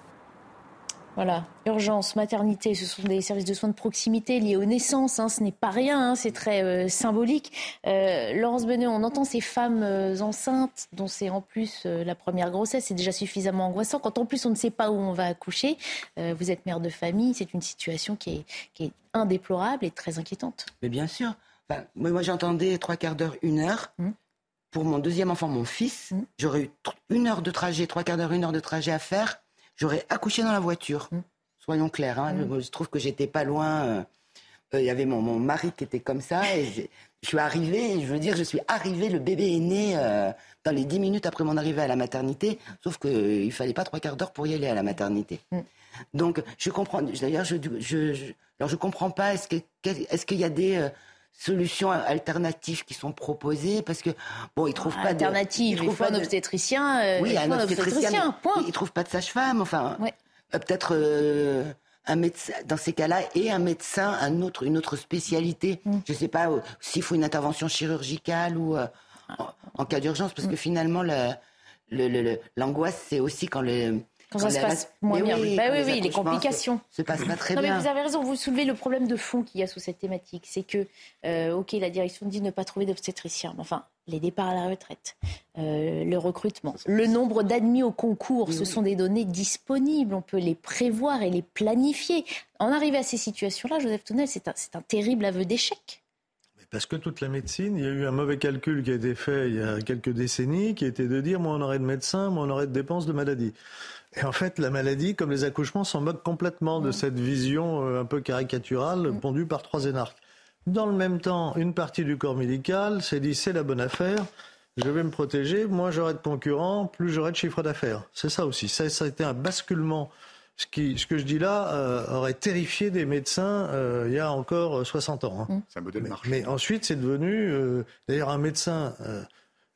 Voilà, urgence, maternité, ce sont des services de soins de proximité liés aux naissances. Hein, ce n'est pas rien, hein, c'est très euh, symbolique. Euh, Laurence Benet, on entend ces femmes euh, enceintes dont c'est en plus la première grossesse, c'est déjà suffisamment angoissant. Quand en plus on ne sait pas où on va accoucher, vous êtes mère de famille, c'est une situation qui est, indéplorable et très inquiétante. Mais bien sûr. moi, j'entendais trois quarts d'heure, une heure. Mmh. Pour mon deuxième enfant, mon fils, mmh. j'aurais eu une heure de trajet, trois quarts d'heure, une heure de trajet à faire j'aurais accouché dans la voiture. Mm. Soyons clairs. Hein. Mm. Je trouve que j'étais pas loin. Euh, euh, il y avait mon, mon, mari qui était comme ça. Et je suis arrivée, je veux dire, je suis arrivée, le bébé est né euh, dans les dix minutes après mon arrivée à la maternité. Sauf qu'il ne fallait pas trois quarts d'heure pour y aller à la maternité. Mm. Donc, je comprends. D'ailleurs, je, je, je, alors je comprends pas. Est-ce qu'il est qu'il y a des solutions alternatives qui sont proposées parce que bon ils trouvent pas d'alternative il faut un obstétricien euh, oui un obstétricien, point. ils trouvent pas de sage-femme enfin euh, peut-être euh, un médecin dans ces cas-là et un médecin un autre une autre spécialité Je mm. je sais pas s'il faut une intervention chirurgicale ou en, cas d'urgence parce que mm. finalement l'angoisse c'est aussi quand le quand, ça se passe moins bien. Oui, bah oui, oui, les complications. Se, se passe pas très non, bien. Mais vous avez raison, vous soulevez le problème de fond qu'il y a sous cette thématique. C'est que, euh, OK, la direction dit ne pas trouver d'obstétricien. Mais enfin, les départs à la retraite, euh, le recrutement, le nombre d'admis au concours, ce sont des données disponibles. On peut les prévoir et les planifier. En arriver à ces situations-là, Joseph Tournel, c'est un, un terrible aveu d'échec. Parce que toute la médecine, il y a eu un mauvais calcul qui a été fait il y a quelques décennies, qui était de dire, moi on aurait de médecins, moi on aurait de dépenses de maladie. Et en fait, la maladie, comme les accouchements, s'en moque complètement de cette vision euh, un peu caricaturale pondue par trois énarques. Dans le même temps, une partie du corps médical s'est dit c'est la bonne affaire, je vais me protéger, moins j'aurai de concurrents, plus j'aurai de chiffre d'affaires. C'est ça aussi. Ça, ça a été un basculement. Ce, qui, ce que je dis là euh, aurait terrifié des médecins euh, il y a encore 60 ans. Hein. C'est un modèle mais, marché. Mais ensuite, c'est devenu. D'ailleurs, un médecin,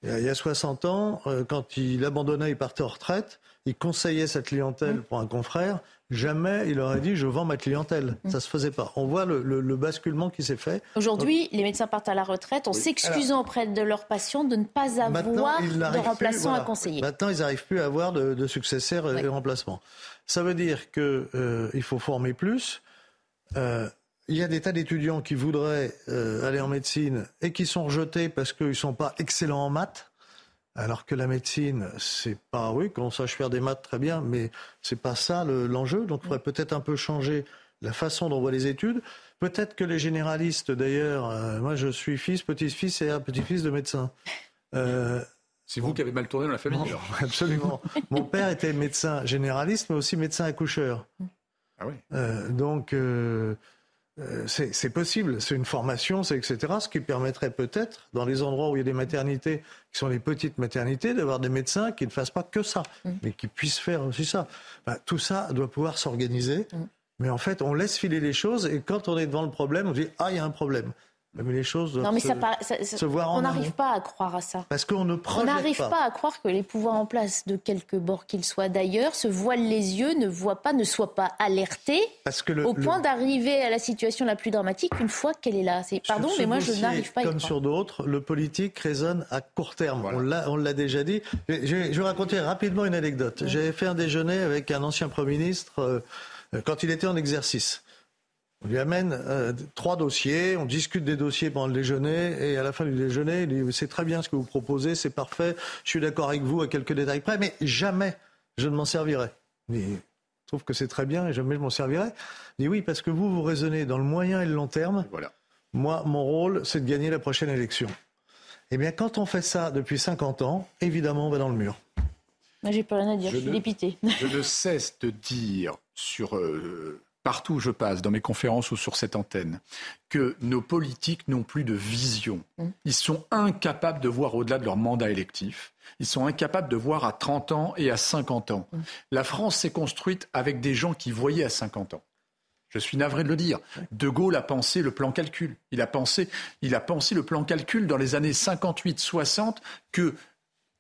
il y a 60 ans, quand il abandonnait, il partait en retraite, il conseillait sa clientèle mmh. pour un confrère, jamais il aurait dit je vends ma clientèle. Mmh. Ça se faisait pas. On voit le, basculement qui s'est fait. Aujourd'hui, les médecins partent à la retraite en s'excusant auprès de leurs patients de ne pas avoir de remplaçants à conseiller. Maintenant, ils n'arrivent plus à avoir de, successeurs et de remplacements. Ça veut dire qu'il euh, faut former plus. Euh, il y a des tas d'étudiants qui voudraient euh, aller en médecine et qui sont rejetés parce qu'ils ne sont pas excellents en maths. Alors que la médecine, c'est pas, oui, qu'on sache faire des maths très bien, mais c'est pas ça l'enjeu. Donc, il faudrait peut-être un peu changer la façon dont on voit les études. Peut-être que les généralistes, d'ailleurs, euh, moi je suis fils, petit-fils et un petit-fils de médecin. Euh, c'est vous qui avez mal tourné dans la famille. absolument. Mon père était médecin généraliste, mais aussi médecin accoucheur. Ah oui. Euh, donc, euh, c'est possible, c'est une formation, c'est etc. Ce qui permettrait peut-être, dans les endroits où il y a des maternités qui sont les petites maternités, d'avoir des médecins qui ne fassent pas que ça, mm. mais qui puissent faire aussi ça. Ben, tout ça doit pouvoir s'organiser, mm. mais en fait, on laisse filer les choses et quand on est devant le problème, on dit ah il y a un problème. Mais les choses non, mais ça, se, On n'arrive pas à croire à ça. Parce qu'on ne projette On n'arrive pas. à croire que les pouvoirs en place, de quelque bord qu'ils soient d'ailleurs, se voilent les yeux, ne voient pas, ne soient pas alertés, Parce que au point d'arriver à la situation la plus dramatique une fois qu'elle est là. C'est pardon, mais moi je n'arrive pas. À y comme sur d'autres, le politique résonne à court terme. On l'a déjà dit. Je, vais raconter rapidement une anecdote. J'avais fait un déjeuner avec un ancien premier ministre euh, quand il était en exercice. On lui amène euh, trois dossiers, on discute des dossiers pendant le déjeuner, et à la fin du déjeuner, il dit c'est très bien ce que vous proposez, c'est parfait, je suis d'accord avec vous à quelques détails près, mais jamais je ne m'en servirai. Mais je trouve que c'est très bien et jamais je m'en servirai. Il dit oui, parce que vous, vous raisonnez dans le moyen et le long terme. Voilà. Moi, mon rôle, c'est de gagner la prochaine élection. Eh bien, quand on fait ça depuis 50 ans, évidemment, on va dans le mur. Moi, j'ai pas rien à dire, je, suis ne- dépité. Je ne cesse de dire sur euh, partout où je passe, dans mes conférences ou sur cette antenne, que nos politiques n'ont plus de vision. Ils sont incapables de voir au-delà de leur mandat électif. Ils sont incapables de voir à 30 ans et à 50 ans. La France s'est construite avec des gens qui voyaient à 50 ans. Je suis navré de le dire. De Gaulle a pensé le plan calcul. Il a pensé, il a pensé le plan calcul dans les années 58-60 que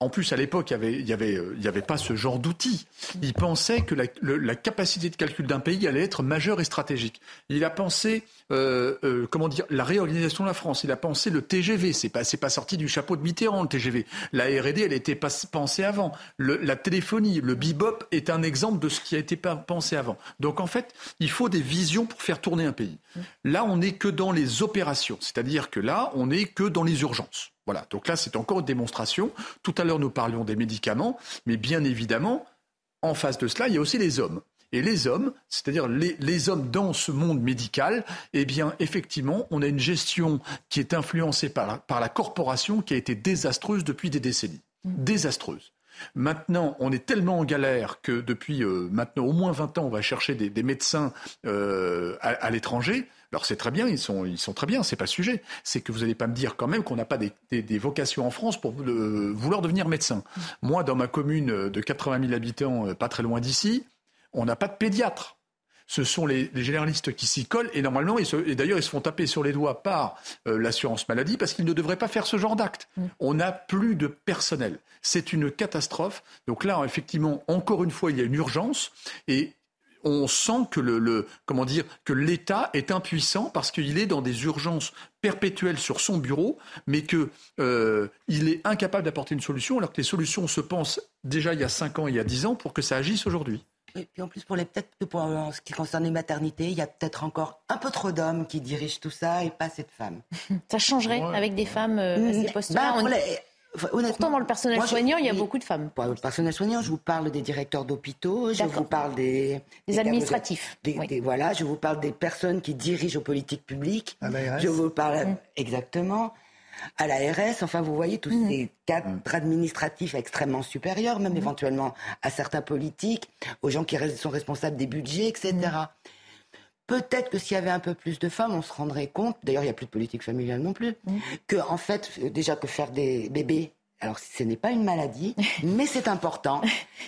en plus, à l'époque, il n'y avait, euh, avait pas ce genre d'outils. Il pensait que la, capacité de calcul d'un pays allait être majeure et stratégique. Il a pensé, euh, euh, comment dire, la réorganisation de la France. Il a pensé le TGV. C'est pas, pas sorti du chapeau de Mitterrand, le TGV. La R&D, elle était pas pensée avant. La téléphonie, le bebop est un exemple de ce qui a été pensé avant. Donc, en fait, il faut des visions pour faire tourner un pays. Là, on n'est que dans les opérations. C'est-à-dire que là, on n'est que dans les urgences. Voilà, donc là c'est encore une démonstration. Tout à l'heure nous parlions des médicaments, mais bien évidemment, en face de cela, il y a aussi les hommes. Et les hommes, c'est-à-dire les, hommes dans ce monde médical, eh bien effectivement, on a une gestion qui est influencée par la, corporation qui a été désastreuse depuis des décennies. Désastreuse. Maintenant, on est tellement en galère que depuis euh, maintenant au moins 20 ans, on va chercher des, médecins euh, à l'étranger. Alors c'est très bien, ils sont, ils sont très bien, c'est pas le sujet. C'est que vous n'allez pas me dire quand même qu'on n'a pas des, des- des vocations en France pour vouloir devenir médecin. Moi, dans ma commune de 80 000 habitants, euh, pas très loin d'ici, on n'a pas de pédiatre. Ce sont les, les généralistes qui s'y collent et normalement, ils se- et d'ailleurs, ils se font taper sur les doigts par euh, l'assurance maladie parce qu'ils ne devraient pas faire ce genre d'acte. On n'a plus de personnel. C'est une catastrophe. Donc là, effectivement, encore une fois, il y a une urgence et on sent que le, le- comment dire que l'État est impuissant parce qu'il est dans des urgences perpétuelles sur son bureau, mais que euh, il est incapable d'apporter une solution, alors que les solutions se pensent déjà il y a 5 ans, il y a 10 ans, pour que ça agisse aujourd'hui. Et puis en plus, pour les peut-être que pour en ce qui concerne les maternités, il y a peut-être encore un peu trop d'hommes qui dirigent tout ça et pas assez de femmes. Ça changerait avec des femmes euh, à ces postes-là. Bah, enfin, honnêtement, Pourtant, dans le personnel moi, je- soignant, il y a beaucoup de femmes. Pour le personnel soignant, je vous parle des directeurs d'hôpitaux, je vous parle des... Des administratifs, des- des- voilà, je vous parle des personnes qui dirigent aux politiques publiques. À l'ARS. Je vous parle exactement à l'ARS. Enfin, vous voyez tous ces cadres administratifs extrêmement supérieurs, même éventuellement à certains politiques, aux gens qui sont responsables des budgets, etc. Peut-être que s'il y avait un peu plus de femmes, on se rendrait compte, d'ailleurs il n'y a plus de politique familiale non plus, que en fait, euh, déjà que faire des bébés, alors ce n'est pas une maladie, mais c'est important,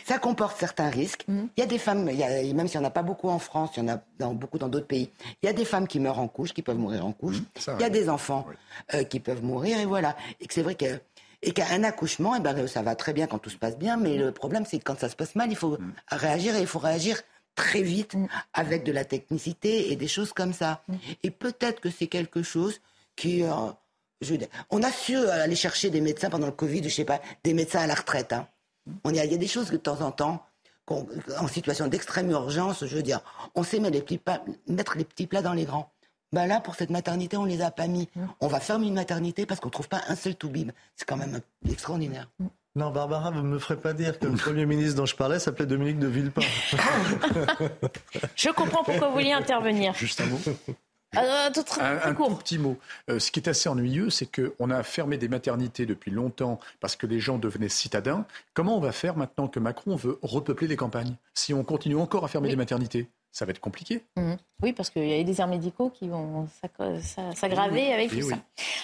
ça comporte certains risques. Il y a des femmes, il y a- même s'il n'y en a pas beaucoup en France, il y en a dans, beaucoup dans d'autres pays, il y a des femmes qui meurent en couche, qui peuvent mourir en couche, ça il y a des enfants euh, qui peuvent mourir, et voilà. Et que c'est vrai que... Et qu'un accouchement, eh ben, ça va très bien quand tout se passe bien, mais le problème, c'est que quand ça se passe mal, il faut réagir et il faut réagir très vite avec de la technicité et des choses comme ça. Et peut-être que c'est quelque chose qui... euh, je dire, on a su euh, aller chercher des médecins pendant le Covid, je sais pas, des médecins à la retraite. hein. On y a- il y a des choses que de temps en temps, en situation d'extrême urgence, je veux dire, on sait mettre les petits plats, mettre les petits plats dans les grands. Ben là, pour cette maternité, on les a pas mis. On va fermer une maternité parce qu'on trouve pas un seul toubib. C'est quand même extraordinaire. Non, Barbara, vous ne me ferez pas dire que le Premier ministre dont je parlais s'appelait Dominique de Villepin. Je comprends pourquoi vous vouliez intervenir. Juste un mot. Euh, tout Un, très un court. tout petit mot. Euh, ce qui est assez ennuyeux, c'est qu'on a fermé des maternités depuis longtemps parce que les gens devenaient citadins. Comment on va faire maintenant que Macron veut repeupler les campagnes Si on continue encore à fermer des maternités, ça va être compliqué. Mhm. Oui, parce qu'il y a des airs médicaux qui vont s'aggraver avec oui, tout oui. ça.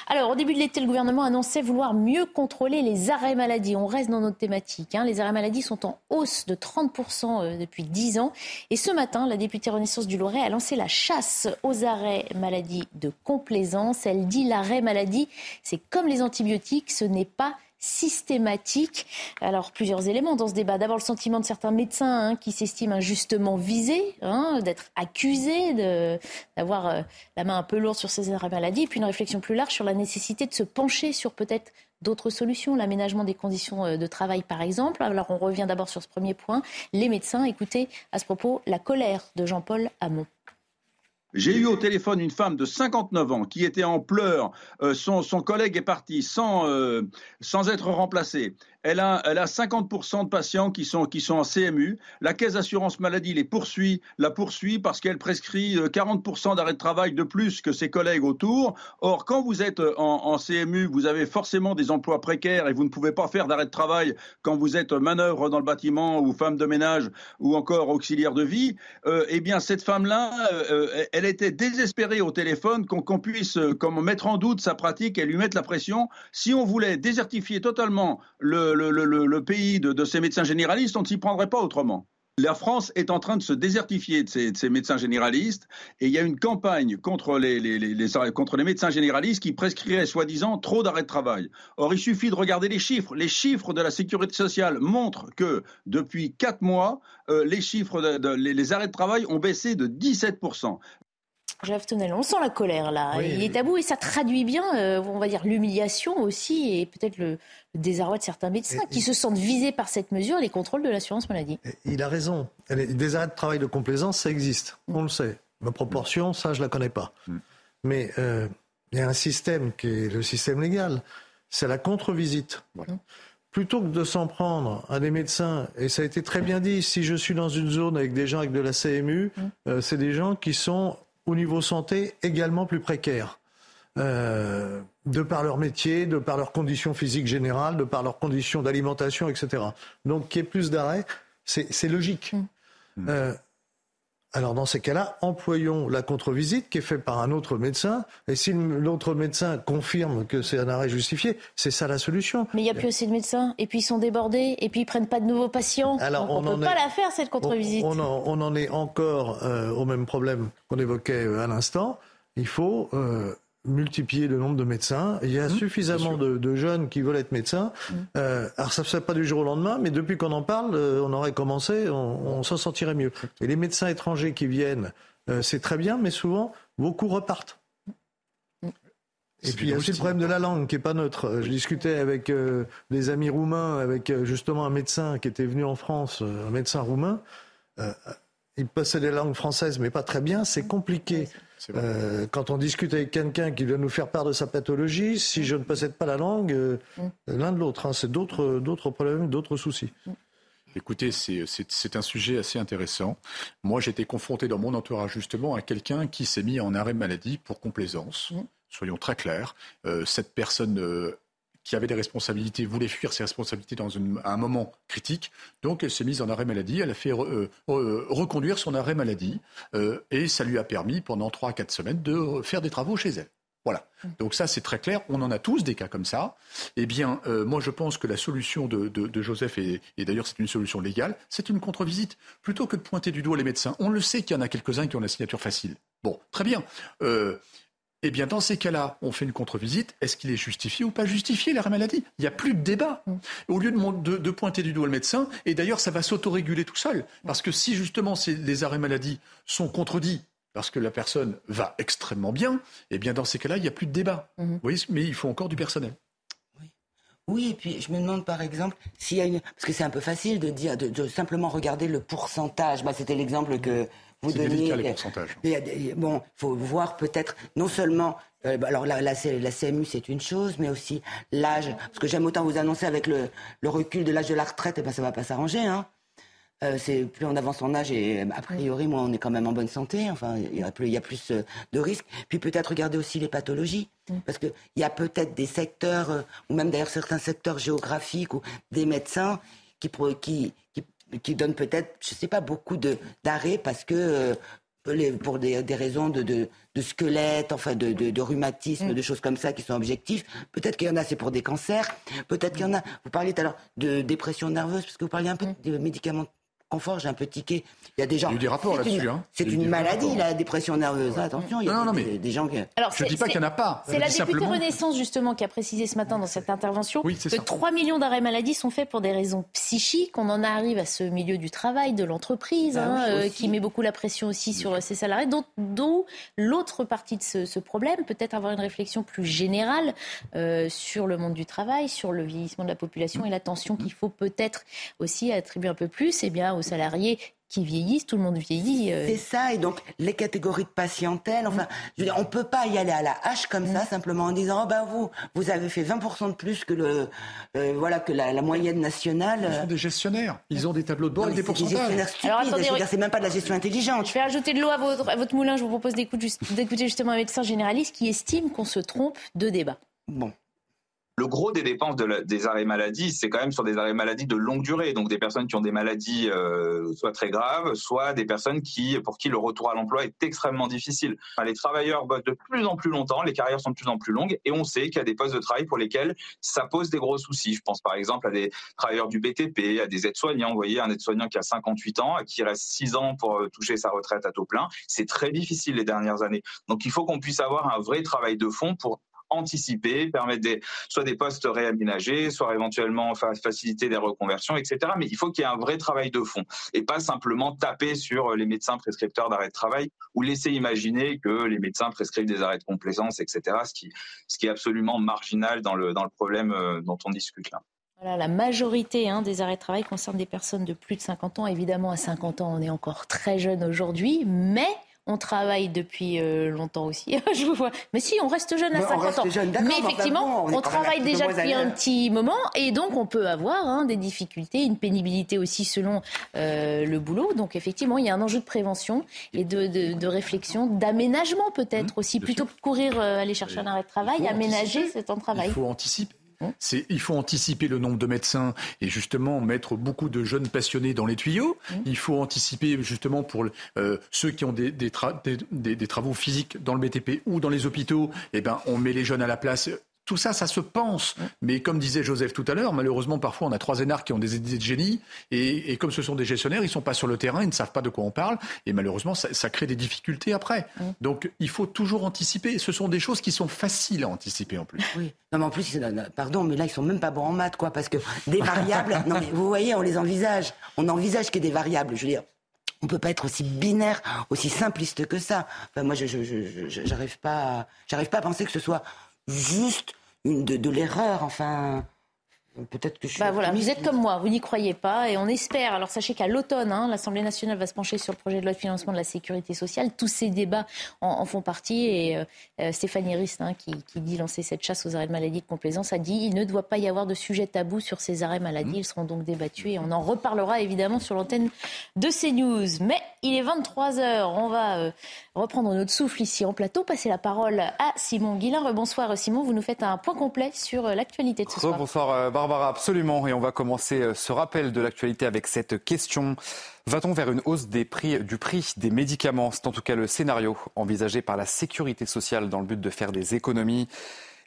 Alors, au début de l'été, le gouvernement annonçait vouloir mieux contrôler les arrêts maladie. On reste dans notre thématique. hein. Les arrêts maladie sont en hausse de 30% euh, depuis 10 ans. Et ce matin, la députée Renaissance du Loiret a lancé la chasse aux arrêts maladie de complaisance. Elle dit l'arrêt maladie, c'est comme les antibiotiques, ce n'est pas systématique. Alors, plusieurs éléments dans ce débat. D'abord, le sentiment de certains médecins hein, qui s'estiment injustement visés, hein, d'être accusés, d'avoir euh, la main un peu lourde sur ces arrêts maladie. Et puis, une réflexion plus large sur la nécessité de se pencher sur peut-être d'autres solutions, l'aménagement des conditions euh, de travail, par exemple. Alors, on revient d'abord sur ce premier point. Les médecins, écoutez à ce propos la colère de Jean-Paul Hamon. J'ai eu au téléphone une femme de 59 ans qui était en pleurs. Euh, son, collègue est parti sans, euh, sans être remplacé. Elle a, elle a 50% de patients qui sont, qui sont en CMU. La caisse d'assurance maladie les poursuit, la poursuit parce qu'elle prescrit 40% euh, d'arrêt de travail de plus que ses collègues autour. Or, quand vous êtes en, en, CMU, vous avez forcément des emplois précaires et vous ne pouvez pas faire d'arrêt de travail quand vous êtes manœuvre dans le bâtiment ou femme de ménage ou encore auxiliaire de vie. Euh, eh bien, cette femme-là, euh, elle était désespérée au téléphone qu'on puisse comme mettre en doute sa pratique et lui mettre la pression. Si on voulait désertifier totalement le le, pays de, ces médecins généralistes, on ne s'y prendrait pas autrement. La France est en train de se désertifier de ces, médecins généralistes et il y a une campagne contre les, médecins généralistes qui prescriraient soi-disant trop d'arrêts de travail. Or, il suffit de regarder les chiffres. Les chiffres de la sécurité sociale montrent que depuis quatre mois, euh, les chiffres, les arrêts de travail ont baissé de 17%. Jeff Tonnel, on sent la colère là. Il est tabou et ça traduit bien, euh, on va dire, l'humiliation aussi et peut-être le, désarroi de certains médecins qui se sentent visés par cette mesure, les contrôles de l'assurance maladie. Il a raison. Des arrêts de travail de complaisance, ça existe. Mm. On le sait. Ma proportion, ça, je la connais pas. Mm. Mais euh, il y a un système qui est le système légal. C'est la contre-visite. Mm. plutôt que de s'en prendre à des médecins, et ça a été très bien dit, si je suis dans une zone avec des gens avec de la CMU, euh, c'est des gens qui sont au niveau santé également plus précaires. Euh, de par leur métier, de par leurs conditions physiques générales, de par leurs conditions d'alimentation, etc. Donc qu'il y ait plus d'arrêt, c'est logique. Mm. Euh, alors dans ces cas-là, employons la contre-visite qui est faite par un autre médecin. Et si l'autre médecin confirme que c'est un arrêt justifié, c'est ça la solution. Mais il n'y a plus assez de médecins, et puis ils sont débordés, et puis ils prennent pas de nouveaux patients. Alors, on ne peut pas la faire cette contre-visite. On, en, est encore euh, au même problème qu'on évoquait euh, à l'instant. Il faut euh, multiplier le nombre de médecins. Il y a mmh, suffisamment de, jeunes qui veulent être médecins. Mmh. Euh, alors ça ne se fait pas du jour au lendemain, mais depuis qu'on en parle, euh, on aurait commencé, on, s'en sortirait mieux. Et les médecins étrangers qui viennent, euh, c'est très bien, mais souvent, beaucoup repartent. Mmh. Et puis il y a aussi le problème de la langue qui est pas neutre. Je discutais avec des amis roumains, avec justement un médecin qui était venu en France, un médecin roumain. il possède la langue française, mais pas très bien. C'est compliqué. Euh, quand on discute avec quelqu'un qui doit nous faire part de sa pathologie, si je ne possède pas la langue, euh, mm. l'un de l'autre, hein, c'est d'autres problèmes, d'autres soucis. Mm. Écoutez, c'est un sujet assez intéressant. Moi, j'ai été confronté dans mon entourage justement à quelqu'un qui s'est mis en arrêt maladie pour complaisance. Mm. Soyons très clairs. Euh, cette personne qui avait des responsabilités, voulait fuir ses responsabilités dans un moment critique. Donc elle s'est mise en arrêt maladie, elle a fait euh, euh, reconduire son arrêt maladie euh, et ça lui a permis pendant 3 quatre semaines de faire des travaux chez elle. Voilà. Donc ça, c'est très clair. On en a tous des cas comme ça. Eh bien, moi, je pense que la solution de, Joseph, et, et d'ailleurs c'est une solution légale, c'est une contre-visite. Plutôt que de pointer du doigt les médecins, on le sait qu'il y en a quelques-uns qui ont la signature facile. Bon, très bien. Eh bien, dans ces cas-là, on fait une contre-visite. Est-ce qu'il est justifié ou pas justifié, l'arrêt maladie? Il n'y a plus de débat. Au lieu de, pointer du doigt le médecin, et d'ailleurs, ça va s'autoréguler tout seul. Parce que si justement les arrêts maladie sont contredits parce que la personne va extrêmement bien, eh bien, dans ces cas-là, il n'y a plus de débat. Mm-hmm. mais il faut encore du personnel. Oui, et puis je me demande par exemple s'il y a une. Parce que c'est un peu facile de dire, de, simplement regarder le pourcentage. Bah, C'était l'exemple que vous donniez. les pourcentages. Bon, il faut voir peut-être non seulement. Euh, alors la, la, la CMU c'est une chose, mais aussi l'âge. Parce que j'aime autant vous annoncer avec le, le recul de l'âge de la retraite, et eh ben ça va pas s'arranger. Hein. Euh, c'est plus on avance en âge et a priori, moi, on est quand même en bonne santé. Enfin, il y a plus, il y a plus euh, de risques. Puis peut-être regarder aussi les pathologies, mm. parce que il y a peut-être des secteurs, euh, ou même d'ailleurs certains secteurs géographiques ou des médecins qui qui qui, qui donnent peut-être, je sais pas, beaucoup d'arrêts parce que pour des, des raisons de, de, de, squelette, enfin de, de, rhumatisme, mm. de choses comme ça qui sont objectives. Peut-être qu'il y en a, c'est pour des cancers. Peut-être qu'il y en a. Vous parliez tout à l'heure de dépression nerveuse, parce que vous parliez un peu mm. de médicaments confort, j'ai un peu tiqué. Il y a des gens. Il y a eu des rapports là-dessus. Hein. C'est une maladie, la dépression nerveuse. Attention, il y a non, des, des, gens qui. Alors, je ne dis pas qu'il n'y en a pas. C'est la députée Renaissance, justement, qui a précisé ce matin dans cette intervention que 3 millions d'arrêts maladie sont faits pour des raisons psychiques. On en arrive à ce milieu du travail, de l'entreprise, bah hein, euh, qui met beaucoup la pression aussi sur ses salariés. D'où l'autre partie de ce, problème, peut-être avoir une réflexion plus générale euh, sur le monde du travail, sur le vieillissement de la population et l'attention qu'il faut peut-être aussi attribuer un peu plus, et eh bien aux salariés qui vieillissent, tout le monde vieillit. C'est ça, et donc les catégories de patientèle, enfin, je veux dire, on peut pas y aller à la hache comme ça, simplement en disant, oh ben vous, vous avez fait 20% de plus que le, voilà, que la, moyenne nationale. Ils sont des gestionnaires, ils ont des tableaux de bord des pourcentages. Alors attendez, c'est même pas de la gestion intelligente. Je vais ajouter de l'eau à votre, à votre moulin, je vous propose d'écouter justement un médecin généraliste qui estime qu'on se trompe de débat. Bon le gros des dépenses des arrêts maladie, c'est quand même sur des arrêts maladie de longue durée, donc des personnes qui ont des maladies euh, soit très graves, soit des personnes pour qui le retour à l'emploi est extrêmement difficile. les travailleurs bossent de plus en plus longtemps, les carrières sont de plus en plus longues, et on sait qu'il y a des postes de travail pour lesquels ça pose des gros soucis. Je pense par exemple à des travailleurs du BTP, à des aides-soignants. Vous voyez, un aide-soignant qui a 58 ans, qui reste 6 ans pour euh, toucher sa retraite à taux plein, c'est très difficile les dernières années. Donc il faut qu'on puisse avoir un vrai travail de fond pour anticiper, permettre soit des postes réaménagés, soit éventuellement faciliter des reconversions, etc. Mais il faut qu'il y ait un vrai travail de fond et pas simplement taper sur les médecins prescripteurs d'arrêt de travail ou laisser imaginer que les médecins prescrivent des arrêts de complaisance, etc. Ce qui, est absolument marginal dans le, dans le problème euh, dont on discute là. Voilà, la majorité hein, des arrêts de travail concerne des personnes de plus de 50 ans. Évidemment, à 50 ans, on est encore très jeune aujourd'hui, mais on travaille depuis euh, longtemps aussi. je vous vois. Mais si, on reste jeune à 50 ans. mais effectivement, on, travaille déjà depuis un petit moment et donc on peut avoir hein, des difficultés, une pénibilité aussi selon euh, le boulot. Donc effectivement, il y a un enjeu de prévention et de, réflexion, d'aménagement peut-être mmh, aussi, plutôt que de courir euh, aller chercher un arrêt de travail, aménager ce temps de travail. Il faut anticiper. Hein il faut anticiper le nombre de médecins et justement mettre beaucoup de jeunes passionnés dans les tuyaux. Mmh. Il faut anticiper justement pour euh, ceux qui ont des, des, travaux physiques dans le BTP ou dans les hôpitaux. Eh ben, on met les jeunes à la place tout ça, ça se pense. Mais comme disait Joseph tout à l'heure, malheureusement, parfois, on a trois énarques qui ont des idées de génie. Et, comme ce sont des gestionnaires, ils ne sont pas sur le terrain, ils ne savent pas de quoi on parle. Et malheureusement, ça, crée des difficultés après. Donc, il faut toujours anticiper. Ce sont des choses qui sont faciles à anticiper en plus. Oui. Non, mais en plus, pardon, mais là, ils sont même pas bons en maths, quoi. Parce que des variables, non, mais vous voyez, on les envisage. On envisage qu'il y ait des variables. Je veux dire, on peut pas être aussi binaire, aussi simpliste que ça. Enfin, moi, je, j'arrive pas, j'arrive pas à penser que ce soit juste une de, de l'erreur, enfin. Peut-être que je suis. Bah voilà, vous êtes comme moi, vous n'y croyez pas et on espère. Alors sachez qu'à l'automne, hein, l'Assemblée nationale va se pencher sur le projet de loi de financement de la sécurité sociale. Tous ces débats en, font partie et euh, euh, Stéphanie Rist, hein, qui, dit lancer cette chasse aux arrêts de maladie de complaisance, a dit il ne doit pas y avoir de sujet tabou sur ces arrêts maladie. Mmh. Ils seront donc débattus et on en reparlera évidemment sur l'antenne de CNews. Mais il est 23 h On va euh, reprendre notre souffle ici en plateau. Passer la parole à Simon Guillain. Bonsoir Simon, vous nous faites un point complet sur l'actualité de ce soir. Bonsoir Barbara, absolument. Et on va commencer euh, ce rappel de l'actualité avec cette question. Va-t-on vers une hausse des prix, du prix des médicaments? C'est en tout cas le scénario envisagé par la sécurité sociale dans le but de faire des économies.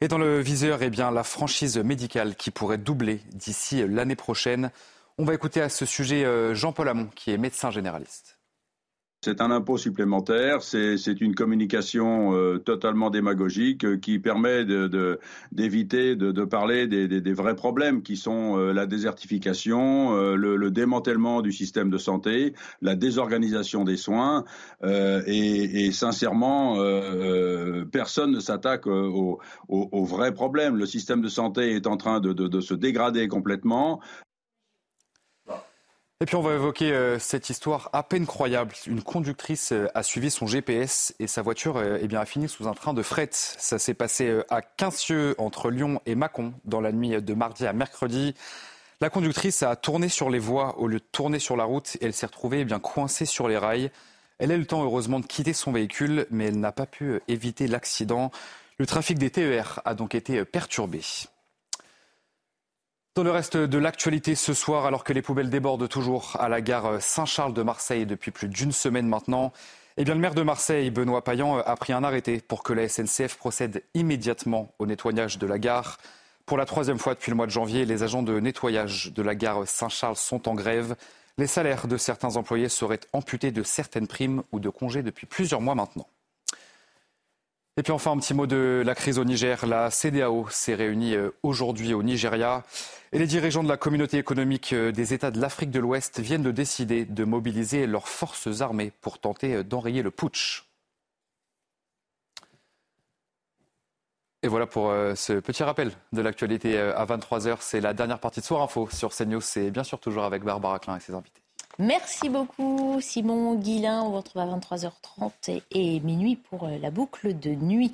Et dans le viseur, eh bien, la franchise médicale qui pourrait doubler d'ici l'année prochaine. On va écouter à ce sujet euh, Jean-Paul Hamon, qui est médecin généraliste. C'est un impôt supplémentaire, c'est une communication euh, totalement démagogique euh, qui permet d'éviter de, parler des, vrais problèmes qui sont euh, la désertification, le, démantèlement du système de santé, la désorganisation des soins. Et, sincèrement, personne ne s'attaque aux, vrais problèmes. Le système de santé est en train de se dégrader complètement. Et puis on va évoquer euh, cette histoire à peine croyable. Une conductrice euh, a suivi son GPS et sa voiture euh, eh bien, a fini sous un train de fret. Ça s'est passé à Quincieux, entre Lyon et Mâcon, dans la nuit de mardi à mercredi. La conductrice a tourné sur les voies au lieu de tourner sur la route et elle s'est retrouvée eh bien, coincée sur les rails. Elle a eu le temps heureusement de quitter son véhicule, mais elle n'a pas pu éviter l'accident. Le trafic des TER a donc été perturbé. Dans le reste de l'actualité ce soir, alors que les poubelles débordent toujours à la gare Saint-Charles de Marseille depuis plus d'une semaine maintenant, eh bien, le maire de Marseille, Benoît Payan, a pris un arrêté pour que la SNCF procède immédiatement au nettoyage de la gare. Pour la troisième fois depuis le mois de janvier, les agents de nettoyage de la gare Saint-Charles sont en grève. Les salaires de certains employés seraient amputés de certaines primes ou de congés depuis plusieurs mois maintenant. Et puis enfin, un petit mot de la crise au Niger. La CDAO s'est réunie euh, aujourd'hui au Nigeria et les dirigeants de la communauté économique euh, des États de l'Afrique de l'Ouest viennent de décider de mobiliser leurs forces armées pour tenter euh, d'enrayer le putsch. Et voilà pour ce petit rappel de l'actualité à 23h. C'est la dernière partie de Soir Info sur CNews. C'est bien sûr toujours avec Barbara Klein et ses invités. Merci beaucoup Simon Guillain. On vous retrouve à 23h30 et, minuit pour euh, la boucle de nuit.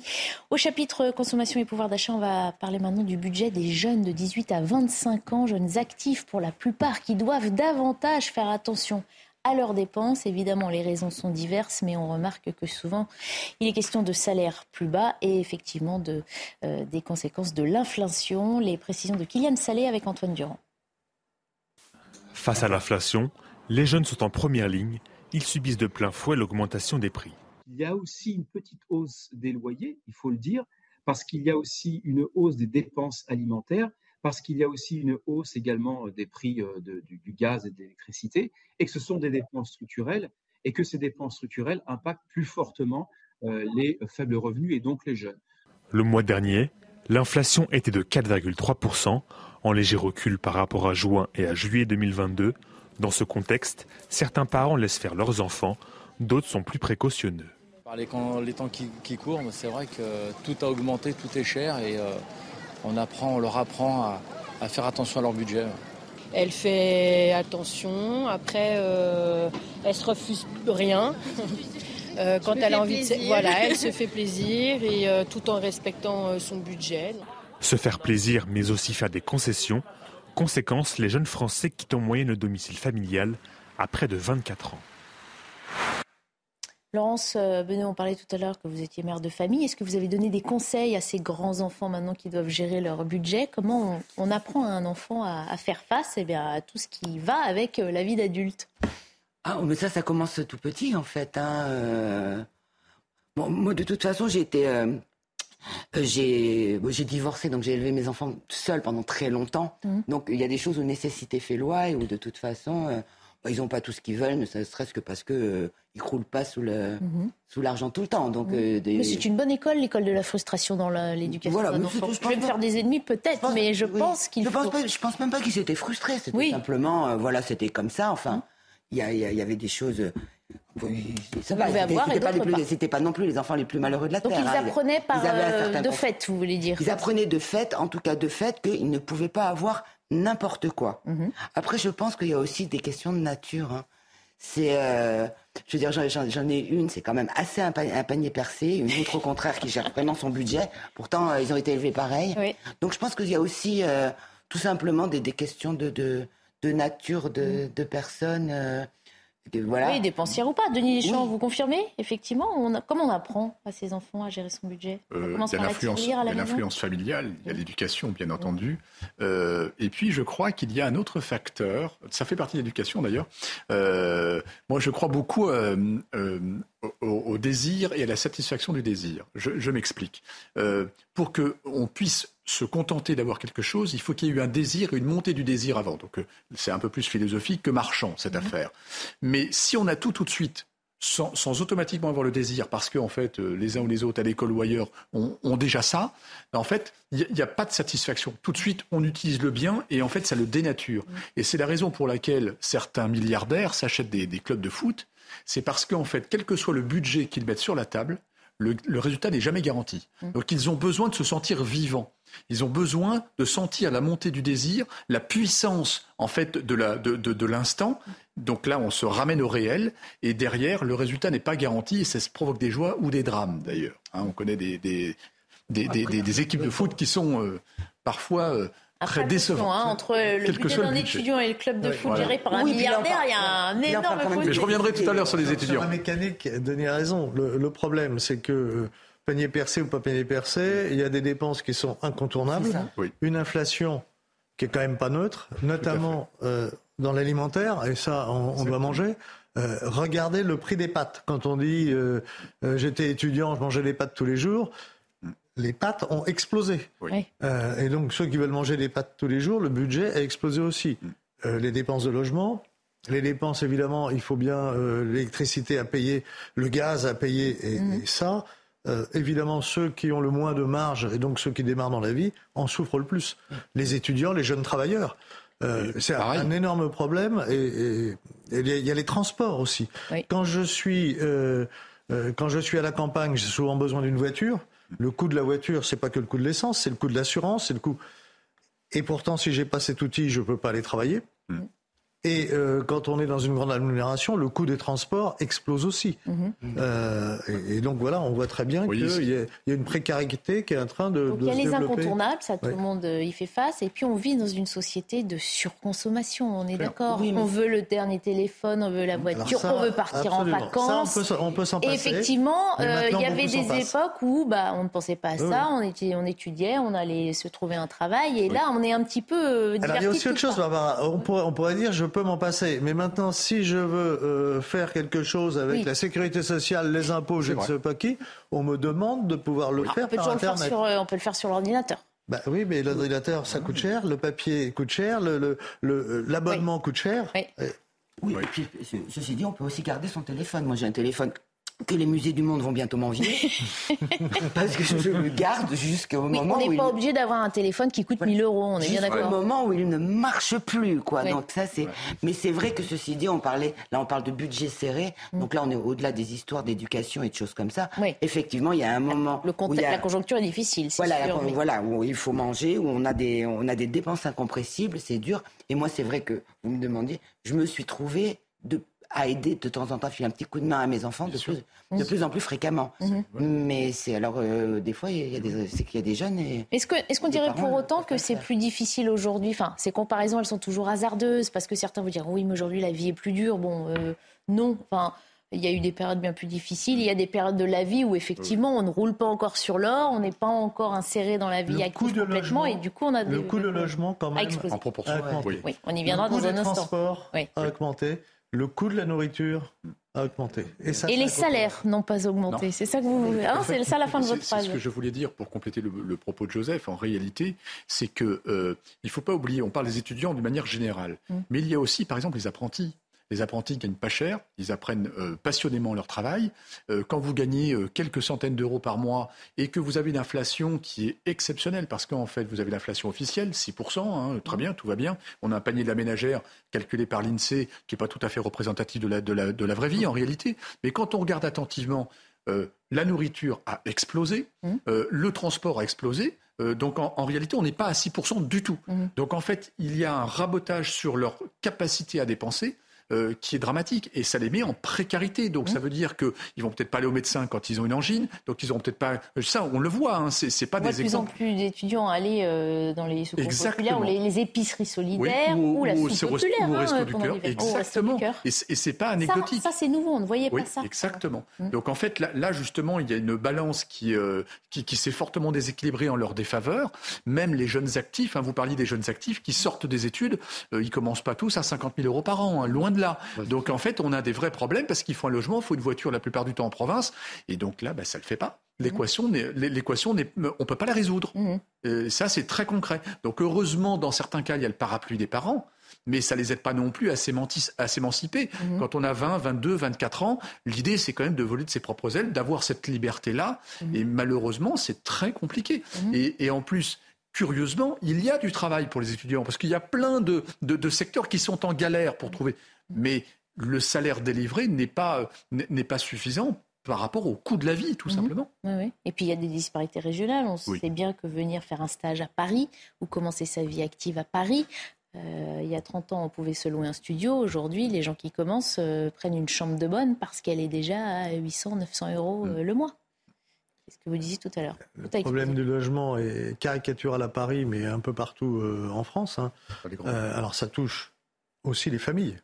Au chapitre consommation et pouvoir d'achat, on va parler maintenant du budget des jeunes de 18 à 25 ans, jeunes actifs pour la plupart, qui doivent davantage faire attention à leurs dépenses. Évidemment, les raisons sont diverses, mais on remarque que souvent, il est question de salaires plus bas et effectivement de, euh, des conséquences de l'inflation. Les précisions de Kylian Salé avec Antoine Durand. Face à l'inflation, les jeunes sont en première ligne. Ils subissent de plein fouet l'augmentation des prix. Il y a aussi une petite hausse des loyers, il faut le dire, parce qu'il y a aussi une hausse des dépenses alimentaires, parce qu'il y a aussi une hausse également des prix euh, du, gaz et de l'électricité, et que ce sont des dépenses structurelles, et que ces dépenses structurelles impactent plus fortement euh, les faibles revenus et donc les jeunes. Le mois dernier, l'inflation était de 4,3%, en léger recul par rapport à juin et à juillet 2022, dans ce contexte, certains parents laissent faire leurs enfants, d'autres sont plus précautionneux. Les, temps qui, courent, c'est vrai que tout a augmenté, tout est cher et euh, on, apprend, on leur apprend à, faire attention à leur budget. Elle fait attention, après euh, elle se refuse rien. Euh, quand elle a envie de... Voilà, elle se fait plaisir et tout en respectant son budget. Se faire plaisir mais aussi faire des concessions, Conséquence, les jeunes Français quittent en moyenne le domicile familial à près de 24 ans. Laurence euh, Benoît, on parlait tout à l'heure que vous étiez mère de famille. Est-ce que vous avez donné des conseils à ces grands-enfants maintenant qui doivent gérer leur budget? Comment on, apprend à un enfant à, faire face eh bien, à tout ce qui va avec euh, la vie d'adulte? Ah, mais ça, ça commence tout petit en fait. Hein. Euh. Bon, moi, de toute façon, j'ai été euh, j'ai j'ai divorcé, donc j'ai élevé mes enfants seul pendant très longtemps. Mmh. Donc il y a des choses où nécessité fait loi et où de toute façon, euh, bah, ils n'ont pas tout ce qu'ils veulent, ne serait-ce que parce que euh, ils croulent pas sous le mmh. sous l'argent tout le temps. Donc mmh. mais c'est une bonne école, l'école de la frustration dans l'éducation voilà, d'un enfant. Je, vais me faire des ennemis peut-être, mais je pense qu'il je faut... Pense je pense même pas qu'ils étaient frustrés. C'était simplement, voilà, c'était comme ça. Enfin, il y, y, avait des choses ça va, c'était pas, non plus les enfants les plus malheureux de la Donc Terre. Donc ils hein. apprenaient par, euh, de fait, vous voulez dire Ils apprenaient de fait, en tout cas de fait, qu'ils ne pouvaient pas avoir n'importe quoi. Mhm. Après, je pense qu'il y a aussi des questions de nature. Hein. C'est, euh, je veux dire, j'en ai une, c'est quand même assez un, panier percé, une autre au contraire qui gère vraiment son budget. Pourtant, euh, ils ont été élevés pareil. Donc je pense qu'il y a aussi tout simplement des, questions de, de, nature de, de personnes. Voilà. Oui, dépensière ou pas. Denis Deschamps, vous confirmez Effectivement, on comment on apprend à ses enfants à gérer son budget? Euh, Il y a l'influence familiale, il y a l'éducation, bien entendu. Euh, et puis, je crois qu'il y a un autre facteur, ça fait partie de l'éducation d'ailleurs. Euh, moi, je crois beaucoup au, désir et à la satisfaction du désir. Je, je m'explique. pour qu'on puisse se contenter d'avoir quelque chose, il faut qu'il y ait eu un désir, une montée du désir avant. Donc euh, c'est un peu plus philosophique que marchand cette mhm. affaire. Mais si on a tout tout de suite, sans, automatiquement avoir le désir, parce qu'en en fait euh, les uns ou les autres à l'école ou ailleurs ont, déjà ça, en fait il n'y a, pas de satisfaction. Tout de suite on utilise le bien et en fait ça le dénature. Mhm. Et c'est la raison pour laquelle certains milliardaires s'achètent des, des clubs de foot. C'est parce qu'en fait, quel que soit le budget qu'ils mettent sur la table, le, résultat n'est jamais garanti. Mm. Donc ils ont besoin de se sentir vivants. Ils ont besoin de sentir la montée du désir, la puissance en fait de l'instant. Donc là, on se ramène au réel et derrière, le résultat n'est pas garanti et ça se provoque des joies ou des drames d'ailleurs. Hein. on connaît des, des, équipes de foot qui sont euh, parfois euh, très décevant. Hein, entre le budget d'un étudiant et le club de foot géré par un milliardaire, il y a un énorme fossé. Mais je reviendrai tout à l'heure sur les étudiants. Sur la mécanique, Denis a raison. Le, problème, c'est que euh, panier percé ou pas panier percé, il y a des dépenses qui sont incontournables. Une inflation qui est quand même pas neutre, notamment euh, dans l'alimentaire, et ça, on, doit manger. Euh, regardez le prix des pâtes. Quand on dit j'étais étudiant, je mangeais des pâtes tous les jours, les pâtes ont explosé. Euh, et donc ceux qui veulent manger des pâtes tous les jours, le budget a explosé aussi. Mm. Euh, les dépenses de logement, les dépenses évidemment, il faut bien euh, l'électricité à payer, le gaz à payer, et, mm. ça, évidemment ceux qui ont le moins de marge et donc ceux qui démarrent dans la vie en souffrent le plus. Mm. Les étudiants, les jeunes travailleurs. c'est un, énorme problème et il y a les transports aussi. Quand je suis quand je suis à la campagne, j'ai souvent besoin d'une voiture. Le coût de la voiture, c'est pas que le coût de l'essence, c'est le coût de l'assurance, c'est le coût. Et pourtant, si j'ai pas cet outil, je peux pas aller travailler. Mm. Et euh, quand on est dans une grande agglomération, le coût des transports explose aussi. Mhm. Euh, et, et donc voilà, on voit très bien Oui, qu'il y, a- il y a une précarité qui est en train de, Donc de il y a les développer. incontournables, ça tout le monde euh, y fait face. Et puis on vit dans une société de surconsommation, on est d'accord. Oui, mais- On veut le dernier téléphone, on veut la voiture, ça, on veut partir absolument. en vacances. Ça, on peut, s'en- s'en Et passer. effectivement, euh, il y avait des époques où bah, on ne pensait pas à Oui, ça, oui. on, était, on étudiait, on allait se trouver un travail. Et là, on est un petit peu Alors, il y a aussi autre chose, ça. Barbara. On pourrait, on pourrait dire, je peux m'en passer. Mais maintenant, si je veux euh, faire quelque chose avec Oui. la sécurité sociale, les impôts, je ne sais pas qui, on me demande de pouvoir le On faire peut, par le faire sur, euh, on peut le faire sur l'ordinateur. Bah oui, mais l'ordinateur, ça coûte cher, le papier coûte cher, le- le- le- l'abonnement coûte cher. Oui. Et- Oui, et puis, ce- ceci dit, on peut aussi garder son téléphone. Moi, j'ai un téléphone que les musées du monde vont bientôt m'envier. parce que je le garde jusqu'au Oui, moment on où n'est il... pas obligé d'avoir un téléphone qui coûte 1000 euros, on est bien Jusqu'au d'accord. moment où il ne marche plus, quoi. Oui. Donc ça, c'est. Mais c'est vrai que ceci dit, on parlait. Là, on parle de budget serré. Mm. Donc là, on est au-delà des histoires d'éducation et de choses comme ça. Effectivement, il y a un moment. Le où contexte, a- La conjoncture est difficile, c'est voilà, sûr. la- mais- voilà, où il faut manger, où on a des, on a des dépenses incompressibles, c'est dur. Et moi, c'est vrai que vous me demandiez, je me suis trouvée de, à aider de temps en temps, à filer un petit coup de main à mes enfants de plus, de plus en plus fréquemment. Mais c'est alors, euh, des fois, il y a des, c'est qu'il y a des jeunes et. Est-ce que- est-ce qu'on dirait parents, pour autant peuvent que c'est plus difficile aujourd'hui? Enfin, ces comparaisons, elles sont toujours hasardeuses parce que certains vont dire oui, mais aujourd'hui la vie est plus dure. Bon, euh, non. Enfin, il y a eu des périodes bien plus difficiles. Il y a des périodes de la vie où effectivement on ne roule pas encore sur l'or, on n'est pas encore inséré dans la vie Le active coût de complètement, logement- et du coup on a Le des- coût de logement, quand même. En proportion, oui. Oui, on y viendra le coût dans un des instant. transports Oui. a augmenté. Le coût de la nourriture a augmenté. Et, ça, Et ça les salaires n'ont pas augmenté. Non. C'est ça que vous. Ah non, c'est ça la fin de votre phrase. C'est ce que je voulais dire pour compléter le, le propos de Joseph. En réalité, c'est que euh, il faut pas oublier. On parle des étudiants d'une manière générale, Mm. mais il y a aussi, par exemple, les apprentis. Les apprentis gagnent pas cher, ils apprennent euh, passionnément leur travail. Euh, quand vous gagnez euh, quelques centaines d'euros par mois et que vous avez une inflation qui est exceptionnelle, parce qu'en fait vous avez l'inflation officielle, 6%, hein, très bien, tout va bien. On a un panier de la ménagère calculé par l'INSEE qui n'est pas tout à fait représentatif de la, de, la, de la vraie vie en réalité. Mais quand on regarde attentivement, la nourriture a explosé, Mmh. le transport a explosé. donc en, en réalité, on n'est pas à 6% du tout. Mmh. Donc en fait, il y a un rabotage sur leur capacité à dépenser. Euh, qui est dramatique et ça les met en précarité. Donc Mmh. ça veut dire qu'ils vont peut-être pas aller au médecin quand ils ont une angine, donc ils auront peut-être pas. Ça, on le voit. Hein, c'est, c'est pas On voit des de plus en exemples. plus d'étudiants aller euh, dans les secours populaires ou les, les épiceries solidaires Oui, ou, la soupe populaire. ou au hein, resto du cœur. du Exactement. Et c'est, et c'est pas anecdotique. ça, c'est nouveau, on ne voyait Oui, pas ça. exactement. Mm. Donc en fait, là, là, justement, il y a une balance qui, euh, qui, qui s'est fortement déséquilibrée en leur défaveur. Même les jeunes actifs, hein, vous parliez des jeunes actifs qui sortent des études, euh, ils commencent pas tous à 50 000 euros par an, hein, loin de là. Donc en fait, on a des vrais problèmes parce qu'il faut un logement, il faut une voiture la plupart du temps en province, et donc là, bah, ça le fait pas. L'équation, n'est- l'équation, n'est- on peut pas la résoudre. Euh, ça, c'est très concret. Donc heureusement, dans certains cas, il y a le parapluie des parents, mais ça les aide pas non plus à s'émanciper. Mhm. Quand on a 20, 22, 24 ans, l'idée, c'est quand même de voler de ses propres ailes, d'avoir cette liberté-là. Et malheureusement, c'est très compliqué. Et, et en plus, curieusement, il y a du travail pour les étudiants, parce qu'il y a plein de, de- de secteurs qui sont en galère pour trouver. Mais le salaire délivré n'est pas, n'est pas suffisant par rapport au coût de la vie, tout Mhm. simplement. Oui, oui. Et puis il y a des disparités régionales. On Oui. sait bien que venir faire un stage à Paris ou commencer sa vie active à Paris, euh, il y a 30 ans, on pouvait se louer un studio. Aujourd'hui, les gens qui commencent euh, prennent une chambre de bonne parce qu'elle est déjà à 800, 900 euros Mm. euh, le mois. C'est ce que vous disiez tout à l'heure. Le Tout problème du logement est caricatural à Paris, mais un peu partout euh, en France. hein. Euh, alors ça touche aussi les familles.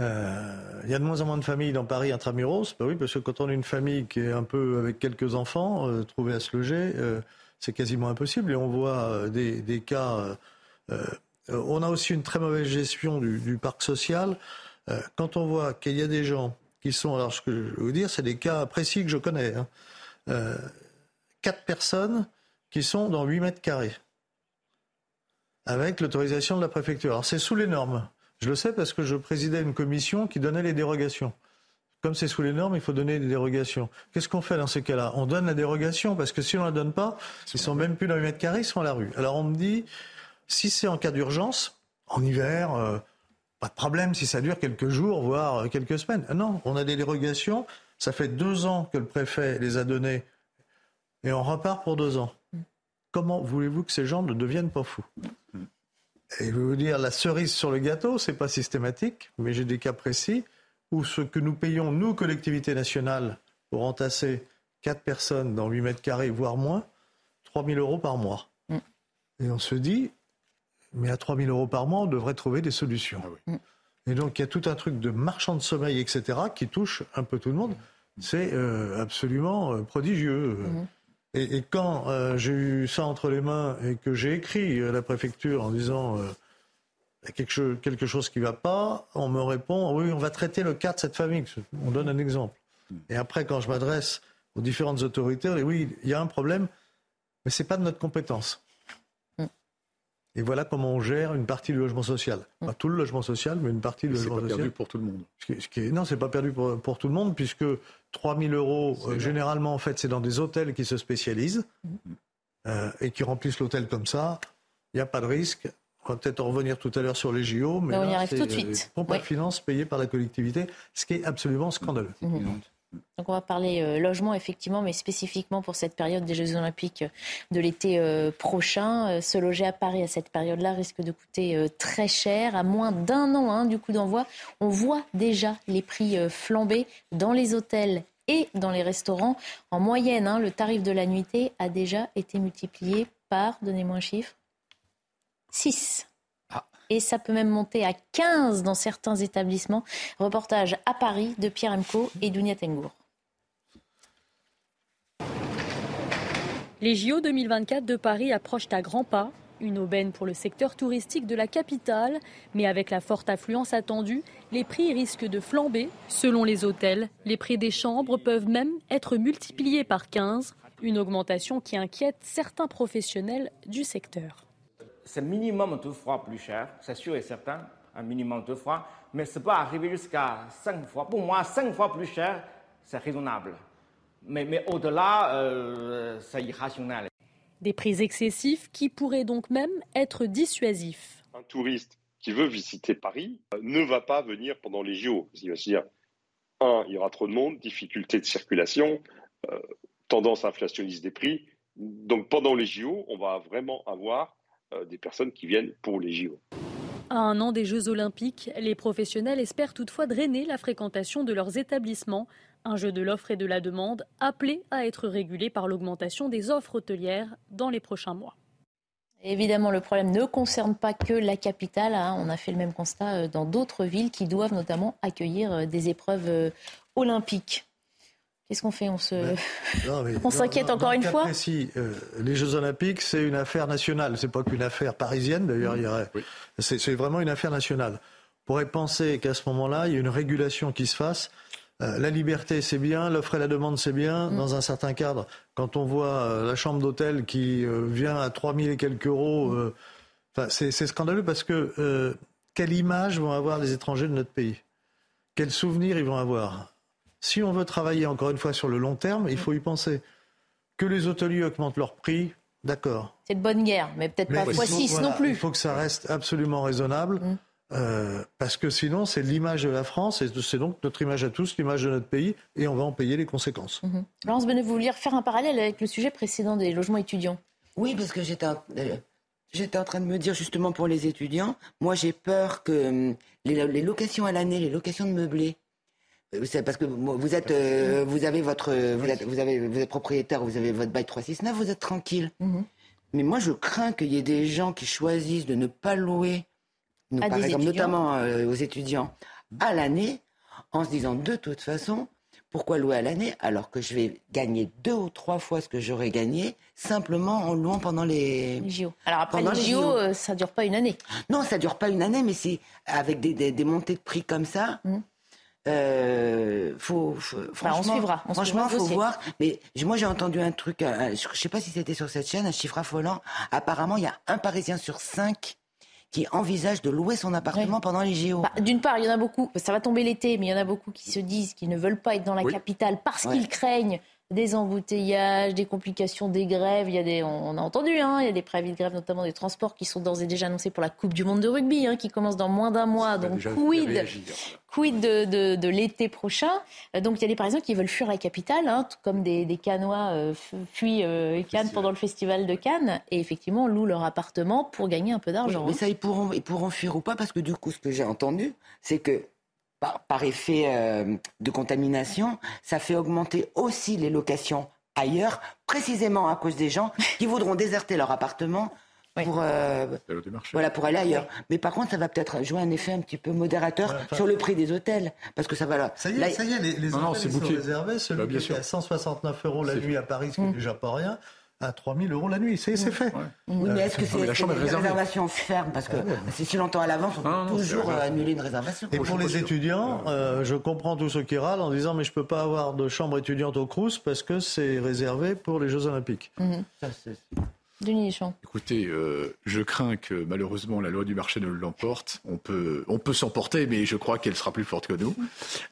Euh, Il y a de moins en moins de familles dans Paris intramuros. Bah oui, parce que quand on a une famille qui est un peu avec quelques enfants, euh, trouver à se loger, euh, c'est quasiment impossible. Et on voit des, cas. on a aussi une très mauvaise gestion du, parc social. Quand on voit qu'il y a des gens qui sont, alors ce que je veux vous dire, c'est des cas précis que je connais. hein. Quatre personnes qui sont dans 8 mètres carrés avec l'autorisation de la préfecture. Alors c'est sous les normes. Je le sais parce que je présidais une commission qui donnait les dérogations. Comme c'est sous les normes, il faut donner des dérogations. Qu'est-ce qu'on fait dans ces cas-là? On donne la dérogation parce que si on ne la donne pas, ils sont même plus dans 8 mètres carrés, ils sont à la rue. Alors on me dit, si c'est en cas d'urgence, en hiver, euh, pas de problème si ça dure quelques jours, voire euh, quelques semaines. Ah Non, on a des dérogations. Ça fait deux ans que le préfet les a données et on repart pour deux ans. Comment voulez-vous que ces gens ne deviennent pas fous? Et je vais vous dire, la cerise sur le gâteau, c'est pas systématique, mais j'ai des cas précis où ce que nous payons, nous, collectivités nationales, pour entasser 4 personnes dans 8 mètres carrés, voire moins, 3 000 euros par mois. Mm. Et on se dit, mais à 3 000 euros par mois, on devrait trouver des solutions. Ah et donc, il y a tout un truc de marchand de sommeil, etc., qui touche un peu tout le monde. C'est euh, absolument euh, prodigieux. Mm-hmm. Et, quand euh, j'ai eu ça entre les mains et que j'ai écrit à la préfecture en disant a quelque chose, quelque chose qui ne va pas, on me répond oui, on va traiter le cas de cette famille. On donne un exemple. Et après, quand je m'adresse aux différentes autorités, on dit oui, il y a un problème, mais ce n'est pas de notre compétence. Et voilà comment on gère une partie du logement social. Pas tout le logement social, mais une partie du logement social. C'est pas perdu pour tout le monde. Ce qui est, non, c'est pas perdu pour, tout le monde, puisque 3 000 euros, euh, généralement, en fait, c'est dans des hôtels qui se spécialisent euh, et qui remplissent l'hôtel comme ça. Il n'y a pas de risque. On va peut-être en revenir tout à l'heure sur les JO, mais on y arrive tout de suite. Pompes de finances payées par la collectivité, ce qui est absolument scandaleux. Mhm. Donc on va parler euh, logement effectivement, mais spécifiquement pour cette période des Jeux Olympiques de l'été euh, prochain. Euh, se loger à Paris à cette période-là risque de coûter très cher. À moins d'un an hein, du coup d'envoi, on voit déjà les prix flamber dans les hôtels et dans les restaurants. En moyenne, hein, le tarif de la nuitée a déjà été multiplié par, donnez-moi un chiffre, 6. Et ça peut même monter à 15 dans certains établissements. Reportage à Paris de Pierre Emco et Dounia Tengour. Les JO 2024 de Paris approchent à grands pas. Une aubaine pour le secteur touristique de la capitale, mais avec la forte affluence attendue, les prix risquent de flamber. Selon les hôtels, les prix des chambres peuvent même être multipliés par 15, une augmentation qui inquiète certains professionnels du secteur c'est minimum deux fois plus cher, c'est sûr et certain, un minimum deux fois, mais ça peut arriver jusqu'à cinq fois. Pour moi, cinq fois plus cher, c'est raisonnable. Mais, mais au-delà, euh, c'est irrationnel. Des prix excessifs qui pourraient donc même être dissuasifs. Un touriste qui veut visiter Paris euh, ne va pas venir pendant les JO. Il va se dire, un, il y aura trop de monde, difficulté de circulation, euh, tendance inflationniste des prix. Donc pendant les JO, on va vraiment avoir des personnes qui viennent pour les JO. À un an des Jeux Olympiques, les professionnels espèrent toutefois drainer la fréquentation de leurs établissements, un jeu de l'offre et de la demande appelé à être régulé par l'augmentation des offres hôtelières dans les prochains mois. Évidemment, le problème ne concerne pas que la capitale. Hein. On a fait le même constat euh, dans d'autres villes qui doivent notamment accueillir euh, des épreuves olympiques. Qu'est-ce qu'on fait On se, ben, on s'inquiète encore une fois. Euh, les Jeux Olympiques, c'est une affaire nationale. C'est pas qu'une affaire parisienne. D'ailleurs, c'est, vraiment une affaire nationale. On pourrait penser qu'à ce moment-là, il y a une régulation qui se fasse. Euh, la liberté, c'est bien. L'offre et la demande, c'est bien. Mm. Dans un certain cadre, quand on voit euh, la chambre d'hôtel qui vient à 3000 et quelques euros, c'est, c'est scandaleux parce que quelle image vont avoir les étrangers de notre pays? Quels souvenirs ils vont avoir? Si on veut travailler encore une fois sur le long terme, il faut y penser. Que les hôteliers augmentent leur prix, d'accord. C'est de bonne guerre, mais peut-être pas fois 6 non plus. Il faut que ça reste absolument raisonnable. Mm. Euh, parce que sinon, c'est l'image de la France et c'est donc notre image à tous, l'image de notre pays, et on va en payer les conséquences. Mm-hmm. Laurence Benet, vous vouliez faire un parallèle avec le sujet précédent des logements étudiants? Oui, parce que j'étais euh, j'étais en train de me dire justement pour les étudiants, moi j'ai peur que hum, les, les locations à l'année, les locations de meublés, c'est parce que vous êtes, euh, vous avez votre, vous êtes, vous avez, vous êtes propriétaire, vous avez votre bail 369, vous êtes tranquille. Mhm. Mais moi, je crains qu'il y ait des gens qui choisissent de ne pas louer, par exemple, notamment euh, aux étudiants, à l'année, en se disant de toute façon, pourquoi louer à l'année alors que je vais gagner deux ou trois fois ce que j'aurais gagné simplement en louant pendant les, les JO. Alors après les, JO, ça dure pas une année. Non, ça dure pas une année, mais c'est avec des, des, montées de prix comme ça. Mhm. Euh, faut, bah, on suivra. franchement, faut voir. Mais moi, j'ai entendu un truc. je je sais pas si c'était sur cette chaîne, un chiffre affolant. Apparemment, il y a un Parisien sur cinq qui envisage de louer son appartement pendant les JO. Bah, d'une part, il y en a beaucoup. Ça va tomber l'été, mais il y en a beaucoup qui se disent qu'ils ne veulent pas être dans la capitale parce qu'ils craignent des embouteillages, des complications, des grèves. Il y a des, on a entendu, hein, il y a des préavis de grève, notamment des transports, qui sont d'ores et déjà annoncés pour la Coupe du Monde de rugby, hein, qui commence dans moins d'un mois. Donc, quid, quid de, de, l'été prochain? Donc, il y a des Parisiens qui veulent fuir la capitale, hein, tout comme des, des Cannois euh, fuient euh, Cannes pendant le festival de Cannes, et effectivement louent leur appartement pour gagner un peu d'argent. mais ça, ils pourront, ils pourront fuir ou pas, parce que du coup, ce que j'ai entendu, c'est que par, effet euh, de contamination, ça fait augmenter aussi les locations ailleurs, précisément à cause des gens qui voudront déserter leur appartement pour, euh, voilà, pour aller ailleurs. Mais par contre, ça va peut-être jouer un effet un petit peu modérateur sur le prix des hôtels. Parce que ça va là. Ça y est, ça y est les, les hôtels sont réservés. Celui bah, qui est à 169 euros la nuit à Paris, ce qui n'est déjà pas rien à 3 000 euros la nuit. C'est fait. Oui, mais est-ce que c'est la chambre est réservation ferme Parce que ah si longtemps à l'avance, on peut toujours annuler une réservation. Et pour les étudiants, euh, je comprends tous ceux qui râlent en disant mais je ne peux pas avoir de chambre étudiante au Crous parce que c'est réservé pour les Jeux Olympiques. Mhm. Denis Écoutez, euh, je crains que malheureusement la loi du marché ne l'emporte. On peut, on peut s'emporter, mais je crois qu'elle sera plus forte que nous.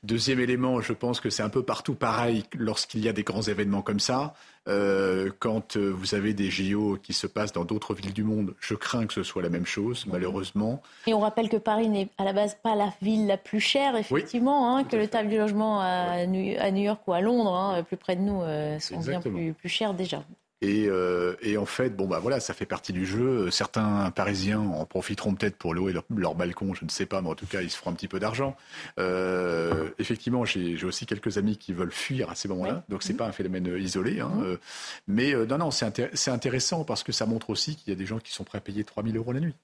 Deuxième élément, je pense que c'est un peu partout pareil lorsqu'il y a des grands événements comme ça. Euh, quand euh, vous avez des JO qui se passent dans d'autres villes du monde, je crains que ce soit la même chose, malheureusement. Et on rappelle que Paris n'est à la base pas la ville la plus chère, effectivement, hein, que le table du logement à New, York ou à Londres, hein, plus près de nous, sont bien plus, plus chers déjà. Euh, et, en fait, bon bah voilà, ça fait partie du jeu. Certains Parisiens en profiteront peut-être pour louer leur, balcon, je ne sais pas, mais en tout cas, ils se feront un petit peu d'argent. Euh, effectivement, j'ai aussi quelques amis qui veulent fuir à ces moments-là, donc c'est mmh. pas un phénomène euh, isolé. Hein, mmh. mais non, non, c'est intéressant parce que ça montre aussi qu'il y a des gens qui sont prêts à payer 3000 euros la nuit.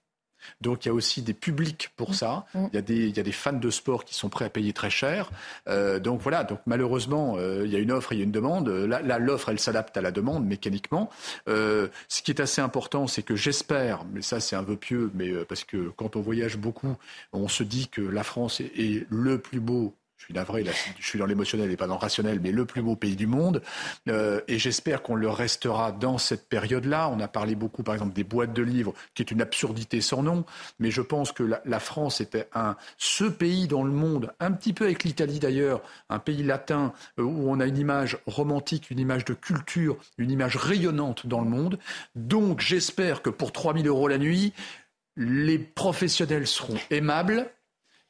Donc il y a aussi des publics pour mm. ça. Mm. Il, y a des, il y a des fans de sport qui sont prêts à payer très cher. Euh, donc voilà, donc malheureusement, euh, il y a une offre et il y a une demande. Là, l'offre, elle s'adapte à la demande mécaniquement. Euh, ce qui est assez important, c'est que j'espère, mais ça c'est un vœu pieux, mais parce que quand on voyage beaucoup, on se dit que la France est le plus beau je suis navré, je suis dans l'émotionnel et pas dans le rationnel, mais le plus beau pays du monde. Euh, et j'espère qu'on le restera dans cette période-là. On a parlé beaucoup, par exemple, des boîtes de livres, qui est une absurdité sans nom. Mais je pense que la, France était un, ce pays dans le monde, un petit peu avec l'Italie d'ailleurs, un pays latin euh, où on a une image romantique, une image de culture, une image rayonnante dans le monde. Donc j'espère que pour 3000 euros la nuit, les professionnels seront aimables,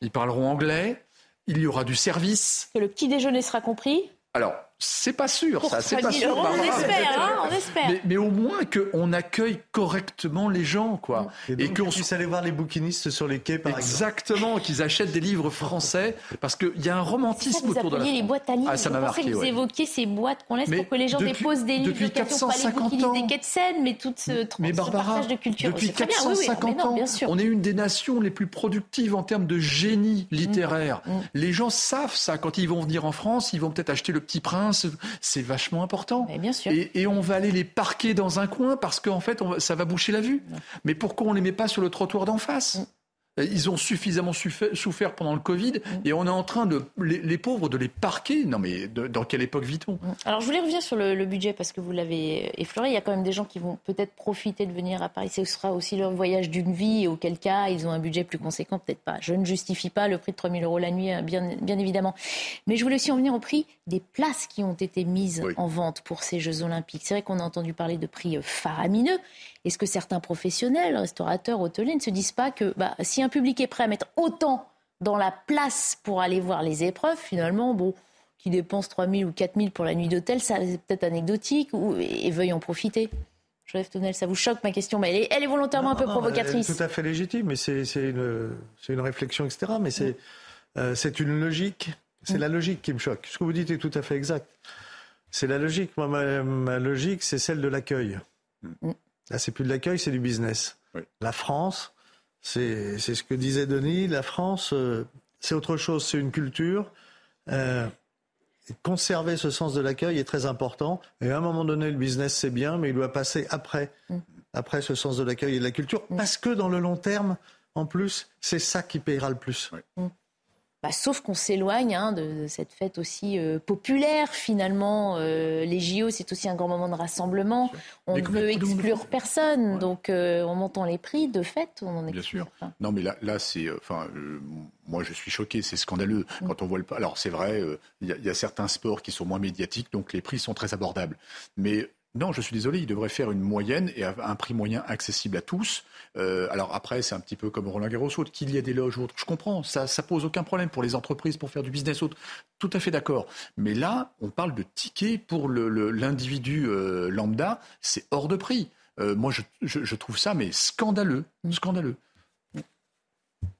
ils parleront anglais, il y aura du service. Que le petit déjeuner sera compris? Alors, c'est pas sûr, ça. C'est pas sûr. on espère, hein, on espère. Mais, au moins qu'on accueille correctement les gens, quoi. Et, qu'on puisse aller voir les bouquinistes sur les quais, par Exactement, qu'ils achètent des livres français, parce qu'il y a un romantisme autour de la. les boîtes à livres. Ah, ça m'a marqué. Vous évoquiez ces boîtes qu'on laisse pour que les gens déposent des livres depuis 450 ans. des quais de scène, mais tout ce, mais partage de culture. Depuis 450 ans, on est une des nations les plus productives en termes de génie littéraire. Mm, mm. Les gens savent ça. Quand ils vont venir en France, ils vont peut-être acheter Le Petit Prince c'est vachement important. bien sûr. Et, on va aller les parquer dans un coin parce qu'en fait, ça va boucher la vue. Mais pourquoi on ne les met pas sur le trottoir d'en face? Mm. Ils ont suffisamment souffert pendant le Covid mm. et on est en train de les, pauvres de les parquer. Non mais dans quelle époque vit-on? Mm. Alors je voulais revenir sur le, budget parce que vous l'avez effleuré. Il y a quand même des gens qui vont peut-être profiter de venir à Paris. Ce sera aussi leur voyage d'une vie auquel cas ils ont un budget plus conséquent, peut-être pas. Je ne justifie pas le prix de 3 000 euros la nuit, hein, bien, bien évidemment. Mais je voulais aussi en venir au prix des places qui ont été mises en vente pour ces Jeux Olympiques. C'est vrai qu'on a entendu parler de prix euh, faramineux. Est-ce que certains professionnels, restaurateurs, hôteliers ne se disent pas que bah, si un public est prêt à mettre autant dans la place pour aller voir les épreuves, finalement, bon, qui dépense 3 000 ou 4 000 pour la nuit d'hôtel, ça c'est peut-être anecdotique ou, et, veuille en profiter Joseph Tonnel, ça vous choque ma question, mais elle est, volontairement un peu provocatrice. tout à fait légitime, mais c'est une, une, réflexion, etc. Mais c'est euh, une logique, c'est la logique qui me choque. Ce que vous dites est tout à fait exact. C'est la logique. Moi, ma, logique, c'est celle de l'accueil. Mm. Là, c'est plus de l'accueil, c'est du business. La France, c'est ce que disait Denis, la France, euh, c'est autre chose, c'est une culture. Euh, conserver ce sens de l'accueil est très important. Et à un moment donné, le business, c'est bien, mais il doit passer après, mm. après ce sens de l'accueil et de la culture. Mm. Parce que dans le long terme, en plus, c'est ça qui payera le plus. Bah, sauf qu'on s'éloigne hein, de, cette fête aussi euh, populaire finalement. Euh, les JO, c'est aussi un grand moment de rassemblement. On ne veut exclure personne, donc euh, en montant les prix de fête, on en Bien sûr. Non, mais là, là c'est, enfin, moi je suis choqué, c'est scandaleux mm. quand on voit le. Alors c'est vrai, il y, y, a certains sports qui sont moins médiatiques, donc les prix sont très abordables. Mais non, je suis désolé, il devrait faire une moyenne et à un prix moyen accessible à tous. Euh, alors après, c'est un petit peu comme Roland Garros, qu'il y ait des loges ou autres. Je comprends, ça, ça pose aucun problème pour les entreprises, pour faire du business autre. Tout à fait d'accord. Mais là, on parle de tickets pour l'individu euh, lambda, c'est hors de prix. Euh, moi, je, trouve ça mais scandaleux, scandaleux.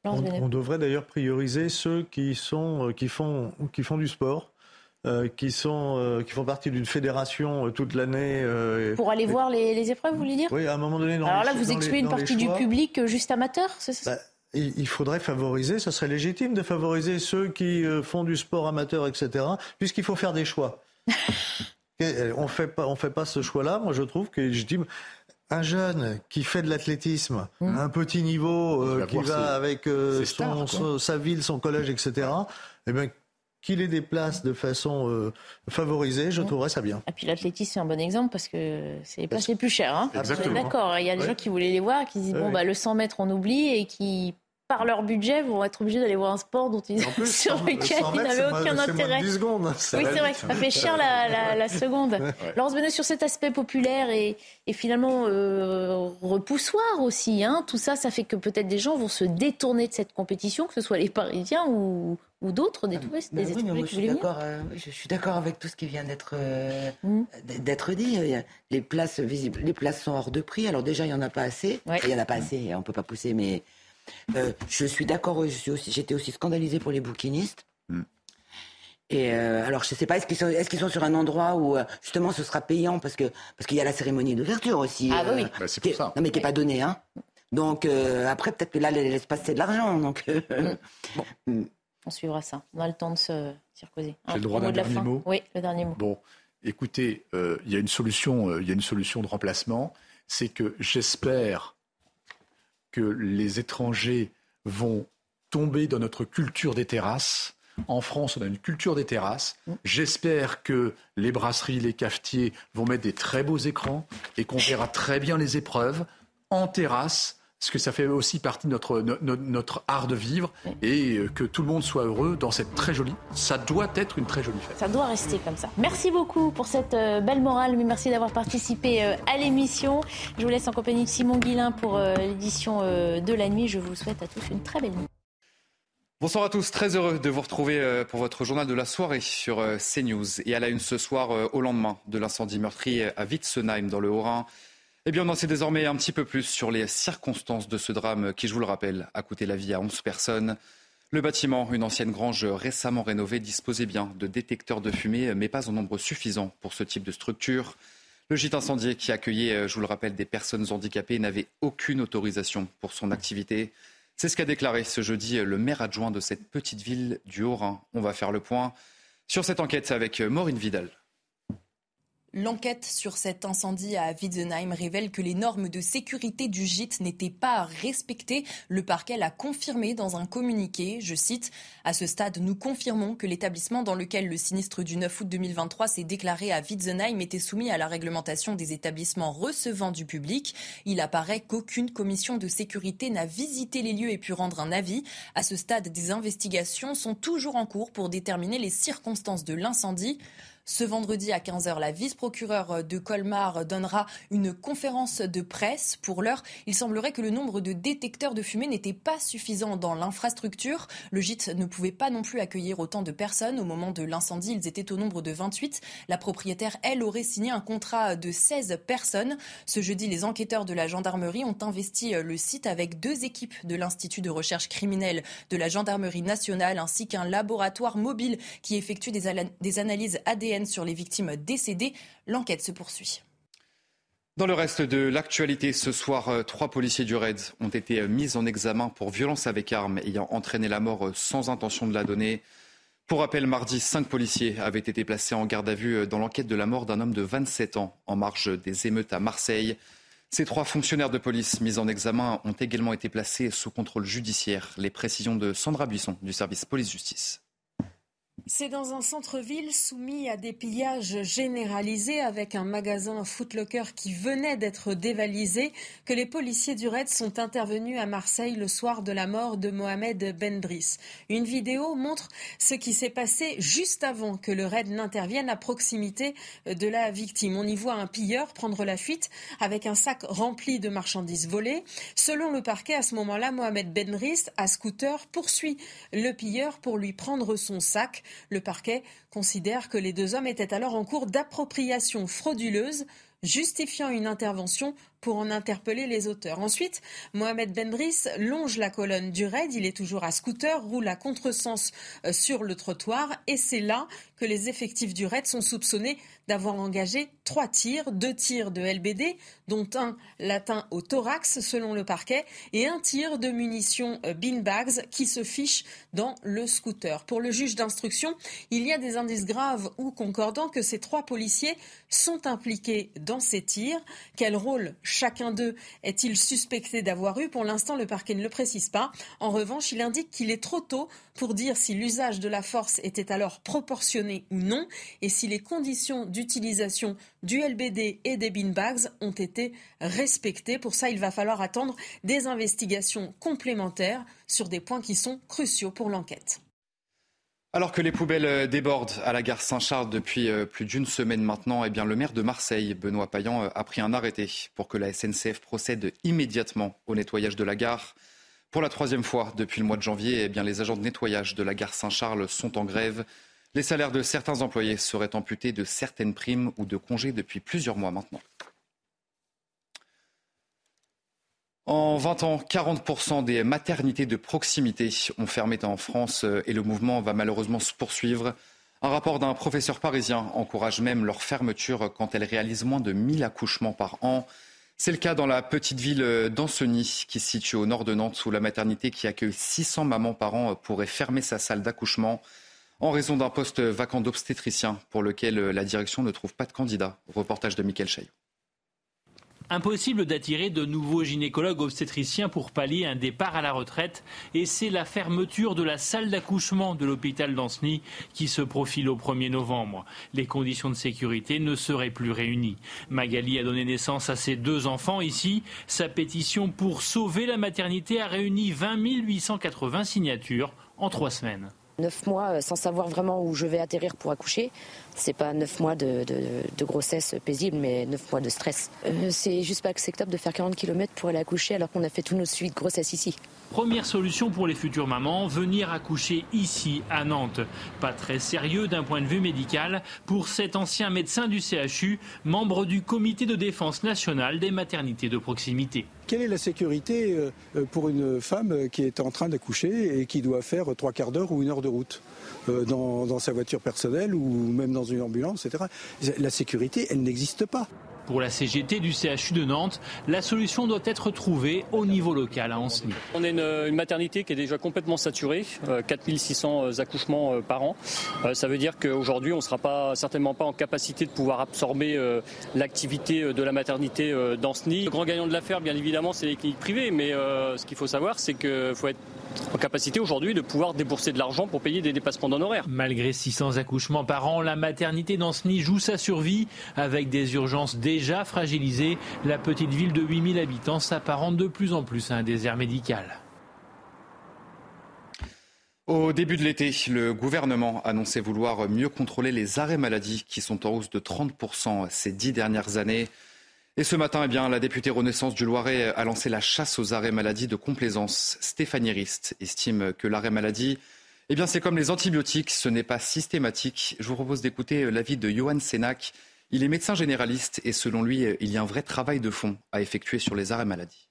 On, devrait d'ailleurs prioriser ceux qui sont qui font qui font du sport euh, qui, sont, euh, qui font partie d'une fédération euh, toute l'année. Pour aller voir les, épreuves, vous voulez dire? Oui, à un moment donné. Alors là, vous excluez une partie du public juste amateur, c'est ça? Bah, il faudrait favoriser, ça serait légitime de favoriser ceux qui font du sport amateur, etc., puisqu'il faut faire des choix. on fait pas, on fait pas ce choix-là. Moi, je trouve que légitime. Un jeune qui fait de l'athlétisme, mmh. un petit niveau, qui va avec sa ville, son collège, etc. Eh bien, qu'il les déplace de façon euh, favorisée, je trouverais ça bien. Et puis l'athlétisme, c'est un bon exemple parce que c'est les places les plus chères. Hein. D'accord, il y a des gens qui voulaient les voir, qui disent, bon, bah, le 100 mètres, on oublie, et qui par leur budget, vont être obligés d'aller voir un sport dont ils, sur lequel ils n'avaient aucun intérêt. oui, c'est vrai, ça fait cher la, la, seconde. Laurence Benoît, sur cet aspect populaire et, et finalement euh, repoussoir aussi, hein, tout ça, ça fait que peut-être des gens vont se détourner de cette compétition, que ce soit les Parisiens ou, ou d'autres, des ah, étrangers je, suis d'accord, euh, je suis d'accord avec tout ce qui vient d'être euh, mmh. d'être dit. Les places visibles, les places sont hors de prix. Alors déjà, il y en a pas assez. Il y en a pas assez. On peut pas pousser, mais euh, je suis d'accord. J'étais aussi, scandalisée pour les bouquinistes. Hmm. Et alors, je ne sais pas, est-ce qu'ils sont, est sont, sur un endroit où justement ce sera payant parce que parce qu'il y a la cérémonie d'ouverture aussi. Ah oui. Bah, c'est pour ça. Non, mais qui n'est pas donné, hein. Donc après, peut-être que là, l'espace c'est de l'argent. Donc hmm. bon. Hmm. On suivra ça. On a le temps de se circoser. J'ai le droit d'un dernier mot. Oui, le dernier mot. Bon, écoutez, euh, il y a une solution. Euh, il y a une solution de remplacement. C'est que j'espère que les étrangers vont tomber dans notre culture des terrasses. En France, on a une culture des terrasses. J'espère que les brasseries, les cafetiers vont mettre des très beaux écrans et qu'on verra très bien les épreuves en terrasse parce que ça fait aussi partie de notre, notre, art de vivre et euh, que tout le monde soit heureux dans cette très jolie. Ça doit être une très jolie fête. Ça doit rester comme ça. Merci beaucoup pour cette euh, belle morale, mais merci d'avoir participé euh, à l'émission. Je vous laisse en compagnie de Simon Guillain pour l'édition de la nuit. Je vous souhaite à tous une très belle nuit. Bonsoir à tous, très heureux de vous retrouver pour votre journal de la soirée sur CNews. Et à la une ce soir, au lendemain de l'incendie meurtrier à Witzenheim dans le Haut-Rhin. Eh bien, on en sait désormais un petit peu plus sur les circonstances de ce drame qui, je vous le rappelle, a coûté la vie à 11 personnes. Le bâtiment, une ancienne grange récemment rénovée, disposait bien de détecteurs de fumée, mais pas en nombre suffisant pour ce type de structure. Le gîte incendié qui accueillait, je vous le rappelle, des personnes handicapées n'avait aucune autorisation pour son activité. C'est ce qu'a déclaré ce jeudi le maire adjoint de cette petite ville du Haut-Rhin. On va faire le point sur cette enquête avec Maureen Vidal. L'enquête sur cet incendie à Witzenheim révèle que les normes de sécurité du gîte n'étaient pas respectées. Le parquet l'a confirmé dans un communiqué. Je cite À ce stade, nous confirmons que l'établissement dans lequel le sinistre du 9 août 2023 s'est déclaré à Witzenheim était soumis à la réglementation des établissements recevant du public. Il apparaît qu'aucune commission de sécurité n'a visité les lieux et pu rendre un avis. À ce stade, des investigations sont toujours en cours pour déterminer les circonstances de l'incendie. Ce vendredi à 15h, la vice-procureure de Colmar donnera une conférence de presse. Pour l'heure, il semblerait que le nombre de détecteurs de fumée n'était pas suffisant dans l'infrastructure. Le gîte ne pouvait pas non plus accueillir autant de personnes. Au moment de l'incendie, ils étaient au nombre de 28. La propriétaire, elle, aurait signé un contrat de 16 personnes. Ce jeudi, les enquêteurs de la gendarmerie ont investi le site avec deux équipes de l'Institut de recherche criminelle de la gendarmerie nationale ainsi qu'un laboratoire mobile qui effectue des, des analyses ADN sur les victimes décédées. L'enquête se poursuit. Dans le reste de l'actualité, ce soir, euh, trois policiers du RAID ont été euh, mis en examen pour violence avec arme ayant entraîné la mort euh, sans intention de la donner. Pour rappel, mardi, cinq policiers avaient été placés en garde à vue dans l'enquête de la mort d'un homme de 27 ans en marge des émeutes à Marseille. Ces trois fonctionnaires de police mis en examen ont également été placés sous contrôle judiciaire. Les précisions de Sandra Buisson du service police-justice. C'est dans un centre-ville soumis à des pillages généralisés avec un magasin Footlocker qui venait d'être dévalisé que les policiers du raid sont intervenus à Marseille le soir de la mort de Mohamed Bendris. Une vidéo montre ce qui s'est passé juste avant que le raid n'intervienne à proximité de la victime. On y voit un pilleur prendre la fuite avec un sac rempli de marchandises volées. Selon le parquet, à ce moment-là, Mohamed Bendris, à scooter, poursuit le pilleur pour lui prendre son sac. Le parquet considère que les deux hommes étaient alors en cours d'appropriation frauduleuse, justifiant une intervention pour en interpeller les auteurs. Ensuite, Mohamed Bendris longe la colonne du raid. Il est toujours à scooter, roule à contresens euh, sur le trottoir. Et c'est là que les effectifs du raid sont soupçonnés d'avoir engagé trois tirs, deux tirs de LBD, dont un latin au thorax selon le parquet, et un tir de munitions euh, beanbags qui se fiche dans le scooter. Pour le juge d'instruction, il y a des indices graves ou concordants que ces trois policiers sont impliqués dans ces tirs. Quel rôle chacun d'eux est-il suspecté d'avoir eu Pour l'instant, le parquet ne le précise pas. En revanche, il indique qu'il est trop tôt pour dire si l'usage de la force était alors proportionné ou non et si les conditions d'utilisation du LBD et des beanbags ont été respectées. Pour ça, il va falloir attendre des investigations complémentaires sur des points qui sont cruciaux pour l'enquête. Alors que les poubelles euh, débordent à la gare Saint-Charles depuis euh, plus d'une semaine maintenant, eh le maire de Marseille, Benoît Payan, euh, a pris un arrêté pour que la SNCF procède immédiatement au nettoyage de la gare. Pour la troisième fois depuis le mois de janvier, eh les agents de nettoyage de la gare Saint-Charles sont en grève. Les salaires de certains employés seraient amputés de certaines primes ou de congés depuis plusieurs mois maintenant. En 20 ans, 40% des maternités de proximité ont fermé en France euh, et le mouvement va malheureusement se poursuivre. Un rapport d'un professeur parisien encourage même leur fermeture quand elles réalisent moins de 1000 accouchements par an. C'est le cas dans la petite ville d'Anceny, qui se situe au nord de Nantes, où la maternité qui accueille 600 mamans par an pourrait fermer sa salle d'accouchement en raison d'un poste vacant d'obstétricien pour lequel la direction ne trouve pas de candidat. Reportage de Michael Chaillot. Impossible d'attirer de nouveaux gynécologues obstétriciens pour pallier un départ à la retraite et c'est la fermeture de la salle d'accouchement de l'hôpital d'Anceny qui se profile au 1er novembre. Les conditions de sécurité ne seraient plus réunies. Magali a donné naissance à ses deux enfants ici. Sa pétition pour sauver la maternité a réuni 20 880 signatures en trois semaines. Neuf mois euh, sans savoir vraiment où je vais atterrir pour accoucher. C'est pas neuf mois de, grossesse paisible, mais neuf mois de stress. Euh, c'est juste pas acceptable de faire 40 km pour aller accoucher alors qu'on a fait tous nos suites de grossesse ici. Première solution pour les futures mamans, venir accoucher ici à Nantes. Pas très sérieux d'un point de vue médical pour cet ancien médecin du CHU, membre du comité de défense nationale des maternités de proximité. Quelle est la sécurité euh, pour une femme qui est en train d'accoucher et qui doit faire trois quarts d'heure ou une heure de route euh, dans, sa voiture personnelle ou même dans une ambulance, etc. La sécurité, elle n'existe pas. Pour la CGT du CHU de Nantes, la solution doit être trouvée au niveau local à Anceny. On est une, maternité qui est déjà complètement saturée, 4600 euh, accouchements par an. Ça veut dire qu'aujourd'hui, on ne sera pas, certainement pas en capacité de pouvoir absorber l'activité de la maternité d'Anceny. Le grand gagnant de l'affaire, bien évidemment, c'est les cliniques privées, mais ce qu'il faut savoir, c'est qu'il faut être en capacité aujourd'hui de pouvoir débourser de l'argent pour payer des dépassements d'honoraires. Malgré 600 accouchements par an, la maternité d'Anceny joue sa survie avec des urgences déjà fragilisées. La petite ville de 8000 habitants s'apparente de plus en plus à un désert médical. Au début de l'été, le gouvernement annonçait vouloir mieux contrôler les arrêts maladie qui sont en hausse de 30% ces dix dernières années. Et ce matin, eh bien, la députée Renaissance du Loiret a lancé la chasse aux arrêts maladie de complaisance. Stéphanie Rist estime que l'arrêt maladie, eh bien, c'est comme les antibiotiques, ce n'est pas systématique. Je vous propose d'écouter l'avis de Johan Sénac. Il est médecin généraliste et selon lui, il y a un vrai travail de fond à effectuer sur les arrêts maladie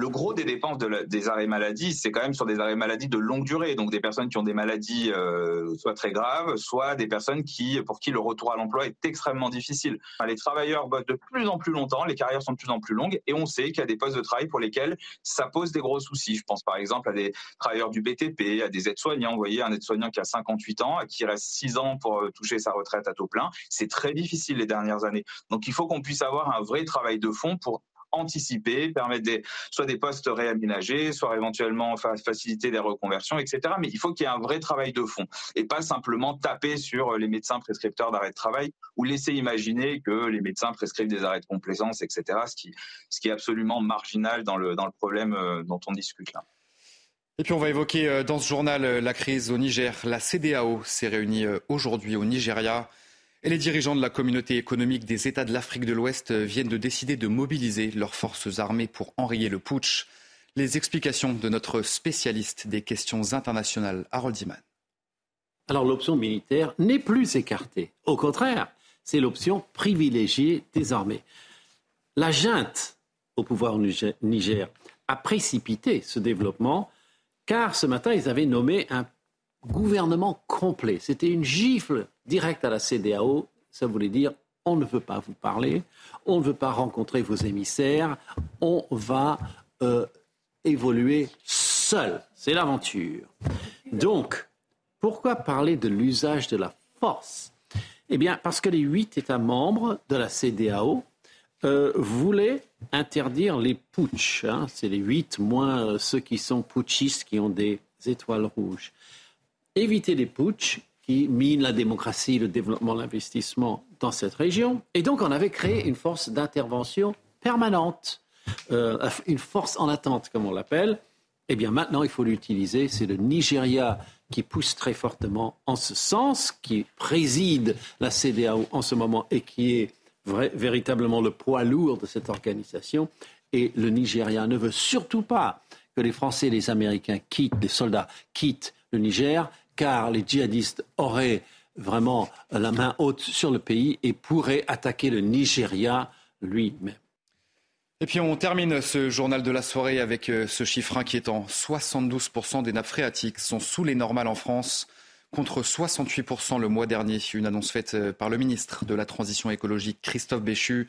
le gros des dépenses des arrêts maladie, c'est quand même sur des arrêts maladie de longue durée, donc des personnes qui ont des maladies euh, soit très graves, soit des personnes qui, pour qui le retour à l'emploi est extrêmement difficile. les travailleurs bossent de plus en plus longtemps, les carrières sont de plus en plus longues, et on sait qu'il y a des postes de travail pour lesquels ça pose des gros soucis. Je pense par exemple à des travailleurs du BTP, à des aides-soignants. Vous voyez, un aide-soignant qui a 58 ans, qui reste 6 ans pour euh, toucher sa retraite à taux plein, c'est très difficile les dernières années. Donc il faut qu'on puisse avoir un vrai travail de fond pour anticiper, permettre des, soit des postes réaménagés, soit éventuellement faciliter des reconversions, etc. Mais il faut qu'il y ait un vrai travail de fond et pas simplement taper sur les médecins prescripteurs d'arrêt de travail ou laisser imaginer que les médecins prescrivent des arrêts de complaisance, etc. Ce qui, est absolument marginal dans le, dans le problème euh, dont on discute là. Et puis on va évoquer euh, dans ce journal euh, la crise au Niger. La CDAO s'est réunie aujourd'hui au Nigeria. Et les dirigeants de la communauté économique des États de l'Afrique de l'Ouest viennent de décider de mobiliser leurs forces armées pour enrayer le putsch. Les explications de notre spécialiste des questions internationales, Harold Iman. Alors l'option militaire n'est plus écartée. Au contraire, c'est l'option privilégiée désormais. La junte au pouvoir Niger a précipité ce développement car ce matin, ils avaient nommé un gouvernement complet. C'était une gifle directe à la CDAO. Ça voulait dire on ne veut pas vous parler, on ne veut pas rencontrer vos émissaires, on va euh, évoluer seul. C'est l'aventure. Donc, pourquoi parler de l'usage de la force? Eh bien, parce que les huit États membres de la CDAO euh, voulaient interdire les putsch. Hein. C'est les huit moins euh, ceux qui sont putschistes, qui ont des étoiles rouges. Éviter les putsch qui minent la démocratie, le développement, l'investissement dans cette région. Et donc, on avait créé une force d'intervention permanente, euh, une force en attente, comme on l'appelle. Eh bien, maintenant, il faut l'utiliser. C'est le Nigeria qui pousse très fortement en ce sens, qui préside la CDAO en ce moment et qui est véritablement le poids lourd de cette organisation. Et le Nigeria ne veut surtout pas que les Français et les Américains quittent, les soldats quittent le Niger, car les djihadistes auraient vraiment la main haute sur le pays et pourraient attaquer le Nigeria lui-même. Et puis on termine ce journal de la soirée avec euh, ce chiffre inquiétant. 72% des nappes phréatiques sont sous les normales en France, contre 68% le mois dernier. Une annonce faite euh, par le ministre de la Transition écologique, Christophe Béchu,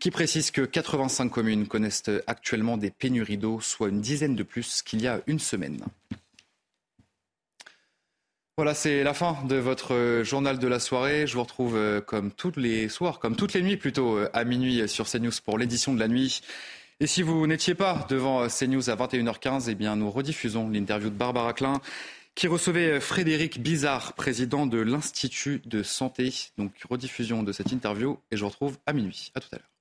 qui précise que 85 communes connaissent actuellement des pénuries d'eau, soit une dizaine de plus qu'il y a une semaine. Voilà, c'est la fin de votre euh, journal de la soirée. Je vous retrouve euh, comme tous les soirs, comme toutes les nuits plutôt, euh, à minuit sur CNews pour l'édition de la nuit. Et si vous n'étiez pas devant CNews à 21h15, eh bien nous rediffusons l'interview de Barbara Klein qui recevait Frédéric Bizarre, président de l'Institut de santé. Donc rediffusion de cette interview et je vous retrouve à minuit. À tout à l'heure.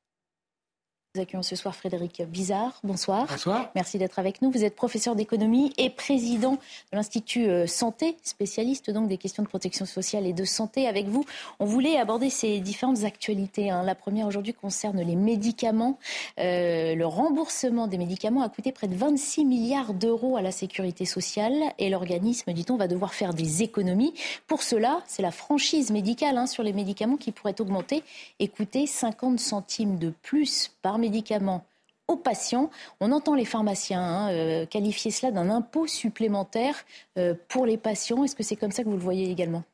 Nous accueillons ce soir Frédéric Bizarre. Bonsoir. Bonsoir. Merci d'être avec nous. Vous êtes professeur d'économie et président de l'Institut euh, Santé, spécialiste donc des questions de protection sociale et de santé. Avec vous, on voulait aborder ces différentes actualités. Hein. La première aujourd'hui concerne les médicaments. Euh, le remboursement des médicaments a coûté près de 26 milliards d'euros à la sécurité sociale et l'organisme, dit-on, va devoir faire des économies. Pour cela, c'est la franchise médicale hein, sur les médicaments qui pourrait augmenter et coûter 50 centimes de plus par médicaments aux patients. On entend les pharmaciens hein, euh, qualifier cela d'un impôt supplémentaire euh, pour les patients. Est-ce que c'est comme ça que vous le voyez également?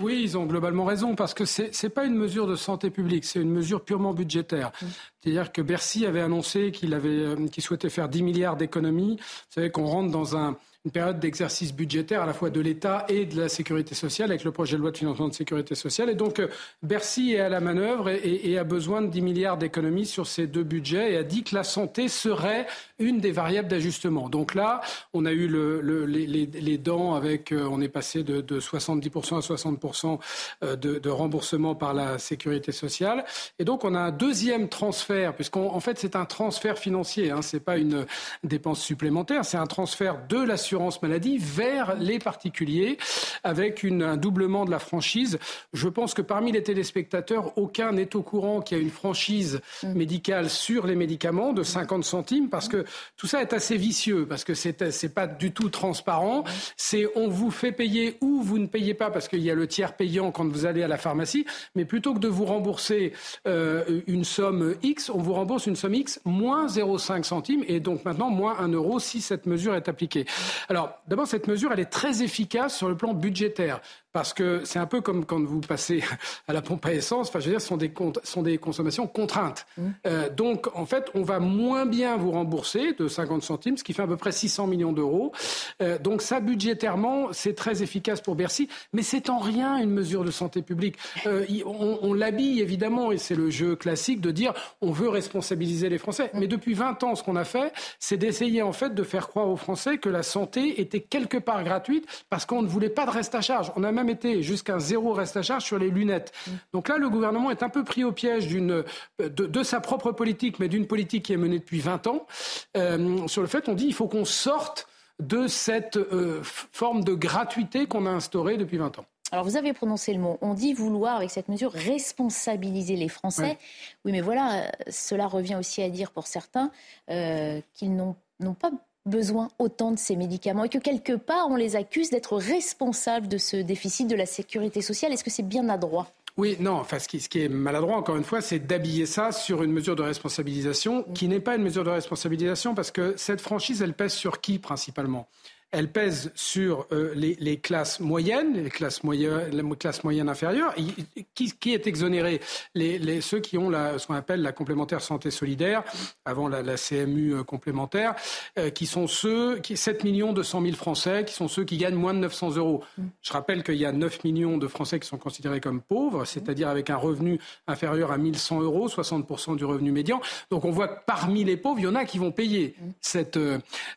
Oui, ils ont globalement raison parce que ce n'est pas une mesure de santé publique, c'est une mesure purement budgétaire. Mmh. C'est-à-dire que Bercy avait annoncé qu'il euh, qu'il souhaitait faire 10 milliards d'économies. Vous savez qu'on rentre dans un, une période d'exercice budgétaire à la fois de l'État et de la sécurité sociale avec le projet de loi de financement de sécurité sociale. Et donc euh, Bercy est à la manœuvre et, a besoin de 10 milliards d'économies sur ces deux budgets et a dit que la santé serait une des variables d'ajustement. Donc là, on a eu le, les, dents avec, euh, on est passé de, 70% à 60% euh, de, remboursement par la sécurité sociale. Et donc on a un deuxième transfert, puisqu'en fait c'est un transfert financier, hein, c'est pas une dépense supplémentaire, c'est un transfert de l'assurance maladie vers les particuliers avec un doublement de la franchise. Je pense que parmi les téléspectateurs, aucun n'est au courant qu'il y a une franchise mm. médicale sur les médicaments de 50 centimes parce que tout ça est assez vicieux parce que c'est n'est pas du tout transparent. C'est on vous fait payer ou vous ne payez pas parce qu'il y a le tiers payant quand vous allez à la pharmacie, mais plutôt que de vous rembourser euh, une somme X, on vous rembourse une somme X moins 0,5 centimes et donc maintenant moins 1 euro si cette mesure est appliquée. Alors, d'abord, cette mesure, elle est très efficace sur le plan budgétaire. Parce que c'est un peu comme quand vous passez à la pompe à essence. Enfin, je veux dire, ce sont des, sont des consommations contraintes. Mmh. Euh, donc, en fait, on va moins bien vous rembourser de 50 centimes, ce qui fait à peu près 600 millions d'euros. Euh, donc, ça, budgétairement, c'est très efficace pour Bercy, mais c'est en rien une mesure de santé publique. Euh, on, on l'habille évidemment, et c'est le jeu classique de dire on veut responsabiliser les Français. Mmh. Mais depuis 20 ans, ce qu'on a fait, c'est d'essayer en fait de faire croire aux Français que la santé était quelque part gratuite parce qu'on ne voulait pas de reste à charge. On a même été jusqu'à zéro reste à charge sur les lunettes. Mm. Donc là, le gouvernement est un peu pris au piège d'une, de, sa propre politique, mais d'une politique qui est menée depuis 20 ans. Euh, sur le fait, on dit il faut qu'on sorte de cette euh, forme de gratuité qu'on a instaurée depuis 20 ans. Alors vous avez prononcé le mot. On dit vouloir, avec cette mesure, responsabiliser les Français. Oui, mais voilà, cela revient aussi à dire pour certains euh, qu'ils n'ont pas besoin autant de ces médicaments et que quelque part on les accuse d'être responsables de ce déficit de la sécurité sociale. Est-ce que c'est bien adroit? Oui, non, enfin, ce qui, ce qui, est maladroit, encore une fois, c'est d'habiller ça sur une mesure de responsabilisation qui n'est pas une mesure de responsabilisation parce que cette franchise, elle pèse sur qui principalement? Elle pèse sur euh, les, classes moyennes, les classes moyennes, inférieures. Qui, est exonéré? Les, Ceux qui ont la, ce qu'on appelle la complémentaire santé solidaire, avant la, CMU euh, complémentaire, euh, qui sont ceux, qui, 7 millions 200 000 Français, qui sont ceux qui gagnent moins de 900 euros. Je rappelle qu'il y a 9 millions de Français qui sont considérés comme pauvres, c'est-à-dire avec un revenu inférieur à 1100 euros, 60% du revenu médian. Donc on voit que parmi les pauvres, il y en a qui vont payer cette,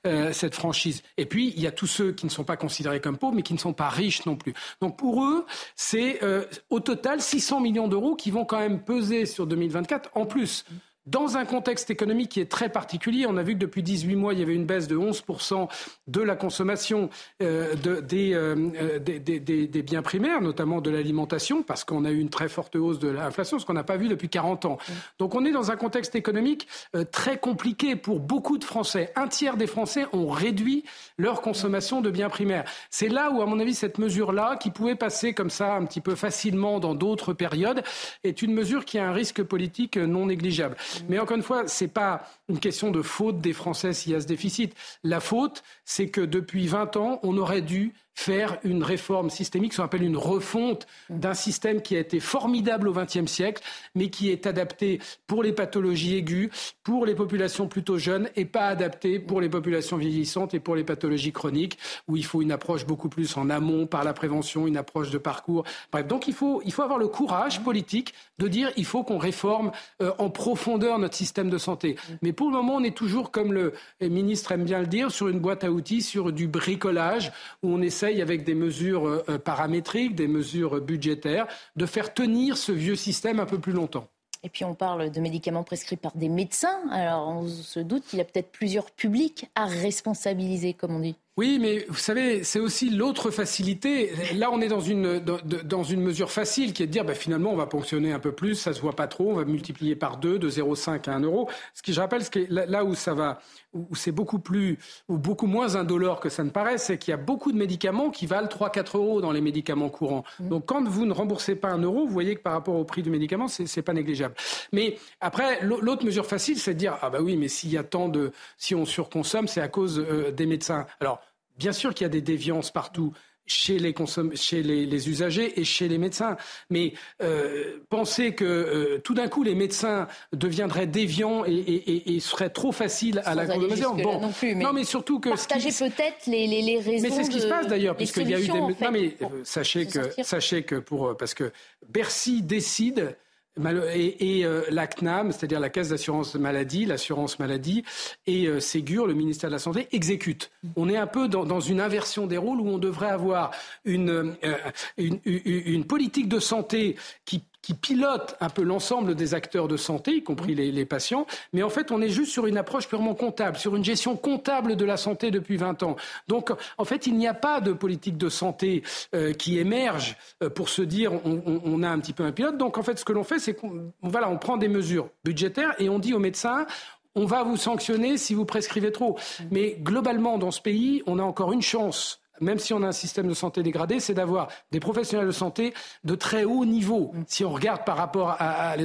cette franchise. Et puis, y a tous ceux qui ne sont pas considérés comme pauvres, mais qui ne sont pas riches non plus. Donc pour eux, c'est euh, au total 600 millions d'euros qui vont quand même peser sur 2024 en plus dans un contexte économique qui est très particulier. On a vu que depuis 18 mois, il y avait une baisse de 11% de la consommation euh, euh, euh, des, des, biens primaires, notamment de l'alimentation, parce qu'on a eu une très forte hausse de l'inflation, ce qu'on n'a pas vu depuis 40 ans. Donc on est dans un contexte économique très compliqué pour beaucoup de Français. Un tiers des Français ont réduit leur consommation de biens primaires. C'est là où, à mon avis, cette mesure-là, qui pouvait passer comme ça un petit peu facilement dans d'autres périodes, est une mesure qui a un risque politique non négligeable. Mais encore une fois, ce n'est pas une question de faute des Français s'il y a ce déficit. La faute, c'est que depuis 20 ans, on aurait dû faire une réforme systémique, ce qu'on appelle une refonte d'un système qui a été formidable au XXe siècle, mais qui est adapté pour les pathologies aiguës, pour les populations plutôt jeunes, et pas adapté pour les populations vieillissantes et pour les pathologies chroniques, où il faut une approche beaucoup plus en amont par la prévention, une approche de parcours. Bref, donc il faut, il faut avoir le courage politique de dire il faut qu'on réforme euh, en profondeur notre système de santé. Mais pour le moment, on est toujours, comme le ministre aime bien le dire, sur une boîte à outils, sur du bricolage, où on essaie avec des mesures euh, euh, paramétriques, des mesures budgétaires, de faire tenir ce vieux système un peu plus longtemps. Et puis on parle de médicaments prescrits par des médecins. Alors on se doute qu'il y a peut-être plusieurs publics à responsabiliser, comme on dit. Oui, mais vous savez, c'est aussi l'autre facilité. Là, on est dans une, dans, une mesure facile qui est de dire, bah, finalement, on va ponctionner un peu plus, ça se voit pas trop, on va multiplier par deux, de 0,5 à 1 euro. Ce qui, je rappelle, ce qui là où ça va, où c'est beaucoup plus, ou beaucoup moins indolore que ça ne paraît, c'est qu'il y a beaucoup de médicaments qui valent 3-4 euros dans les médicaments courants. Mmh. Donc, quand vous ne remboursez pas un euro, vous voyez que par rapport au prix du médicament, c'est, pas négligeable. Mais après, l'autre mesure facile, c'est de dire, ah bah oui, mais s'il y a tant de, si on surconsomme, c'est à cause euh, des médecins. Alors, Bien sûr qu'il y a des déviances partout chez les, chez les, usagers et chez les médecins. Mais euh, penser que euh, tout d'un coup les médecins deviendraient déviants et, seraient trop faciles à la consommation. Bon, non, plus, mais non, mais surtout que partager peut-être les, les, raisons. Mais c'est ce qui se passe d'ailleurs, puisqu'il y a eu des. non, mais euh, sachez que sachez que pour parce que Bercy décide et, euh, la CNAM, c'est-à-dire la Caisse d'assurance maladie, l'assurance maladie, et euh, Ségur, le ministère de la Santé, exécutent. On est un peu dans, une inversion des rôles où on devrait avoir une, euh, une, une politique de santé qui qui pilote un peu l'ensemble des acteurs de santé, y compris les, patients. Mais en fait, on est juste sur une approche purement comptable, sur une gestion comptable de la santé depuis 20 ans. Donc, en fait, il n'y a pas de politique de santé euh, qui émerge euh, pour se dire on, a un petit peu un pilote. Donc, en fait, ce que l'on fait, c'est qu'on voilà, on prend des mesures budgétaires et on dit aux médecins on va vous sanctionner si vous prescrivez trop. Mais globalement, dans ce pays, on a encore une chance même si on a un système de santé dégradé, c'est d'avoir des professionnels de santé de très haut niveau, si on regarde par rapport à, à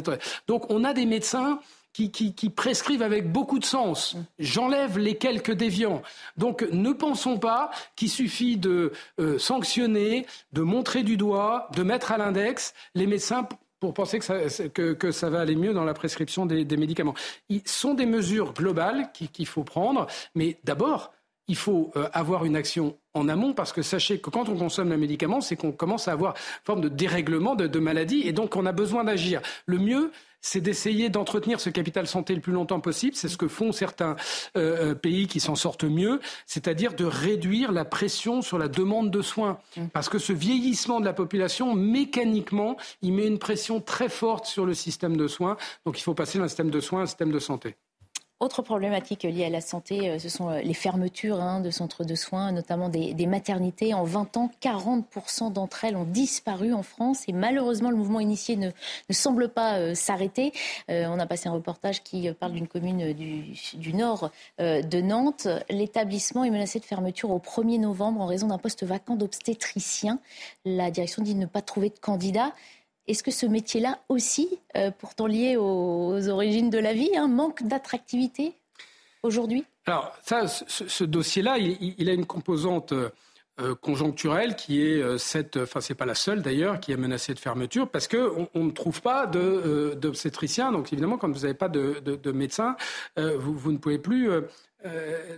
Donc on a des médecins qui, qui, prescrivent avec beaucoup de sens. J'enlève les quelques déviants. Donc ne pensons pas qu'il suffit de euh, sanctionner, de montrer du doigt, de mettre à l'index les médecins pour penser que ça, que, ça, va aller mieux dans la prescription des, médicaments. Ce sont des mesures globales qu'il faut prendre, mais d'abord, il faut euh, avoir une action en amont parce que sachez que quand on consomme un médicament, c'est qu'on commence à avoir une forme de dérèglement de, de maladie et donc on a besoin d'agir. Le mieux, c'est d'essayer d'entretenir ce capital santé le plus longtemps possible. C'est ce que font certains euh, euh, pays qui s'en sortent mieux, c'est-à-dire de réduire la pression sur la demande de soins. Mmh. Parce que ce vieillissement de la population, mécaniquement, il met une pression très forte sur le système de soins. Donc il faut passer d'un système de soins à un système de santé. Autre problématique liée à la santé, euh, ce sont euh, les fermetures hein, de centres de soins, notamment des, maternités. En 20 ans, 40% d'entre elles ont disparu en France et malheureusement, le mouvement initié ne, semble pas euh, s'arrêter. on a passé un reportage qui parle d'une commune du, nord de Nantes. L'établissement est menacé de fermeture au 1er novembre en raison d'un poste vacant d'obstétricien. La direction dit ne pas trouver de candidat. Est-ce que ce métier-là aussi, euh, pourtant lié aux, origines de la vie, hein, manque d'attractivité aujourd'hui? Alors ça, ce, dossier-là, il, a une composante euh, conjoncturelle qui est euh, cette, enfin c'est pas la seule d'ailleurs, qui est menacée de fermeture parce qu'on on ne trouve pas d'obstétricien. Donc évidemment, quand vous n'avez pas de, de, médecin, vous, ne pouvez plus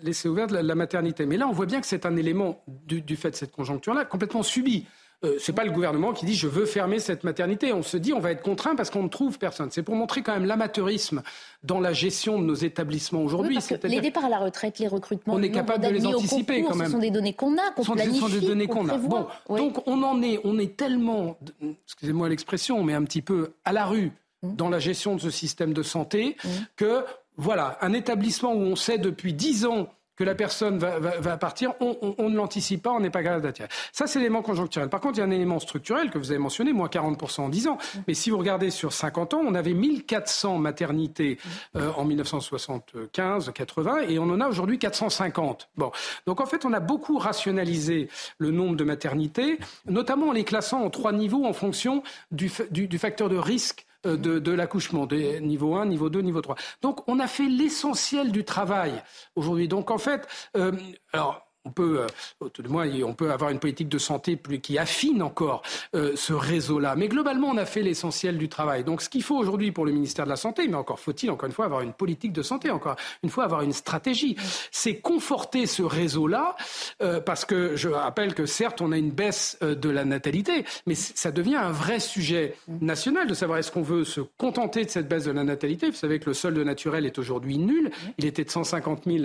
laisser ouverte la, maternité. Mais là, on voit bien que c'est un élément du, du fait de cette conjoncture-là complètement subi. Euh, ce n'est pas le gouvernement qui dit je veux fermer cette maternité. On se dit on va être contraint parce qu'on ne trouve personne. C'est pour montrer quand même l'amateurisme dans la gestion de nos établissements aujourd'hui. les départs à la retraite, les recrutements, on est capable de les anticiper quand même. Ce sont des données qu'on a, qu'on planifie, Ce sont des données qu'on a. Bon, donc on en est, on est tellement, excusez-moi l'expression, mais un petit peu à la rue mmh. dans la gestion de ce système de santé mmh. que voilà, un établissement où on sait depuis dix ans que la personne va, partir, on, ne l'anticipe pas, on n'est pas capable d'attirer. Ça, c'est l'élément conjoncturel. Par contre, il y a un élément structurel que vous avez mentionné, moins 40% en 10 ans. Mais si vous regardez sur 50 ans, on avait 1400 maternités euh, en 1975-80 et on en a aujourd'hui 450. Bon. Donc en fait, on a beaucoup rationalisé le nombre de maternités, notamment en les classant en trois niveaux en fonction du, du facteur de risque euh, de, l'accouchement, niveau 1, niveau 2, niveau 3. Donc on a fait l'essentiel du travail aujourd'hui. Donc en fait, euh, alors on peut, euh, tout de moins, on peut avoir une politique de santé qui affine encore euh, ce réseau-là. Mais globalement, on a fait l'essentiel du travail. Donc, ce qu'il faut aujourd'hui pour le ministère de la Santé, mais encore faut-il, encore une fois, avoir une politique de santé, encore une fois, avoir une stratégie, c'est conforter ce réseau-là, euh, parce que je rappelle que certes, on a une baisse de la natalité, mais ça devient un vrai sujet national de savoir est-ce qu'on veut se contenter de cette baisse de la natalité. Vous savez que le solde naturel est aujourd'hui nul. Il était de 150 000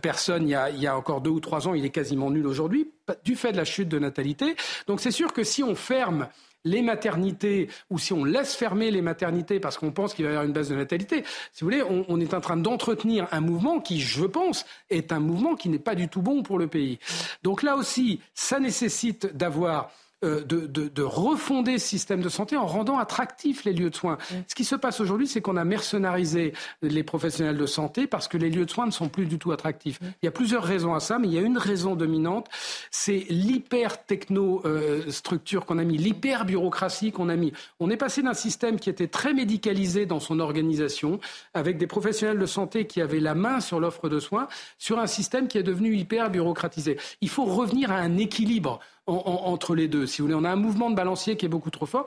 personnes il y, a, il y a encore deux ou trois ans, il est quasiment nul aujourd'hui, du fait de la chute de natalité. Donc c'est sûr que si on ferme les maternités ou si on laisse fermer les maternités parce qu'on pense qu'il va y avoir une baisse de natalité, si vous voulez, on, est en train d'entretenir un mouvement qui, je pense, est un mouvement qui n'est pas du tout bon pour le pays. Donc là aussi, ça nécessite d'avoir euh, de, refonder ce système de santé en rendant attractifs les lieux de soins. Ce qui se passe aujourd'hui, c'est qu'on a mercenarisé les professionnels de santé parce que les lieux de soins ne sont plus du tout attractifs. Il y a plusieurs raisons à ça, mais il y a une raison dominante, c'est l'hyper-techno-structure qu'on a mis, l'hyper-bureaucratie qu'on a mis. On est passé d'un système qui était très médicalisé dans son organisation, avec des professionnels de santé qui avaient la main sur l'offre de soins, sur un système qui est devenu hyper-bureaucratisé. Il faut revenir à un équilibre entre les deux. Si vous voulez, on a un mouvement de balancier qui est beaucoup trop fort.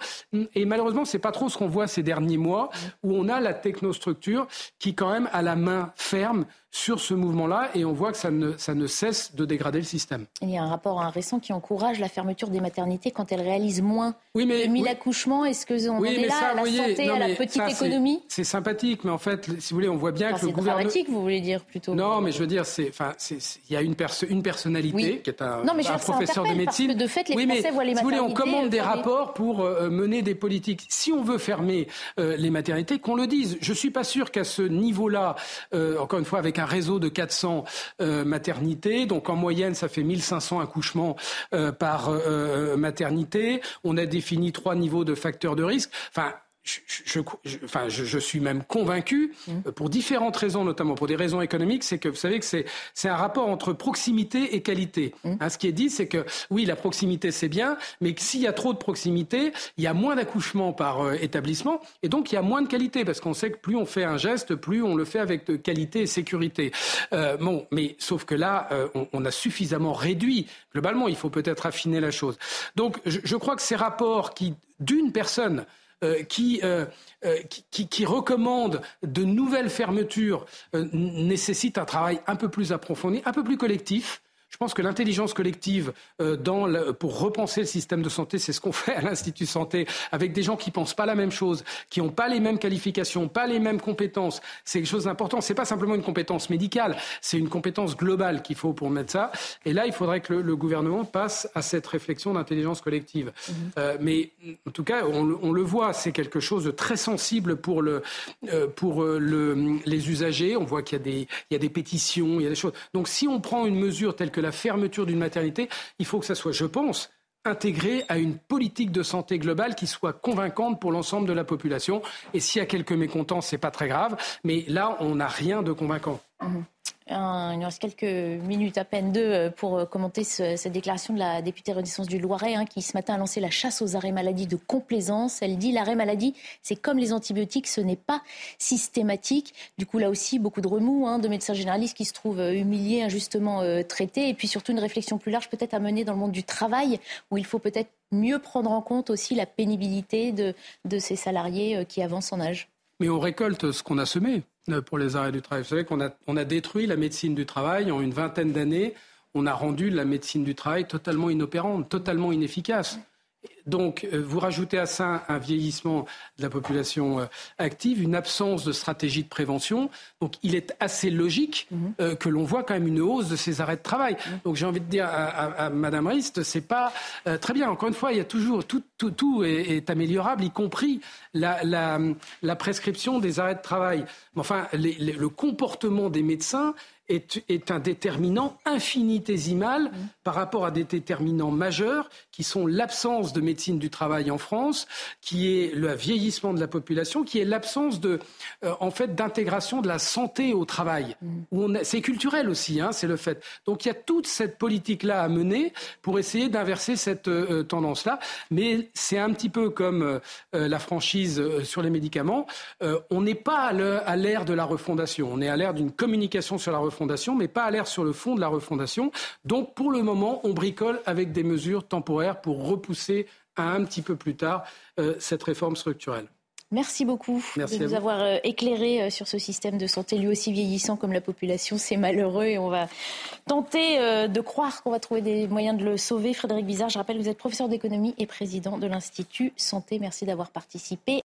Et malheureusement, c'est pas trop ce qu'on voit ces derniers mois, où on a la technostructure qui, quand même, a la main ferme sur ce mouvement-là et on voit que ça ne, ça ne cesse de dégrader le système. Il y a un rapport un récent qui encourage la fermeture des maternités quand elles réalisent moins oui, mais, de 1000 accouchements. Est-ce que on est là à la santé, à la petite économie? C'est sympathique, mais en fait, si vous voulez, on voit bien que le gouvernement... C'est dramatique, vous voulez dire plutôt Non, mais je veux dire, enfin, il y a une, une personnalité qui est un, professeur de médecine. Parce que de fait, les Français voient les maternités... Si vous voulez, on commande des rapports pour euh, mener des politiques. Si on veut fermer euh, les maternités, qu'on le dise. Je suis pas sûr qu'à ce niveau-là, euh, encore une fois, avec un réseau de 400 euh, maternité. Donc en moyenne, ça fait 1500 accouchements euh, par euh, maternité. On a défini trois niveaux de facteurs de risque. Je, enfin, je, suis même convaincu, mmh. euh, pour différentes raisons, notamment pour des raisons économiques, c'est que vous savez que c'est, c'est un rapport entre proximité et qualité. Mmh. Hein, ce qui est dit, c'est que oui, la proximité, c'est bien, mais s'il y a trop de proximité, il y a moins d'accouchements par euh, établissement, et donc il y a moins de qualité, parce qu'on sait que plus on fait un geste, plus on le fait avec de qualité et sécurité. Euh, bon, mais sauf que là, on, on, a suffisamment réduit. Globalement, il faut peut-être affiner la chose. Donc, je, je crois que ces rapports qui, d'une personne, euh, euh, euh, qui, qui, recommande de nouvelles fermetures nécessite un travail un peu plus approfondi, un peu plus collectif. Je pense que l'intelligence collective euh, dans pour repenser le système de santé, c'est ce qu'on fait à l'Institut Santé avec des gens qui pensent pas la même chose, qui n'ont pas les mêmes qualifications, pas les mêmes compétences. C'est quelque chose d'important. C'est pas simplement une compétence médicale, c'est une compétence globale qu'il faut pour mettre ça. Et là, il faudrait que le, gouvernement passe à cette réflexion d'intelligence collective. Mhm. Euh, mais en tout cas, on, le voit, c'est quelque chose de très sensible pour, le, euh, pour le, les usagers. On voit qu'il y, a des, il y a des pétitions, il y a des choses. Donc si on prend une mesure telle que la fermeture d'une maternité, il faut que ça soit, je pense, intégré à une politique de santé globale qui soit convaincante pour l'ensemble de la population. Et s'il y a quelques mécontents, ce n'est pas très grave. Mais là, on n'a rien de convaincant. Mmh il nous reste quelques minutes à peine, deux, euh, pour euh, commenter cette déclaration de la députée Renaissance du Loiret, hein, qui ce matin a lancé la chasse aux arrêts maladie de complaisance. Elle dit l'arrêt maladie, c'est comme les antibiotiques, ce n'est pas systématique. Du coup, là aussi, beaucoup de remous hein, de médecins généralistes qui se trouvent euh, humiliés, injustement traités. Et puis surtout, une réflexion plus large peut-être à mener dans le monde du travail, où il faut peut-être mieux prendre en compte aussi la pénibilité de, de ces salariés qui avancent en âge. Mais on récolte ce qu'on a semé. Euh, pour les arrêts du travail. Vous savez qu'on a, on a détruit la médecine du travail en une vingtaine d'années. On a rendu la médecine du travail totalement inopérante, totalement inefficace. Donc, euh, vous rajoutez à ça un vieillissement de la population euh, active, une absence de stratégie de prévention. Donc, il est assez logique mhm. euh, que l'on voit quand même une hausse de ces arrêts de travail. Mhm. Donc, j'ai envie de dire à, à, Madame Rist, c'est pas très bien. Encore une fois, il y a toujours tout, tout, tout est, améliorable, y compris la, la, la, prescription des arrêts de travail. Enfin, le comportement des médecins est, un déterminant infinitésimal par rapport à des déterminants majeurs qui sont l'absence de médecine du travail en France, qui est le vieillissement de la population, qui est l'absence de, euh, en fait, d'intégration de la santé au travail. Mm. c'est culturel aussi, hein, c'est le fait. Donc il y a toute cette politique-là à mener pour essayer d'inverser cette euh, euh, tendance-là. Mais c'est un petit peu comme la franchise sur les médicaments. on n'est pas à l'ère de la refondation. On est à l'ère d'une communication sur la refondation mais pas à l'air sur le fond de la refondation. Donc, pour le moment, on bricole avec des mesures temporaires pour repousser à un petit peu plus tard euh, cette réforme structurelle. Merci beaucoup de nous avoir euh, éclairé euh, sur ce système de santé, lui aussi vieillissant comme la population. C'est malheureux et on va tenter de croire qu'on va trouver des moyens de le sauver. Frédéric Bizarre, je rappelle, vous êtes professeur d'économie et président de l'Institut Santé. Merci d'avoir participé